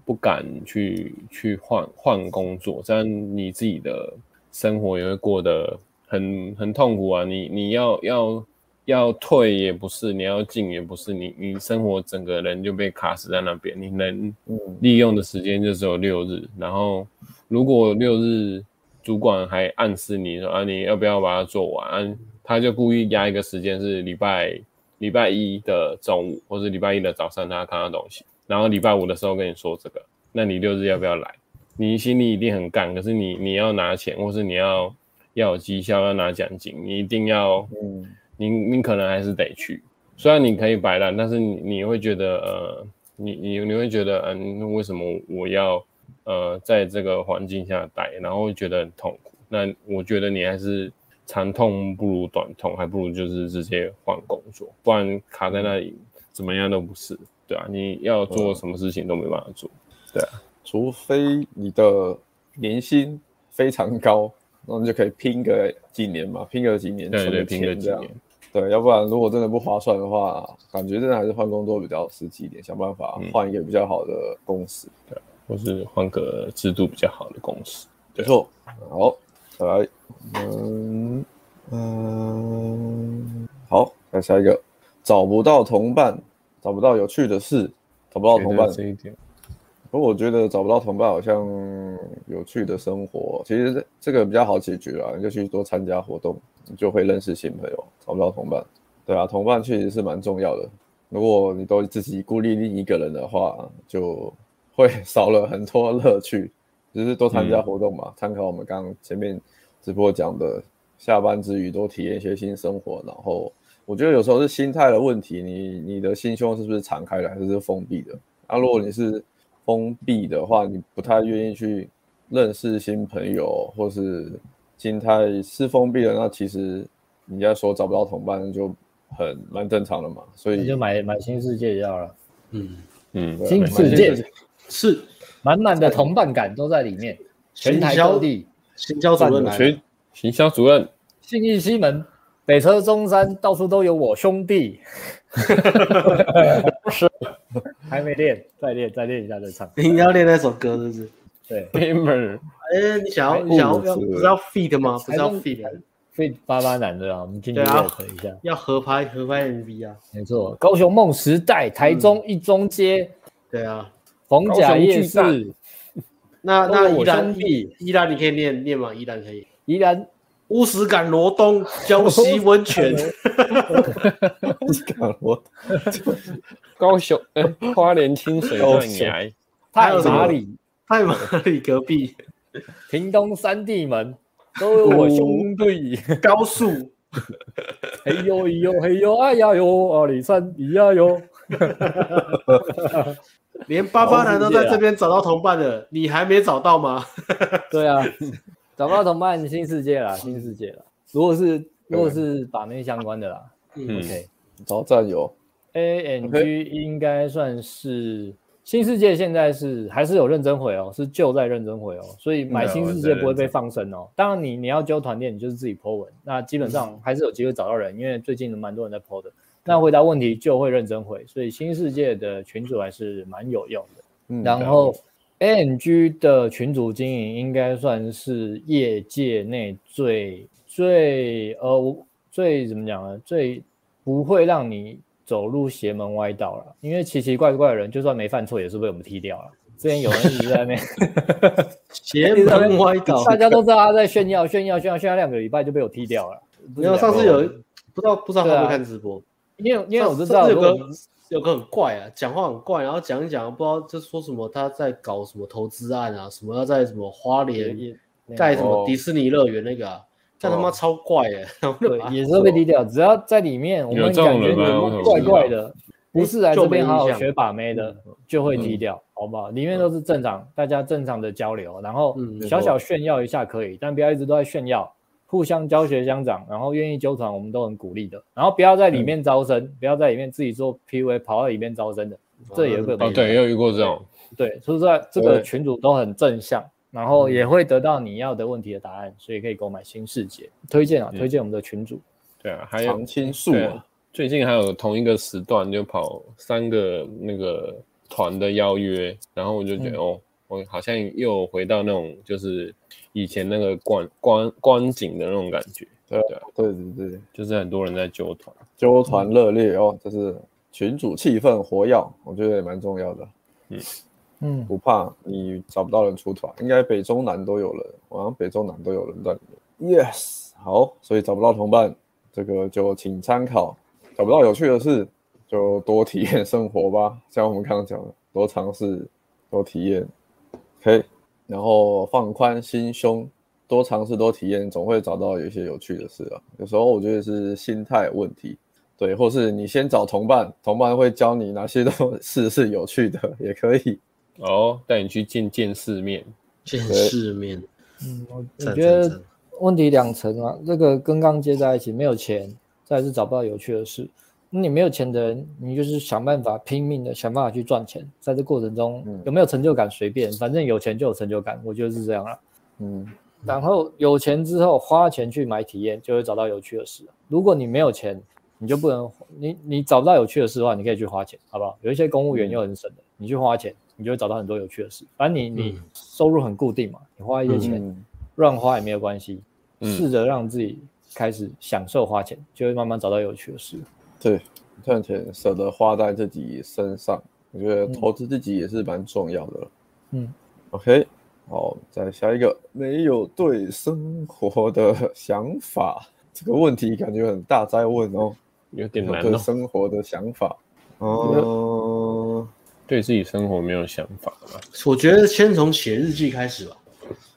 不敢去去换换工作，这样你自己的生活也会过得很很痛苦啊！你你要要要退也不是，你要进也不是，你你生活整个人就被卡死在那边，你能利用的时间就只有六日。然后如果六日主管还暗示你说啊，你要不要把它做完，他就故意压一个时间是礼拜礼拜一的中午或是礼拜一的早上，他看到东西，然后礼拜五的时候跟你说这个，那你六日要不要来？你心里一定很干，可是你你要拿钱，或是你要要有绩效，要拿奖金，你一定要嗯。你你可能还是得去，虽然你可以摆烂，但是你你会觉得呃，你你你会觉得嗯、呃，为什么我要呃在这个环境下待，然后会觉得很痛苦。那我觉得你还是长痛不如短痛，还不如就是直接换工作，不然卡在那里怎么样都不是，对啊，你要做什么事情都没办法做，对啊，除非你的年薪非常高，那你就可以拼个几年嘛，拼个几年，对对，拼个几年。对，要不然如果真的不划算的话，感觉真的还是换工作比较实际一点，想办法换一个比较好的公司，嗯、对，或是换个制度比较好的公司。没错，好，再来，嗯嗯，好，来下一个，找不到同伴，找不到有趣的事，找不到同伴。这一点，不过我觉得找不到同伴好像有趣的生活，其实这这个比较好解决啊，你就去多参加活动。你就会认识新朋友，找不到同伴，对啊，同伴确实是蛮重要的。如果你都自己孤立另一个人的话，就会 少了很多乐趣。就是多参加活动嘛，参、嗯、考我们刚刚前面直播讲的，下班之余多体验一些新生活。然后我觉得有时候是心态的问题，你你的心胸是不是敞开的，还是是封闭的？啊，如果你是封闭的话，你不太愿意去认识新朋友，或是。心态是封闭的，那其实人家说找不到同伴就很蛮正常的嘛，所以你就买买新世界就好了，嗯嗯，新世界是满满的同伴感都在里面，全台各地行销主任来，行销主任，信义西门、北车、中山，到处都有我兄弟，是 还没练，再练再练一下再唱，你要练那首歌是不是？对。哎，你想要你想要要不是要 feed 吗？不是要 feed，feed 八八男的啊，我们今天要合一下，要合拍合拍 MV 啊，没错，高雄梦时代，台中一中街，对啊，逢甲夜市，那那宜兰宜兰你可以念念吗？宜兰可以，宜兰。乌石港罗东 礁溪温泉，乌石港罗高雄花莲清水断崖，太麻里。太麻里隔壁，屏东三地门。都有我兄弟。高速，嘿呦嘿呦嘿呦哎呀呦，阿里山咿呀呦，连巴巴男都在这边找到同伴了，你还没找到吗？对啊，找不到同伴，新世界啦，新世界啦。如果是如果是把妹相关的啦，嗯，OK，找战友，ANG 应该算是。新世界现在是还是有认真回哦，是就在认真回哦，所以买新世界不会被放生哦。当然你你要揪团练，你就是自己 po 文，那基本上还是有机会找到人，因为最近蛮多人在 po 的。那回答问题就会认真回，所以新世界的群主还是蛮有用的。嗯然后 ANG 的群主经营应该算是业界内最最呃最怎么讲呢？最不会让你。走入邪门歪道了，因为奇奇怪怪的人，就算没犯错，也是被我们踢掉了。之前有人一直在那边 邪门歪道，大家都知道他在炫耀、炫耀、炫耀，炫耀两个礼拜就被我踢掉了。没有，上次有不知道不知道他会看直播，因为因为我就知道有个有个很怪啊，讲话很怪，然后讲一讲，不知道就说什么他在搞什么投资案啊，什么要在什么花莲盖什么迪士尼乐园那个啊。这他妈超怪耶！对，也是会被低调。只要在里面，我们感觉你怪怪的，不是来这边好好学把妹的，就会低调，好不好？里面都是正常，大家正常的交流，然后小小炫耀一下可以，但不要一直都在炫耀，互相教学相长，然后愿意纠团，我们都很鼓励的。然后不要在里面招生，不要在里面自己做 PV 跑到里面招生的，这也会哦，对，也有遇过这种，对，所以说这个群主都很正向。然后也会得到你要的问题的答案，所以可以购买新世界，推荐啊，推荐我们的群主。对啊，还有常青树啊，最近还有同一个时段就跑三个那个团的邀约，然后我就觉得哦，我好像又回到那种就是以前那个观观观景的那种感觉，对对对对，就是很多人在揪团，揪团热烈哦，就是群主气氛活跃，我觉得也蛮重要的。嗯嗯，不怕你找不到人出团，应该北中南都有人，好像北中南都有人在里面。Yes，好，所以找不到同伴，这个就请参考。找不到有趣的事，就多体验生活吧。像我们刚刚讲的，多尝试，多体验。OK，然后放宽心胸，多尝试，多体验，总会找到有一些有趣的事啊。有时候我觉得是心态问题，对，或是你先找同伴，同伴会教你哪些东西是有趣的，也可以。哦，带你去见见世面，见世面。嗯，我我觉得问题两层啊，这个跟刚接在一起，没有钱，再是找不到有趣的事。那你没有钱的人，你就是想办法拼命的想办法去赚钱，在这过程中、嗯、有没有成就感随便，反正有钱就有成就感，我觉得是这样啦。嗯，然后有钱之后花钱去买体验，就会找到有趣的事。如果你没有钱，你就不能你你找不到有趣的事的话，你可以去花钱，好不好？有一些公务员又很省的，你去花钱。你就会找到很多有趣的事。反正你你收入很固定嘛，你花一些钱乱、嗯、花也没有关系。试着让自己开始享受花钱，就会慢慢找到有趣的事。对，赚钱舍得花在自己身上，我觉得投资自己也是蛮重要的。嗯，OK，好，再下一个，没有对生活的想法，这个问题感觉很大，在问哦，有点难、哦。对生活的想法，哦、嗯。对自己生活没有想法吧？我觉得先从写日记开始吧，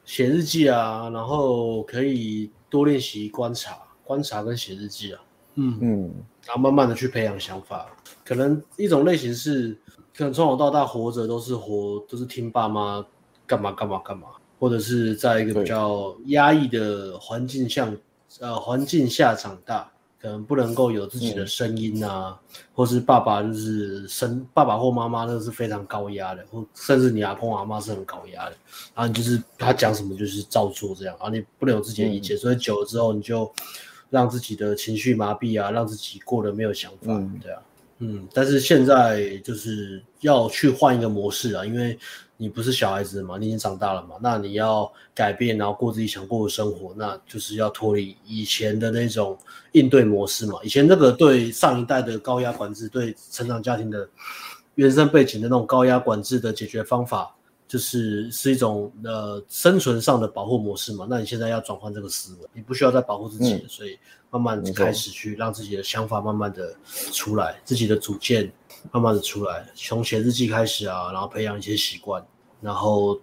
写日记啊，然后可以多练习观察，观察跟写日记啊，嗯。嗯，然后慢慢的去培养想法。可能一种类型是，可能从小到大活着都是活，都是听爸妈干嘛干嘛干嘛，或者是在一个比较压抑的环境下，呃，环境下长大。可能不能够有自己的声音啊，嗯、或是爸爸就是生爸爸或妈妈那是非常高压的，或甚至你阿公阿妈是很高压的，然后你就是他讲什么就是照做这样，然后你不能有自己的意见，嗯、所以久了之后你就让自己的情绪麻痹啊，让自己过得没有想法，嗯、对啊，嗯，但是现在就是要去换一个模式啊，因为。你不是小孩子嘛？你已经长大了嘛？那你要改变，然后过自己想过的生活，那就是要脱离以前的那种应对模式嘛。以前那个对上一代的高压管制，对成长家庭的原生背景的那种高压管制的解决方法，就是是一种呃生存上的保护模式嘛。那你现在要转换这个思维，你不需要再保护自己，嗯，所以慢慢开始去让自己的想法慢慢的出来，自己的主见。慢慢的出来，从写日记开始啊，然后培养一些习惯，然后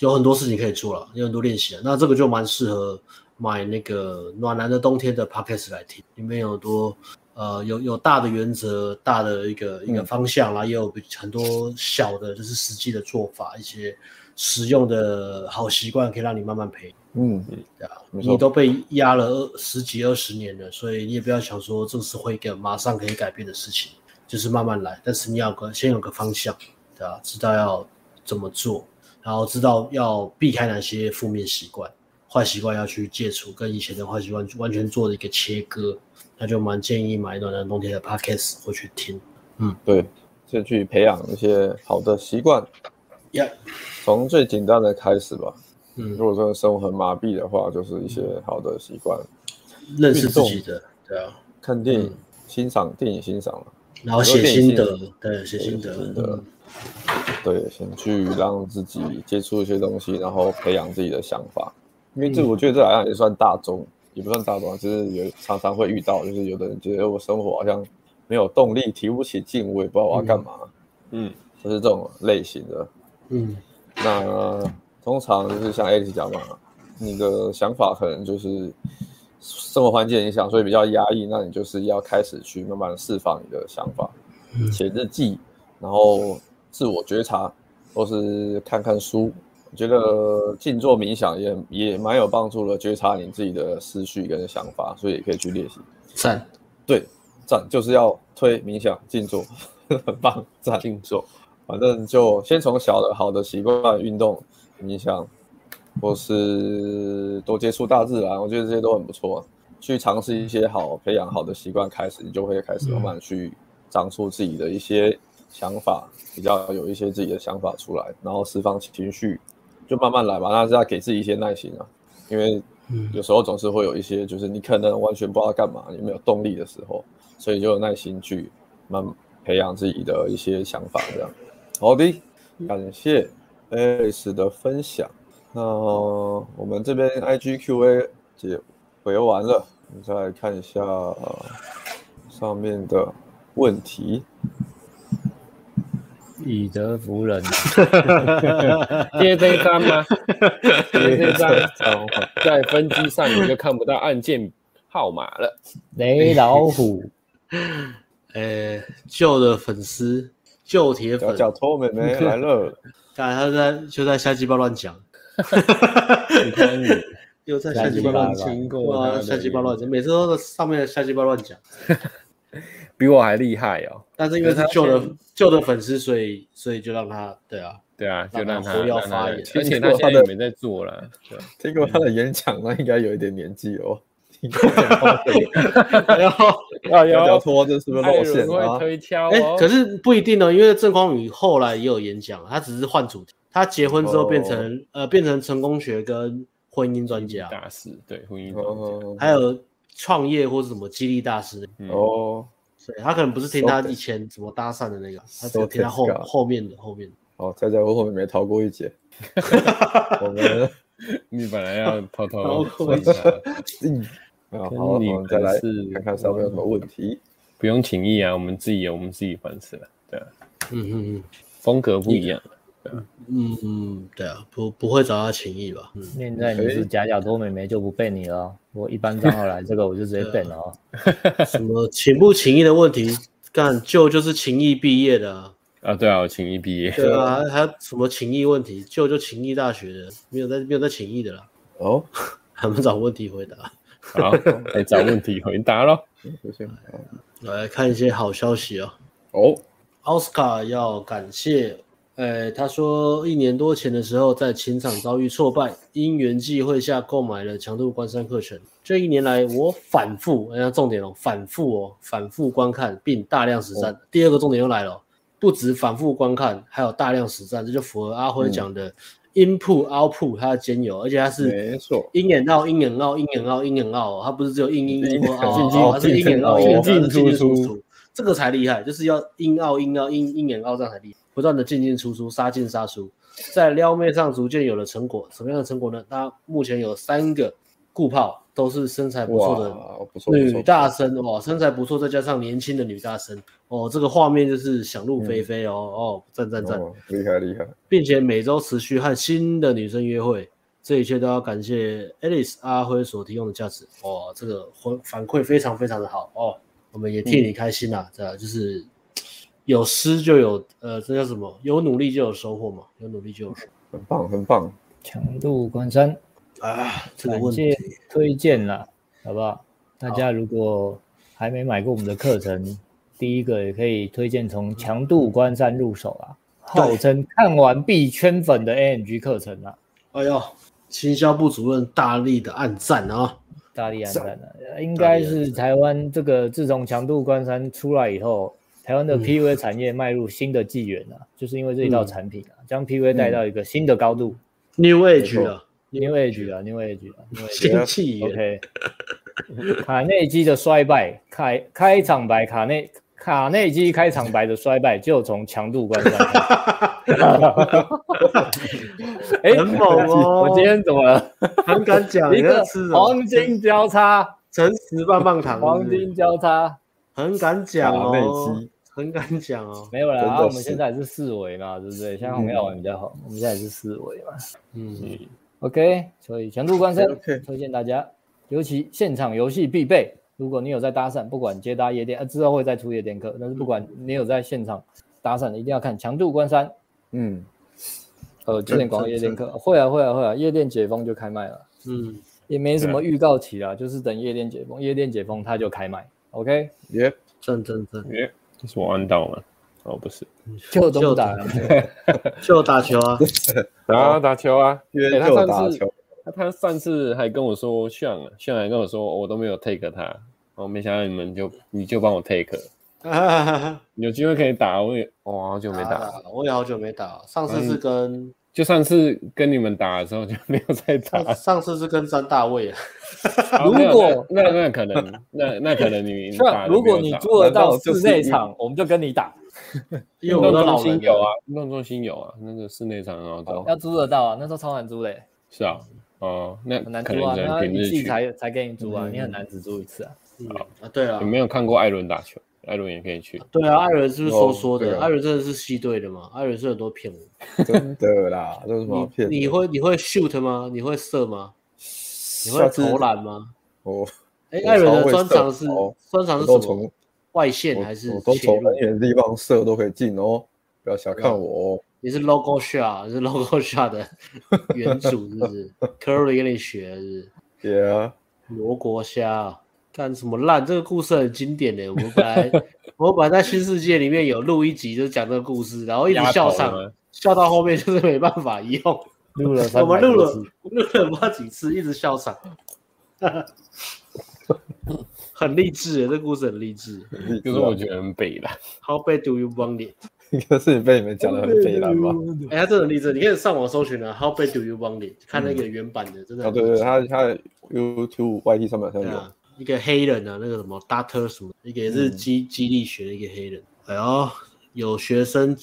有很多事情可以做了，有很多练习了。那这个就蛮适合买那个暖男的冬天的 podcast 来听，里面有多呃有有大的原则，大的一个一个方向啦，也有很多小的，就是实际的做法，一些实用的好习惯可以让你慢慢培养。嗯嗯，对啊，你都被压了二十几二十年了，所以你也不要想说这是会一个马上可以改变的事情。就是慢慢来，但是你要个先有个方向？知道要怎么做，然后知道要避开哪些负面习惯、坏习惯要去戒除，跟以前的坏习惯完全做的一个切割，那就蛮建议买暖男冬天的 Podcast 回去听。嗯，对，先去培养一些好的习惯，呀从最简单的开始吧。嗯，如果说生活很麻痹的话，就是一些好的习惯，认识自己的，对啊，看电影、嗯、欣赏电影欣赏了。然后写心得，对，写心得，心得，对，先去让自己接触一些东西，然后培养自己的想法。因为这，我觉得这好像也算大众，也不算大众，就是有常常会遇到，就是有的人觉得我生活好像没有动力，提不起劲，我也不知道我要干嘛。嗯，就是这种类型的。嗯，那通常就是像 Alex 讲嘛，你的想法可能就是。生活环境影响，所以比较压抑。那你就是要开始去慢慢释放你的想法，写日记，然后自我觉察，或是看看书。我觉得静坐冥想也也蛮有帮助的，觉察你自己的思绪跟想法，所以也可以去练习。赞，对，赞就是要推冥想静坐，很棒，赞静坐。反正就先从小的好的习惯，运动、冥想。或是多接触大自然，我觉得这些都很不错。去尝试一些好培养好的习惯，开始你就会开始慢慢去长出自己的一些想法，比较有一些自己的想法出来，然后释放情绪，就慢慢来吧。那是要给自己一些耐心啊，因为嗯有时候总是会有一些，就是你可能完全不知道干嘛，你没有动力的时候，所以就有耐心去慢慢培养自己的一些想法，这样。好的，感谢 Alice 的分享。那我们这边 IGQA 解回完了，我们再来看一下上面的问题。以德服人，接这一张吗？接这张，在分机上你就看不到按键号码了。雷老虎，呃，旧的粉丝，旧铁粉，小偷妹妹 来了，看他在就在瞎鸡巴乱讲，你看你。又在瞎鸡巴乱讲，瞎鸡巴乱讲，每次都在上面瞎鸡巴乱讲。比我还厉害哦！但是因为是旧的旧的粉丝，所以所以就让他对啊，对啊，就让他让他活跃发言而且他现在没在做了。对，听过他的演讲，那应该有一点年纪哦。然 后哎呦，要拖这是不是露馅啊？推敲哎，可是不一定哦，因为郑光宇后来也有演讲，他只是换主题，他结婚之后变成呃变成成功学跟婚姻专家大师，对婚姻专家，还有创业或是什么激励大师哦。所以，他可能不是听他以前怎么搭讪的那个，他只听他后后面的后面的。哦，在在我后面没逃过一劫。我们 你本来要偷偷问一下，嗯，好，我们再来看看上面有什么问题。不用情义啊，我们自己有我们自己本事了，对啊，嗯嗯嗯，风格不一样。嗯嗯，对啊，不不会找他情谊吧？嗯，现在你是假假多美眉就不背你了，我一般账号来这个我就直接背了啊。什么情不情义的问题？干就就是情谊毕业的啊。啊，对啊，我情谊毕业。对啊，还什么情谊问题？就就情谊大学的，没有在没有在情谊的啦。哦，还没找问题回答。好，来找问题回答喽。来看一些好消息啊。哦，奥斯卡要感谢。呃，他说一年多前的时候，在情场遭遇挫败，因缘际会下购买了强度关山课程。这一年来，我反复，人家重点哦，反复哦，反复观看并大量实战。哦、第二个重点又来了，不止反复观看，还有大量实战，这就符合阿辉讲的 input output 它的兼有，而且它是没错，in and out in and out in and out in and out，它不是只有 in in in 或 out，它是 in and out in out 进进出出，这个才厉害，就是要 in out in out in in and out 这样才厉害。不断的进进出出，杀进杀出，在撩妹上逐渐有了成果。什么样的成果呢？他目前有三个固炮，都是身材不错的女大生哦，身材不错，再加上年轻的女大生哦，这个画面就是想入非非哦、嗯、哦，赞赞赞，厉害厉害，并且每周持续和新的女生约会，这一切都要感谢 Alice 阿辉所提供的价值哦，这个反反馈非常非常的好哦，我们也替你开心呐，这、嗯、就是。有失就有，呃，这叫什么？有努力就有收获嘛，有努力就有收获，很棒，很棒。强度关山啊，这个问题推荐了，好不好？大家如果还没买过我们的课程，第一个也可以推荐从强度关山入手啊，号称看完必圈粉的 AMG 课程啊。哎呦，行销部主任大力的暗赞啊，大力暗赞啊，应该是台湾这个自从强度关山出来以后。台湾的 PUA 产业迈入新的纪元啊，嗯、就是因为这一套产品啊，将 PUA 带到一个新的高度。New Age 啊，New Age 啊，New Age 啊，新纪元。OK，卡内基的衰败，开开场白，卡内卡内基开场白的衰败就从强度关上。哎，很猛哦！我今天怎么了？很敢讲，一个黄金交叉，诚实棒棒糖，黄金交叉，很敢讲哦。很敢讲哦，没有啦，然后我们现在是四维嘛，对不对？像红药丸比较好，我们现在是四维嘛。嗯，OK，所以强度关山推荐大家，尤其现场游戏必备。如果你有在搭讪，不管接搭夜店，啊，之后会再出夜店课，但是不管你有在现场搭讪的，一定要看强度关山。嗯，呃，今年广告夜店课会啊会啊会啊，夜店解封就开卖了。嗯，也没什么预告期啦，就是等夜店解封，夜店解封它就开卖。OK，耶，正正正，耶。这是我按到吗？哦，不是，就就打，就打球啊，打 打球啊，约就打球。他他上次还跟我说像啊，像还跟我说我都没有 take 他，我没想到你们就你就帮我 take，有机会可以打，我也我好久没打，我也好久没打。上次是跟就上次跟你们打的时候就没有再打。上上次是跟张大卫啊。如果那那可能那那可能你打如果你租得到室内场，我们就跟你打。因为我的老有啊，运动中心有啊，那个室内场很好找。要租得到啊，那时候超难租嘞。是啊，哦，那很难租啊，那你自己才才给你租啊，你很难只租一次啊。啊，对啊。有没有看过艾伦打球？艾伦也可以去。对啊，艾伦是不是说说的？艾伦真的是系队的吗？艾伦是很多骗我。真的啦，这是什么骗？你会你会 shoot 吗？你会射吗？你会投篮吗？哦，哎，艾伦的专长是专长是什么？外线还是？我都从很远的地方射都可以进哦，不要小看我哦。你是 logo shot，是 logo shot 的 原主是不是？Curry 跟你学是不是？Yeah，罗国虾。干什么烂？这个故事很经典的。我们本来 我本来在新世界里面有录一集，就讲这个故事，然后一直笑场，笑到后面就是没办法用。录了，我们录了录了不知道几次，一直笑场。很励志，这故事很励志。就是我觉得很北烂。How bad do you want it？应该是被你们讲的很北烂吧？哎，他真的很励志，你可以上网搜寻啊。How bad do you want it？看那个原版的，真的。哦，对对，他他 YouTube、YT 上面好像有。一个黑人啊，那个什么 Doctor 什么，一个也是激激励学的一个黑人。哎呦，有学生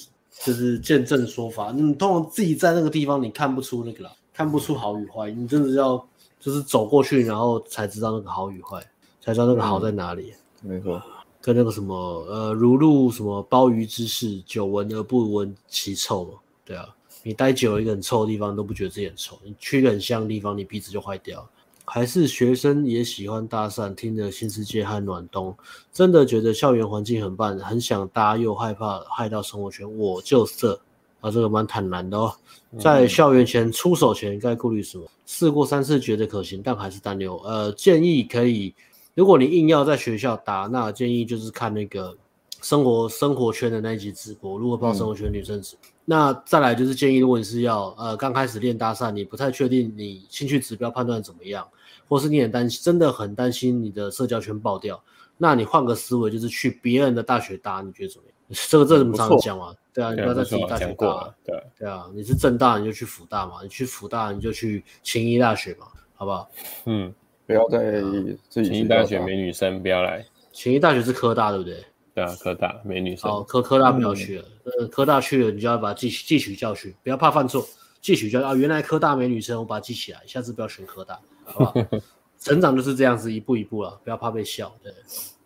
就是见证说法，你通常自己在那个地方，你看不出那个啦，看不出好与坏，你真的要就是走过去，然后才知道那个好与坏，才知道那个好在哪里。没错，跟那个什么呃，如入什么鲍鱼之肆，久闻而不闻其臭嘛。对啊，你待久了一个很臭的地方，都不觉得自己很臭，你去一个很香的地方，你鼻子就坏掉。还是学生也喜欢搭讪，听着新世界和暖冬，真的觉得校园环境很棒，很想搭，又害怕害到生活圈。我就色啊，这个蛮坦然的哦。在校园前出手前该顾虑什么？试过三次觉得可行，但还是单留。呃，建议可以，如果你硬要在学校搭，那建议就是看那个生活生活圈的那一集直播。如果报生活圈女生直播，嗯、那再来就是建议，如果你是要呃刚开始练搭讪，你不太确定你兴趣指标判断怎么样。或是你很担心，真的很担心你的社交圈爆掉，那你换个思维，就是去别人的大学搭，你觉得怎么样？这个这怎么常讲啊？对啊，你不要在自己大学搭。对对啊，你是正大你就去辅大嘛，你去辅大你就去勤益大学嘛，好不好？嗯，不要在自己勤益大学没女生，不要来。勤益大学是科大对不对？对啊，科大没女生。哦，科科大不要去了，呃，科大去了你就要把它记记取教训，不要怕犯错。记取教训啊！原来科大没女生，我把它记起来，下次不要选科大，成长就是这样子，一步一步了，不要怕被笑。对，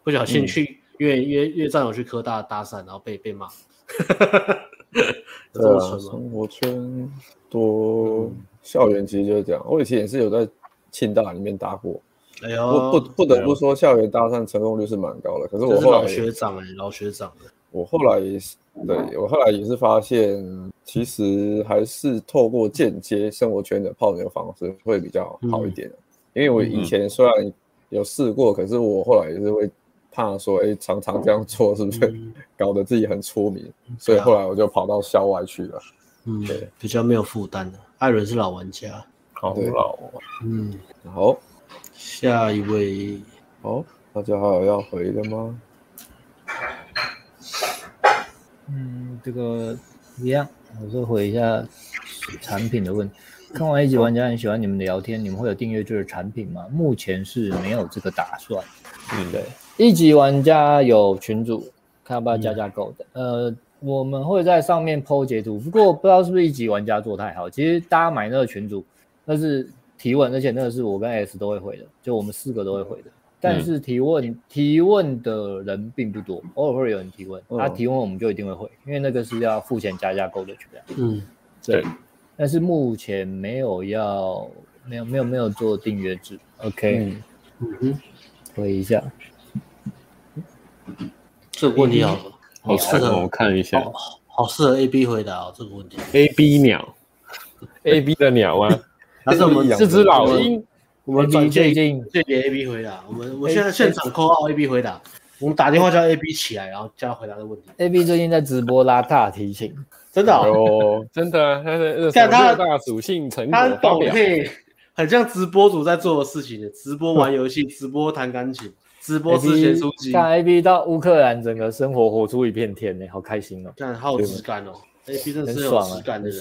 不小心去约约约战友去科大搭讪，然后被被骂。对啊，生活圈多，校园其实就是这样。我以前也是有在庆大里面搭过，哎呦，不不不得不说，校园搭讪成功率是蛮高的。可是我后来老学长哎，老学长我后来也是，对，我后来也是发现，其实还是透过间接生活圈的泡妞方式会比较好一点。嗯、因为我以前虽然有试过，嗯、可是我后来也是会怕说，哎，常常这样做是不是 搞得自己很出名？嗯、所以后来我就跑到校外去了。嗯，对，比较没有负担的。艾伦是老玩家，好老。嗯，好，下一位，好，大家还有要回的吗？嗯，这个一样，我说回一下产品的问题。看完一级玩家很喜欢你们的聊天，你们会有订阅制的产品吗？目前是没有这个打算。嗯，对，一级玩家有群主，看要不要加加购的。嗯、呃，我们会在上面 po 截图，不过不知道是不是一级玩家做太好。其实大家买那个群主，那是提问，而且那个是我跟 S 都会回的，就我们四个都会回的。但是提问、嗯、提问的人并不多，偶尔会有人提问，他、嗯、提问我们就一定会回，因为那个是要付钱加价购的权量。嗯，对。但是目前没有要，没有没有没有做订阅制。OK，嗯哼，回一下。这个问题好，好适合我看一下，好，好适合 AB 回答哦。这个问题，AB 鸟，AB 的鸟啊，还是我们是只老鹰。我们转最近最给 A B 回答，我们我现在现场 call A B 回答，我们打电话叫 A B 起来，然后叫他回答的问题。A B 最近在直播拉大提琴，真的哦，真的，他的 看他大属性成果，他懂配，很像直播主在做的事情，直播玩游戏，直播弹钢琴，直播之前书籍。看 A B 到乌克兰，整个生活活出一片天呢，好开心哦，这样好有质感哦，A B 真的是有质感的人，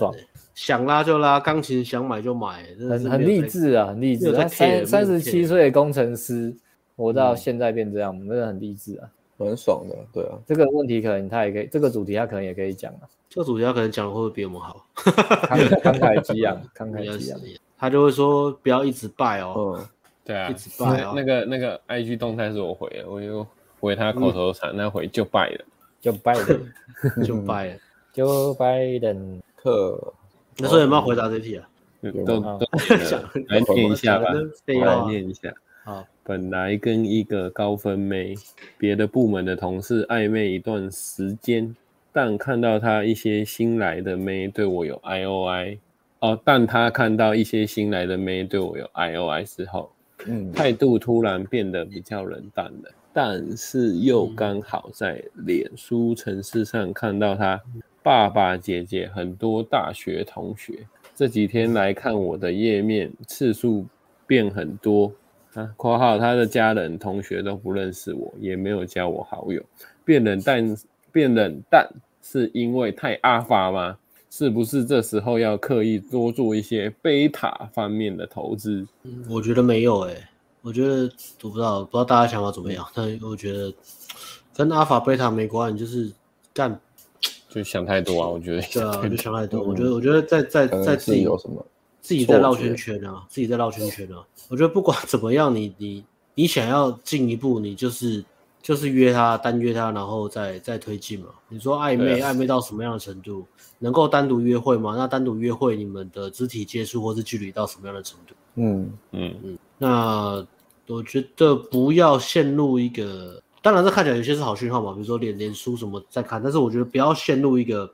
想拉就拉，钢琴想买就买，很很励志啊，很励志。他三三十七岁的工程师，活到现在变这样，真的很励志啊，很爽的。对啊，这个问题可能他也可以，这个主题他可能也可以讲啊。这个主题他可能讲的会不会比我们好？慷慷慨激昂，慷慨激昂。他就会说不要一直拜哦。嗯，对啊，一直拜哦。那个那个 IG 动态是我回的，我就回他口头禅，那回就拜了，就拜了，就拜了，就拜了。课，那时候有没有回答这题啊？都 都来念一下吧，来念一下。好，本来跟一个高分妹，别的部门的同事暧昧一段时间，但看到他一些新来的妹对我有 I O I，哦，但他看到一些新来的妹对我有 I O I 之后，嗯，态度突然变得比较冷淡了。但是又刚好在脸书城市上看到他。爸爸、姐姐，很多大学同学这几天来看我的页面次数变很多啊。括号他的家人、同学都不认识我，也没有加我好友。变冷淡，变冷淡是因为太阿法吗？是不是这时候要刻意多做一些贝塔方面的投资？我觉得没有诶、我觉得我不知道，不知道大家想法怎么样。但我觉得跟阿法、贝塔没关系，就是干。就想太多啊，我觉得。对啊，就想太多。我觉得，我觉得在在在自己有什么，自己在绕圈圈啊，自己在绕圈圈啊。我觉得不管怎么样，你你你想要进一步，你就是就是约他，单约他，然后再再推进嘛。你说暧昧暧昧到什么样的程度？能够单独约会吗？那单独约会，你们的肢体接触或是距离到什么样的程度？嗯嗯嗯。那我觉得不要陷入一个。当然，这看起来有些是好讯号嘛，比如说脸脸书什么在看，但是我觉得不要陷入一个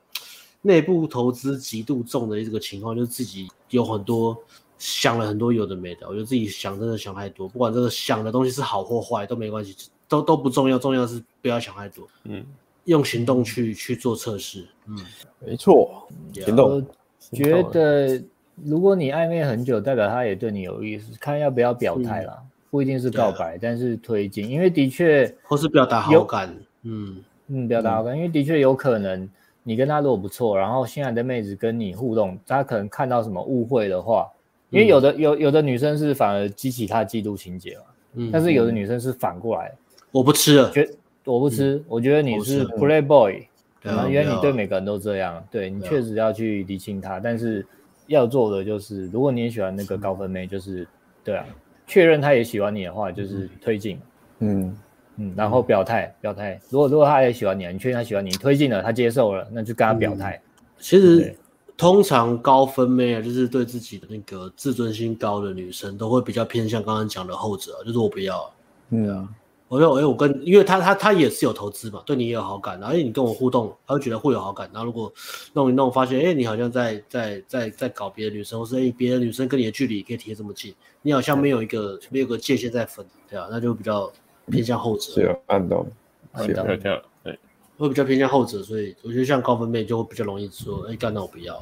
内部投资极度重的这个情况，就是自己有很多想了很多有的没的，我觉得自己想真的想太多，不管这个想的东西是好或坏都没关系，都都不重要，重要是不要想太多，嗯，用行动去去做测试，嗯，没错，行动。觉得如果你暧昧很久，代表他也对你有意思，看要不要表态了。嗯不一定是告白，但是推进，因为的确或是表达好感，嗯嗯，表达好感，因为的确有可能你跟他如果不错，然后新来的妹子跟你互动，他可能看到什么误会的话，因为有的有有的女生是反而激起他嫉妒情节嘛，嗯，但是有的女生是反过来，我不吃了，觉我不吃，我觉得你是 playboy，因为你对每个人都这样，对你确实要去理清他，但是要做的就是，如果你也喜欢那个高分妹，就是对啊。确认他也喜欢你的话，就是推进，嗯嗯，然后表态表态。如果如果他也喜欢你，你确认他喜欢你，推进了，他接受了，那就跟他表态。其实通常高分妹啊，就是对自己的那个自尊心高的女生，都会比较偏向刚刚讲的后者，就是我不要，对啊。我说，哎，我跟，因为他他他也是有投资嘛，对你也有好感，然后你跟我互动，他会觉得会有好感。然后如果弄一弄，发现，哎，你好像在在在在搞别的女生，或是哎，别的女生跟你的距离可以贴这么近，你好像没有一个没有个界限在分，对啊，那就比较偏向后者。是有按到，按到，对，会比较偏向后者，所以我觉得像高分妹就会比较容易说，哎，干那我不要。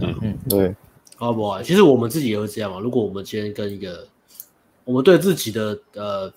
嗯嗯，对。好不好？其实我们自己也会这样嘛。如果我们今天跟一个，我们对自己的呃。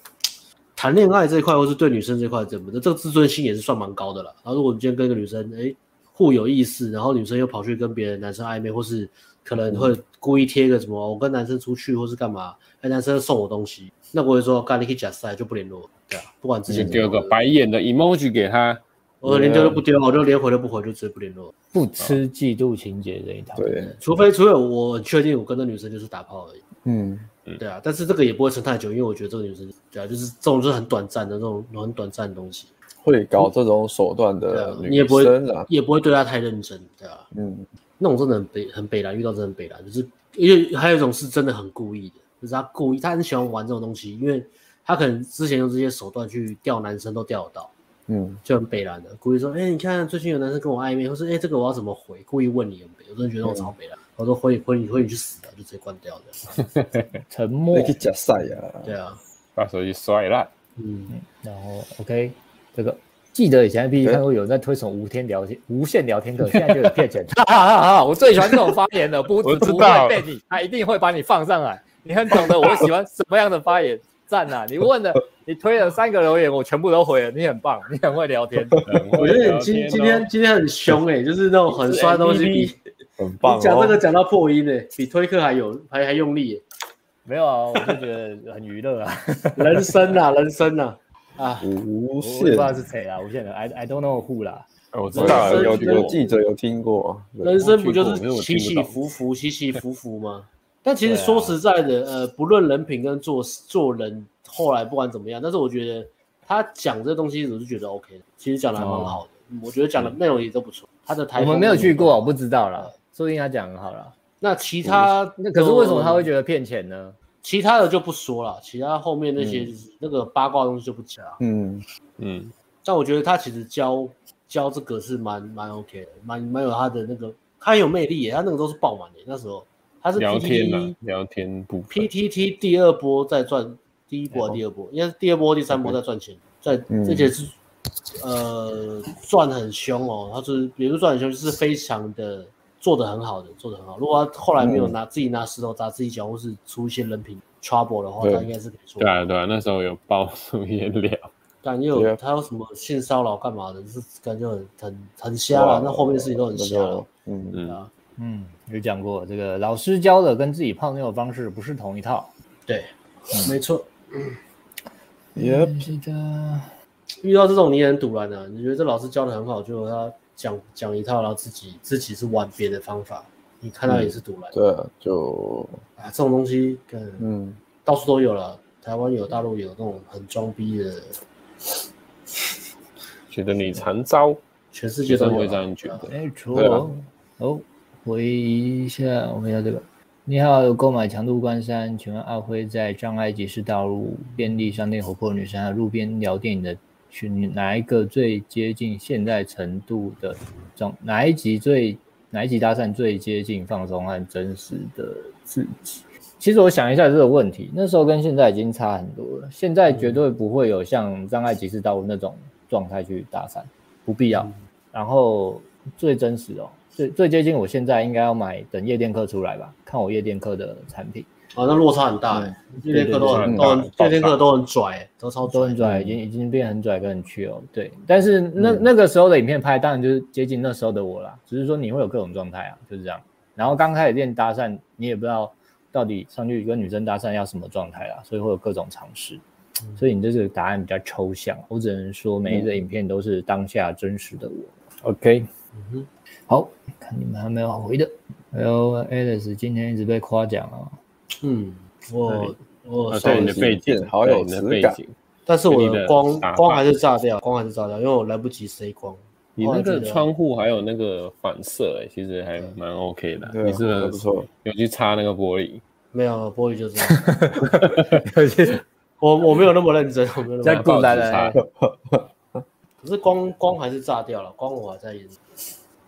谈恋爱这一块，或是对女生这块，怎么的，这个自尊心也是算蛮高的了。然后，如果你今天跟一个女生，哎，互有意思，然后女生又跑去跟别的男生暧昧，或是可能会故意贴个什么，我跟男生出去，或是干嘛，哎，男生送我东西，那我会说，干你可以假赛就不联络，对啊，不管之前丢个白眼的 emoji 给他，我连丢都不丢，我就连回都不回，就直接不联络，不吃嫉妒情节这一套。对，除非除非我确定我跟那女生就是打炮而已。嗯。对啊，但是这个也不会撑太久，因为我觉得这个女生，对啊，就是这种就是很短暂的这种很短暂的东西，会搞这种手段的女生，啊，你也不会，也不会对她太认真，对啊，嗯，那种真的很北很北烂，遇到真的很北烂，就是因为还有一种是真的很故意的，就是他故意，他很喜欢玩这种东西，因为他可能之前用这些手段去钓男生都钓得到，嗯，就很北烂的，故意说，哎，你看最近有男生跟我暧昧，或是哎，这个我要怎么回，故意问你有没有，我真的觉得我超北烂。嗯我说回回你回你去死的，就直接关掉的。沉默。你去假赛呀？对啊，把手机摔烂。嗯，然后 OK，这个记得以前 P P 看过有人在推什么无天聊天、无限聊天的，现在就有骗钱。哈哈哈！我最喜欢这种发言了，不不会被你，他一定会把你放上来。你很懂得我喜欢什么样的发言，赞啊！你问的，你推了三个留言，我全部都回了。你很棒，你很会聊天。我觉得你今今天今天很凶哎，就是那种很酸的东西比。很棒、哦。你讲这个讲到破音呢，比推客还有还还用力。没有啊，我就觉得很娱乐啊，人生啊，人生啊，啊，无限，我不知道是谁啦，无限的，I I don't know who 啦。我知道有有记者有听过，人生不就是起起伏伏，起起伏伏吗？但其实说实在的，呃，不论人品跟做做人，后来不管怎么样，但是我觉得他讲这东西，我是觉得 OK 的，其实讲的还蛮好的，我觉得讲的内容也都不错。他的台我们没有去过，我不知道啦，说不定他讲很好了。那其他那可是为什么他会觉得骗钱呢？其他的就不说了，其他后面那些那个八卦东西就不讲。嗯嗯，但我觉得他其实教教这个是蛮蛮 OK 的，蛮蛮有他的那个，他很有魅力耶。他那个都是爆满的，那时候他是 PTT, 聊天啊，聊天部 PTT 第二波在赚，第一波第二波，应该是第二波第三波在赚钱，在这些是呃赚很凶哦。他是比如赚很凶，就是非常的。做的很好的，做的很好。如果他后来没有拿、嗯、自己拿石头砸自己脚，或是出一些人品 trouble 的话，他应该是可以做。对啊，对啊，那时候有爆出一些料，感觉有他有什么性骚扰干嘛的，就是感觉很很很瞎了。那后面的事情都很瞎了。嗯嗯啊，嗯，有讲过这个老师教的跟自己泡妞的方式不是同一套。对，嗯、没错。也记得遇到这种你也很堵然的，你觉得这老师教的很好，就他。讲讲一套，然后自己自己是玩别的方法，你看到也是赌来、嗯。对啊，就啊，这种东西，嗯，嗯到处都有了，台湾有，大陆有那种很装逼的，觉得你残招，全世界都会这样觉得。没错。哦，回一下，我们要这个。你好，有购买强度关山，请问阿辉在障碍即时道路便利商店活泼女生，还有路边聊电影的。选哪一个最接近现在程度的状？哪一集最哪一集搭讪最接近放松和真实的自己？其实我想一下这个问题，那时候跟现在已经差很多了。现在绝对不会有像障碍即时道路那种状态去搭讪，不必要。然后最真实哦，最最接近我现在应该要买等夜店课出来吧，看我夜店课的产品。哦，那落差很大哎，这节课都很都很，这节课都很拽，都超都很拽，已经已经变很拽跟很 chill。对，但是那那个时候的影片拍，当然就是接近那时候的我啦。只是说你会有各种状态啊，就是这样。然后刚开始练搭讪，你也不知道到底上去跟女生搭讪要什么状态啦，所以会有各种尝试。所以你的这个答案比较抽象，我只能说每一个影片都是当下真实的我。OK，嗯哼，好，看你们还没有回的。还有 Alice 今天一直被夸奖啊。嗯，我我对你的背景好有质感，但是我的光光还是炸掉，光还是炸掉，因为我来不及塞光。你那个窗户还有那个反射，哎，其实还蛮 OK 的。你是不错，有去擦那个玻璃？没有，玻璃就这样。我我没有那么认真，我没有那么在顾来擦。可是光光还是炸掉了，光我还在演。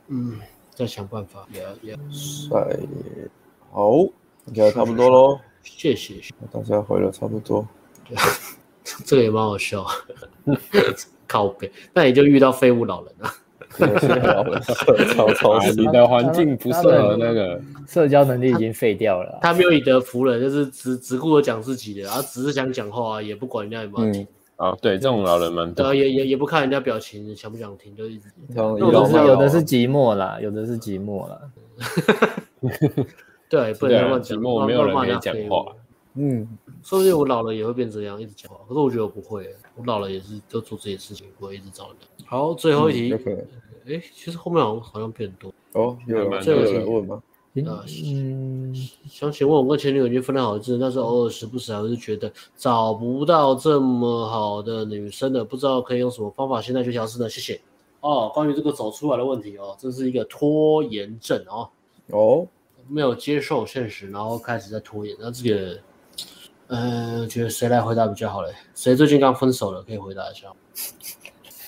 嗯，再想办法。也也帅，好。应该差不多喽，谢谢。大家回了差不多，这个也蛮好笑。靠北，那你就遇到废物老人了。老人 超超你的环境不适合那个社交能力已经废掉了。他没有以德服人，就是只只顾着讲自己的，然后只是想讲话，也不管人家有没有听。啊，对，这种老人蛮多。也也也不看人家表情，想不想听就一直。有的是有的是寂寞啦，有的是寂寞啦。对，不能乱讲，我没有人可以讲话。嗯，说不定我老了也会变这样，一直讲话。可是我觉得我不会，我老了也是就做这些事情，不会一直找人。好，最后一题。哎，其实后面好像好像变多。哦，有人问吗？嗯，想请问我跟前女友已经分了好一阵，但是偶尔时不时还是觉得找不到这么好的女生的，不知道可以用什么方法现在去调试呢？谢谢。哦，关于这个走出来的问题哦，这是一个拖延症哦。哦。没有接受现实，然后开始在拖延。那这个，嗯、呃，觉得谁来回答比较好嘞？谁最近刚分手了？可以回答一下。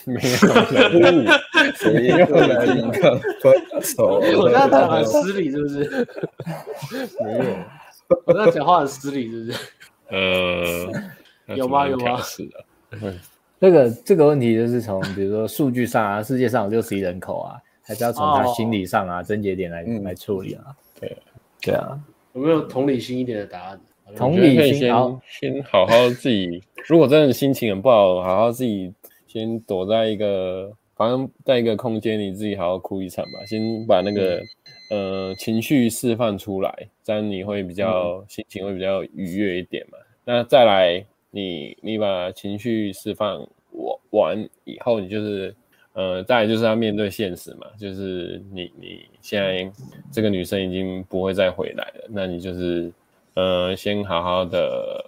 没有，谁又来一个分手？我这样讲很失礼，是不是？没有，我这样讲话很失礼，是不是？呃，有吗？有吗？是的。这个这个问题就是从比如说数据上啊，世界上有六十亿人口啊，还是要从他心理上啊，症结点来来处理啊。对，对啊，有没有同理心一点的答案？同理心，先先好好自己。如果真的心情很不好，好好自己先躲在一个，反正在一个空间里自己好好哭一场吧。先把那个呃情绪释放出来，这样你会比较、嗯、心情会比较愉悦一点嘛。那再来你你把情绪释放完完以后，你就是呃再来就是要面对现实嘛，就是你你现在这个女生已经不会再回来了，那你就是呃先好好的。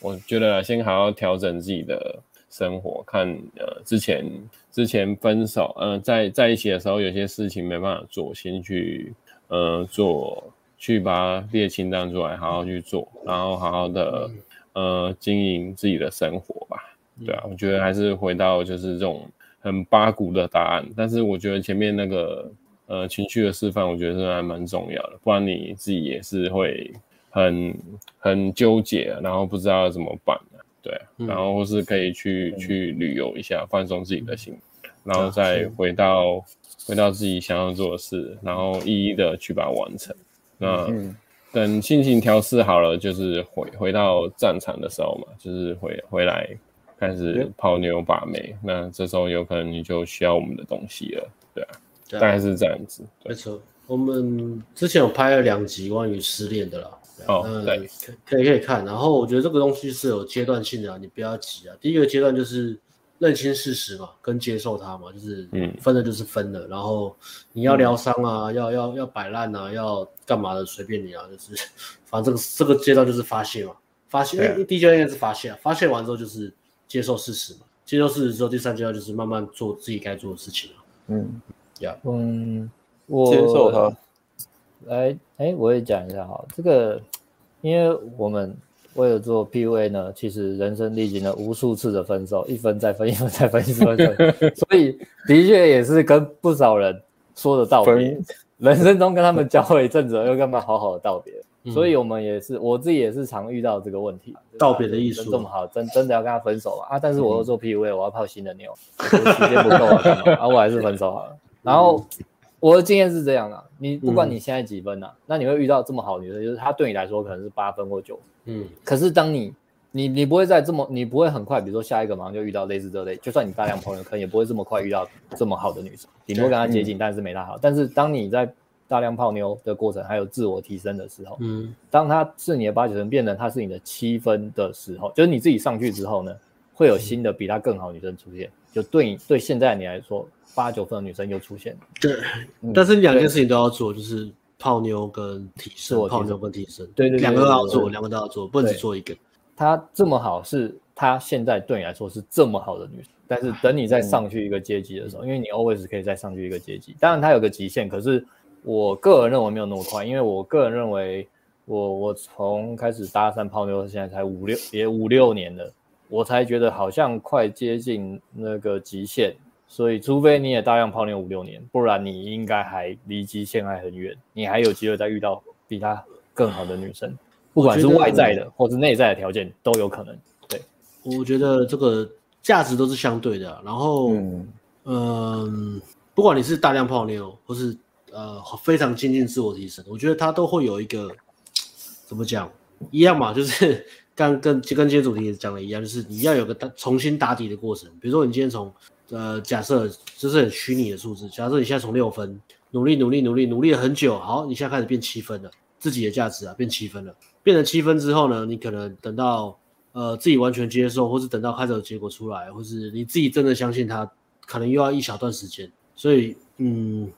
我觉得先好好调整自己的生活，看呃之前之前分手，呃在在一起的时候有些事情没办法做，先去呃做，去把它列清单出来，好好去做，然后好好的呃经营自己的生活吧。对啊，我觉得还是回到就是这种很八股的答案，但是我觉得前面那个呃情绪的示范，我觉得是还蛮重要的，不然你自己也是会。很很纠结，然后不知道要怎么办，对，嗯、然后或是可以去、嗯、去旅游一下，放松自己的心，然后再回到、啊、回到自己想要做的事，然后一一的去把它完成。那、嗯、等心情调试好了，就是回回到战场的时候嘛，就是回回来开始泡妞把妹。嗯、那这时候有可能你就需要我们的东西了，对啊，大概是这样子。没错，我们之前有拍了两集关于失恋的啦。哦，对，可以可以看，然后我觉得这个东西是有阶段性的啊，你不要急啊。第一个阶段就是认清事实嘛，跟接受它嘛，就是嗯，分了就是分了，然后你要疗伤啊，嗯、要要要摆烂啊，要干嘛的随便你啊，就是 反正这个这个阶段就是发泄嘛，发泄，第一阶段应该是发泄，发泄完之后就是接受事实嘛，接受事实之后，第三阶段就是慢慢做自己该做的事情了。嗯，呀，嗯，我接受它。来，哎，我也讲一下哈，这个，因为我们为了做 PUA 呢，其实人生历经了无数次的分手，一分再分，一分再分，一分再分，所以的确也是跟不少人说的道别，人生中跟他们交了一阵子，又跟他们好好的道别，嗯、所以我们也是，我自己也是常遇到这个问题，道别的艺术。这么好，真真的要跟他分手了？啊，但是我又做 PUA，我要泡新的妞，时间不够啊，啊，我还是分手好了，然后。我的经验是这样的、啊，你不管你现在几分呐、那你会遇到这么好的女生，就是她对你来说可能是八分或九分，嗯，可是当你你你不会再这么，你不会很快，比如说下一个马上就遇到类似这类，就算你大量朋友，可能也不会这么快遇到这么好的女生，顶多跟她接近，嗯、但是没她好。但是当你在大量泡妞的过程，还有自我提升的时候，嗯，当她是你的八九分，变成她是你的七分的时候，就是你自己上去之后呢，会有新的比她更好的女生出现，就对你对现在你来说。八九分的女生又出现，对，嗯、但是两件事情都要做，就是泡妞跟提升，泡妞跟提升，对，对对，两个都要做，两个都要做，不能只做一个。她这么好，是她现在对你来说是这么好的女生，但是等你再上去一个阶级的时候，嗯、因为你 always 可以再上去一个阶级，当然它有个极限，可是我个人认为没有那么快，因为我个人认为我我从开始搭讪泡妞，现在才五六也五六年了，我才觉得好像快接近那个极限。所以，除非你也大量泡妞五六年，不然你应该还离极限还很远，你还有机会再遇到比她更好的女生，不管是外在的或是内在的条件都有可能。对，我觉得这个价值都是相对的。然后，嗯、呃，不管你是大量泡妞，或是呃非常精进自我提升，我觉得他都会有一个怎么讲一样嘛，就是刚跟跟今天主题也讲的一样，就是你要有个重新打底的过程。比如说你今天从呃，假设这是很虚拟的数字。假设你现在从六分努力努力努力努力了很久，好，你现在开始变七分了，自己的价值啊变七分了。变成七分之后呢，你可能等到呃自己完全接受，或是等到开始有结果出来，或是你自己真的相信他，可能又要一小段时间。所以，嗯，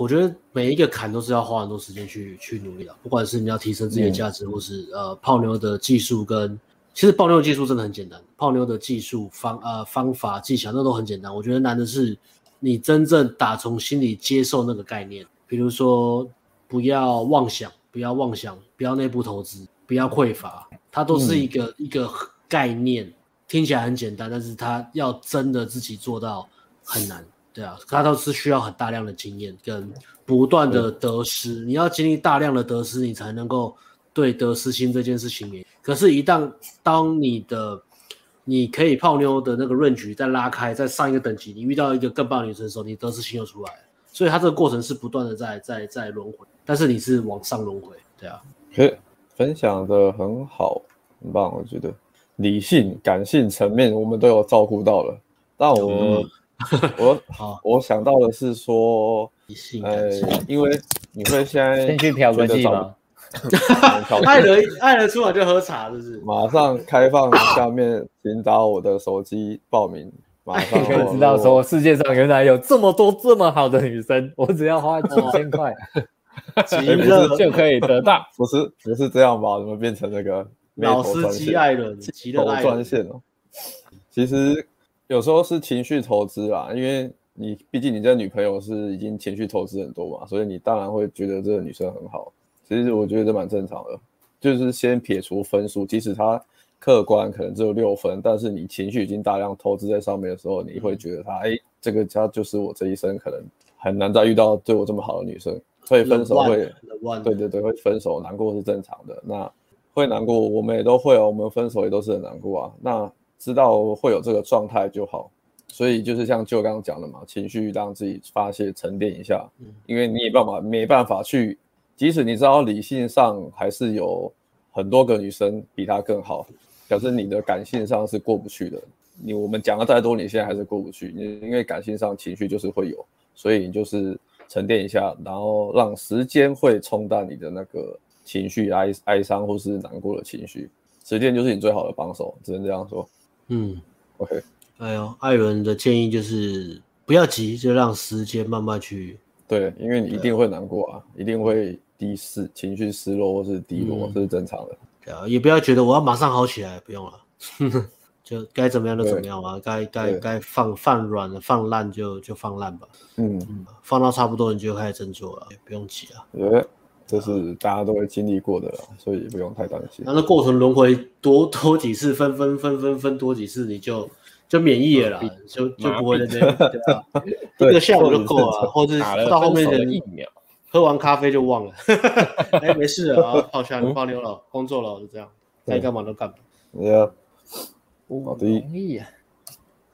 我觉得每一个坎都是要花很多时间去去努力的，不管是你要提升自己的价值，嗯、或是呃泡妞的技术跟。其实泡妞的技术真的很简单，泡妞的技术方呃方法技巧那都很简单。我觉得难的是你真正打从心里接受那个概念。比如说，不要妄想，不要妄想，不要内部投资，不要匮乏，它都是一个、嗯、一个概念，听起来很简单，但是它要真的自己做到很难。对啊，他都是需要很大量的经验跟不断的得失，你要经历大量的得失，你才能够。对得失心这件事情，可是，一旦当你的你可以泡妞的那个 range 再拉开，再上一个等级，你遇到一个更棒的女生的时候，你得失心又出来了。所以，它这个过程是不断的在在在轮回，但是你是往上轮回，对啊。诶，分享的很好，很棒，我觉得理性、感性层面我们都有照顾到了，但我们 我好，我想到的是说，呃。，因为你会现在先去嫖个妓吗？找 爱了爱了出来就喝茶，是不是？马上开放下面，请找我的手机报名，马上 可以知道说世界上原来有这么多这么好的女生，我只要花几千块，极乐就可以得到。不是不是这样吧？怎么变成那个老司机艾伦，极乐。专线哦？其实有时候是情绪投资啦，因为你毕竟你这女朋友是已经情绪投资很多嘛，所以你当然会觉得这个女生很好。其实我觉得这蛮正常的，就是先撇除分数，即使她客观可能只有六分，但是你情绪已经大量投资在上面的时候，你会觉得她，哎，这个她就是我这一生可能很难再遇到对我这么好的女生，所以分手会，对对对，会分手难过是正常的。那会难过，我们也都会哦，我们分手也都是很难过啊。那知道会有这个状态就好，所以就是像就刚刚讲的嘛，情绪让自己发泄沉淀一下，因为你也办法没办法去。即使你知道理性上还是有很多个女生比她更好，可是你的感性上是过不去的。你我们讲了再多，你现在还是过不去。你因为感性上情绪就是会有，所以你就是沉淀一下，然后让时间会冲淡你的那个情绪、哀哀伤或是难过的情绪。时间就是你最好的帮手，只能这样说。嗯，OK。哎呦，艾伦的建议就是不要急，就让时间慢慢去。对，因为你一定会难过啊，一定会。低失情绪失落或是低落，这、嗯、是正常的。对啊，也不要觉得我要马上好起来，不用了，就该怎么样就怎么样吧。该该该放放软了，放烂就就放烂吧。嗯，嗯，放到差不多你就开始振作了，不用急啊。对，这是大家都会经历过的，所以不用太担心。那那过程轮回多多几次，分分分分分多几次，你就就免疫了啦，就就不会再这样。对啊，一个下午就够了，或者到后面的疫苗。喝完咖啡就忘了，哎、欸，没事了，啊，泡下泡妞了，工作了，就这样，该干嘛都干嘛。对啊，好的。同意啊。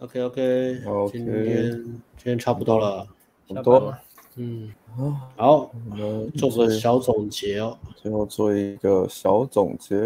OK OK，, okay 今天今天差不多了，差不多了。嗯，好，我们做个小总结哦。最后做一个小总结，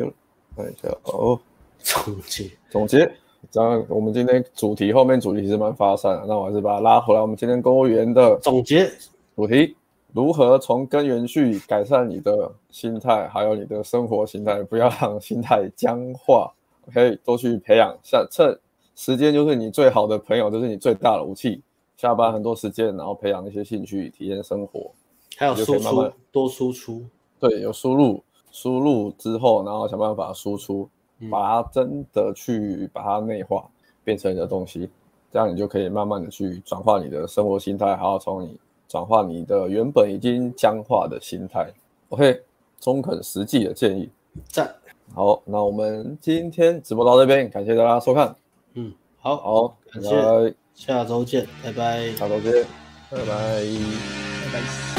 看一下哦。总结，总结。这样，我们今天主题后面主题其实蛮发散的，那我还是把它拉回来。我们今天公务员的总结主题。如何从根源去改善你的心态，还有你的生活心态，不要让心态僵化。OK，多去培养，下趁时间就是你最好的朋友，就是你最大的武器。下班很多时间，然后培养一些兴趣，体验生活，还有输出，慢慢多输出。对，有输入，输入之后，然后想办法输出，把它真的去把它内化，变成你的东西，这样你就可以慢慢的去转化你的生活心态，还要从你。转化你的原本已经僵化的心态，OK，中肯实际的建议，赞。好，那我们今天直播到这边，感谢大家收看。嗯，好，好，感谢，下周见，拜拜，下周见，拜拜，拜拜。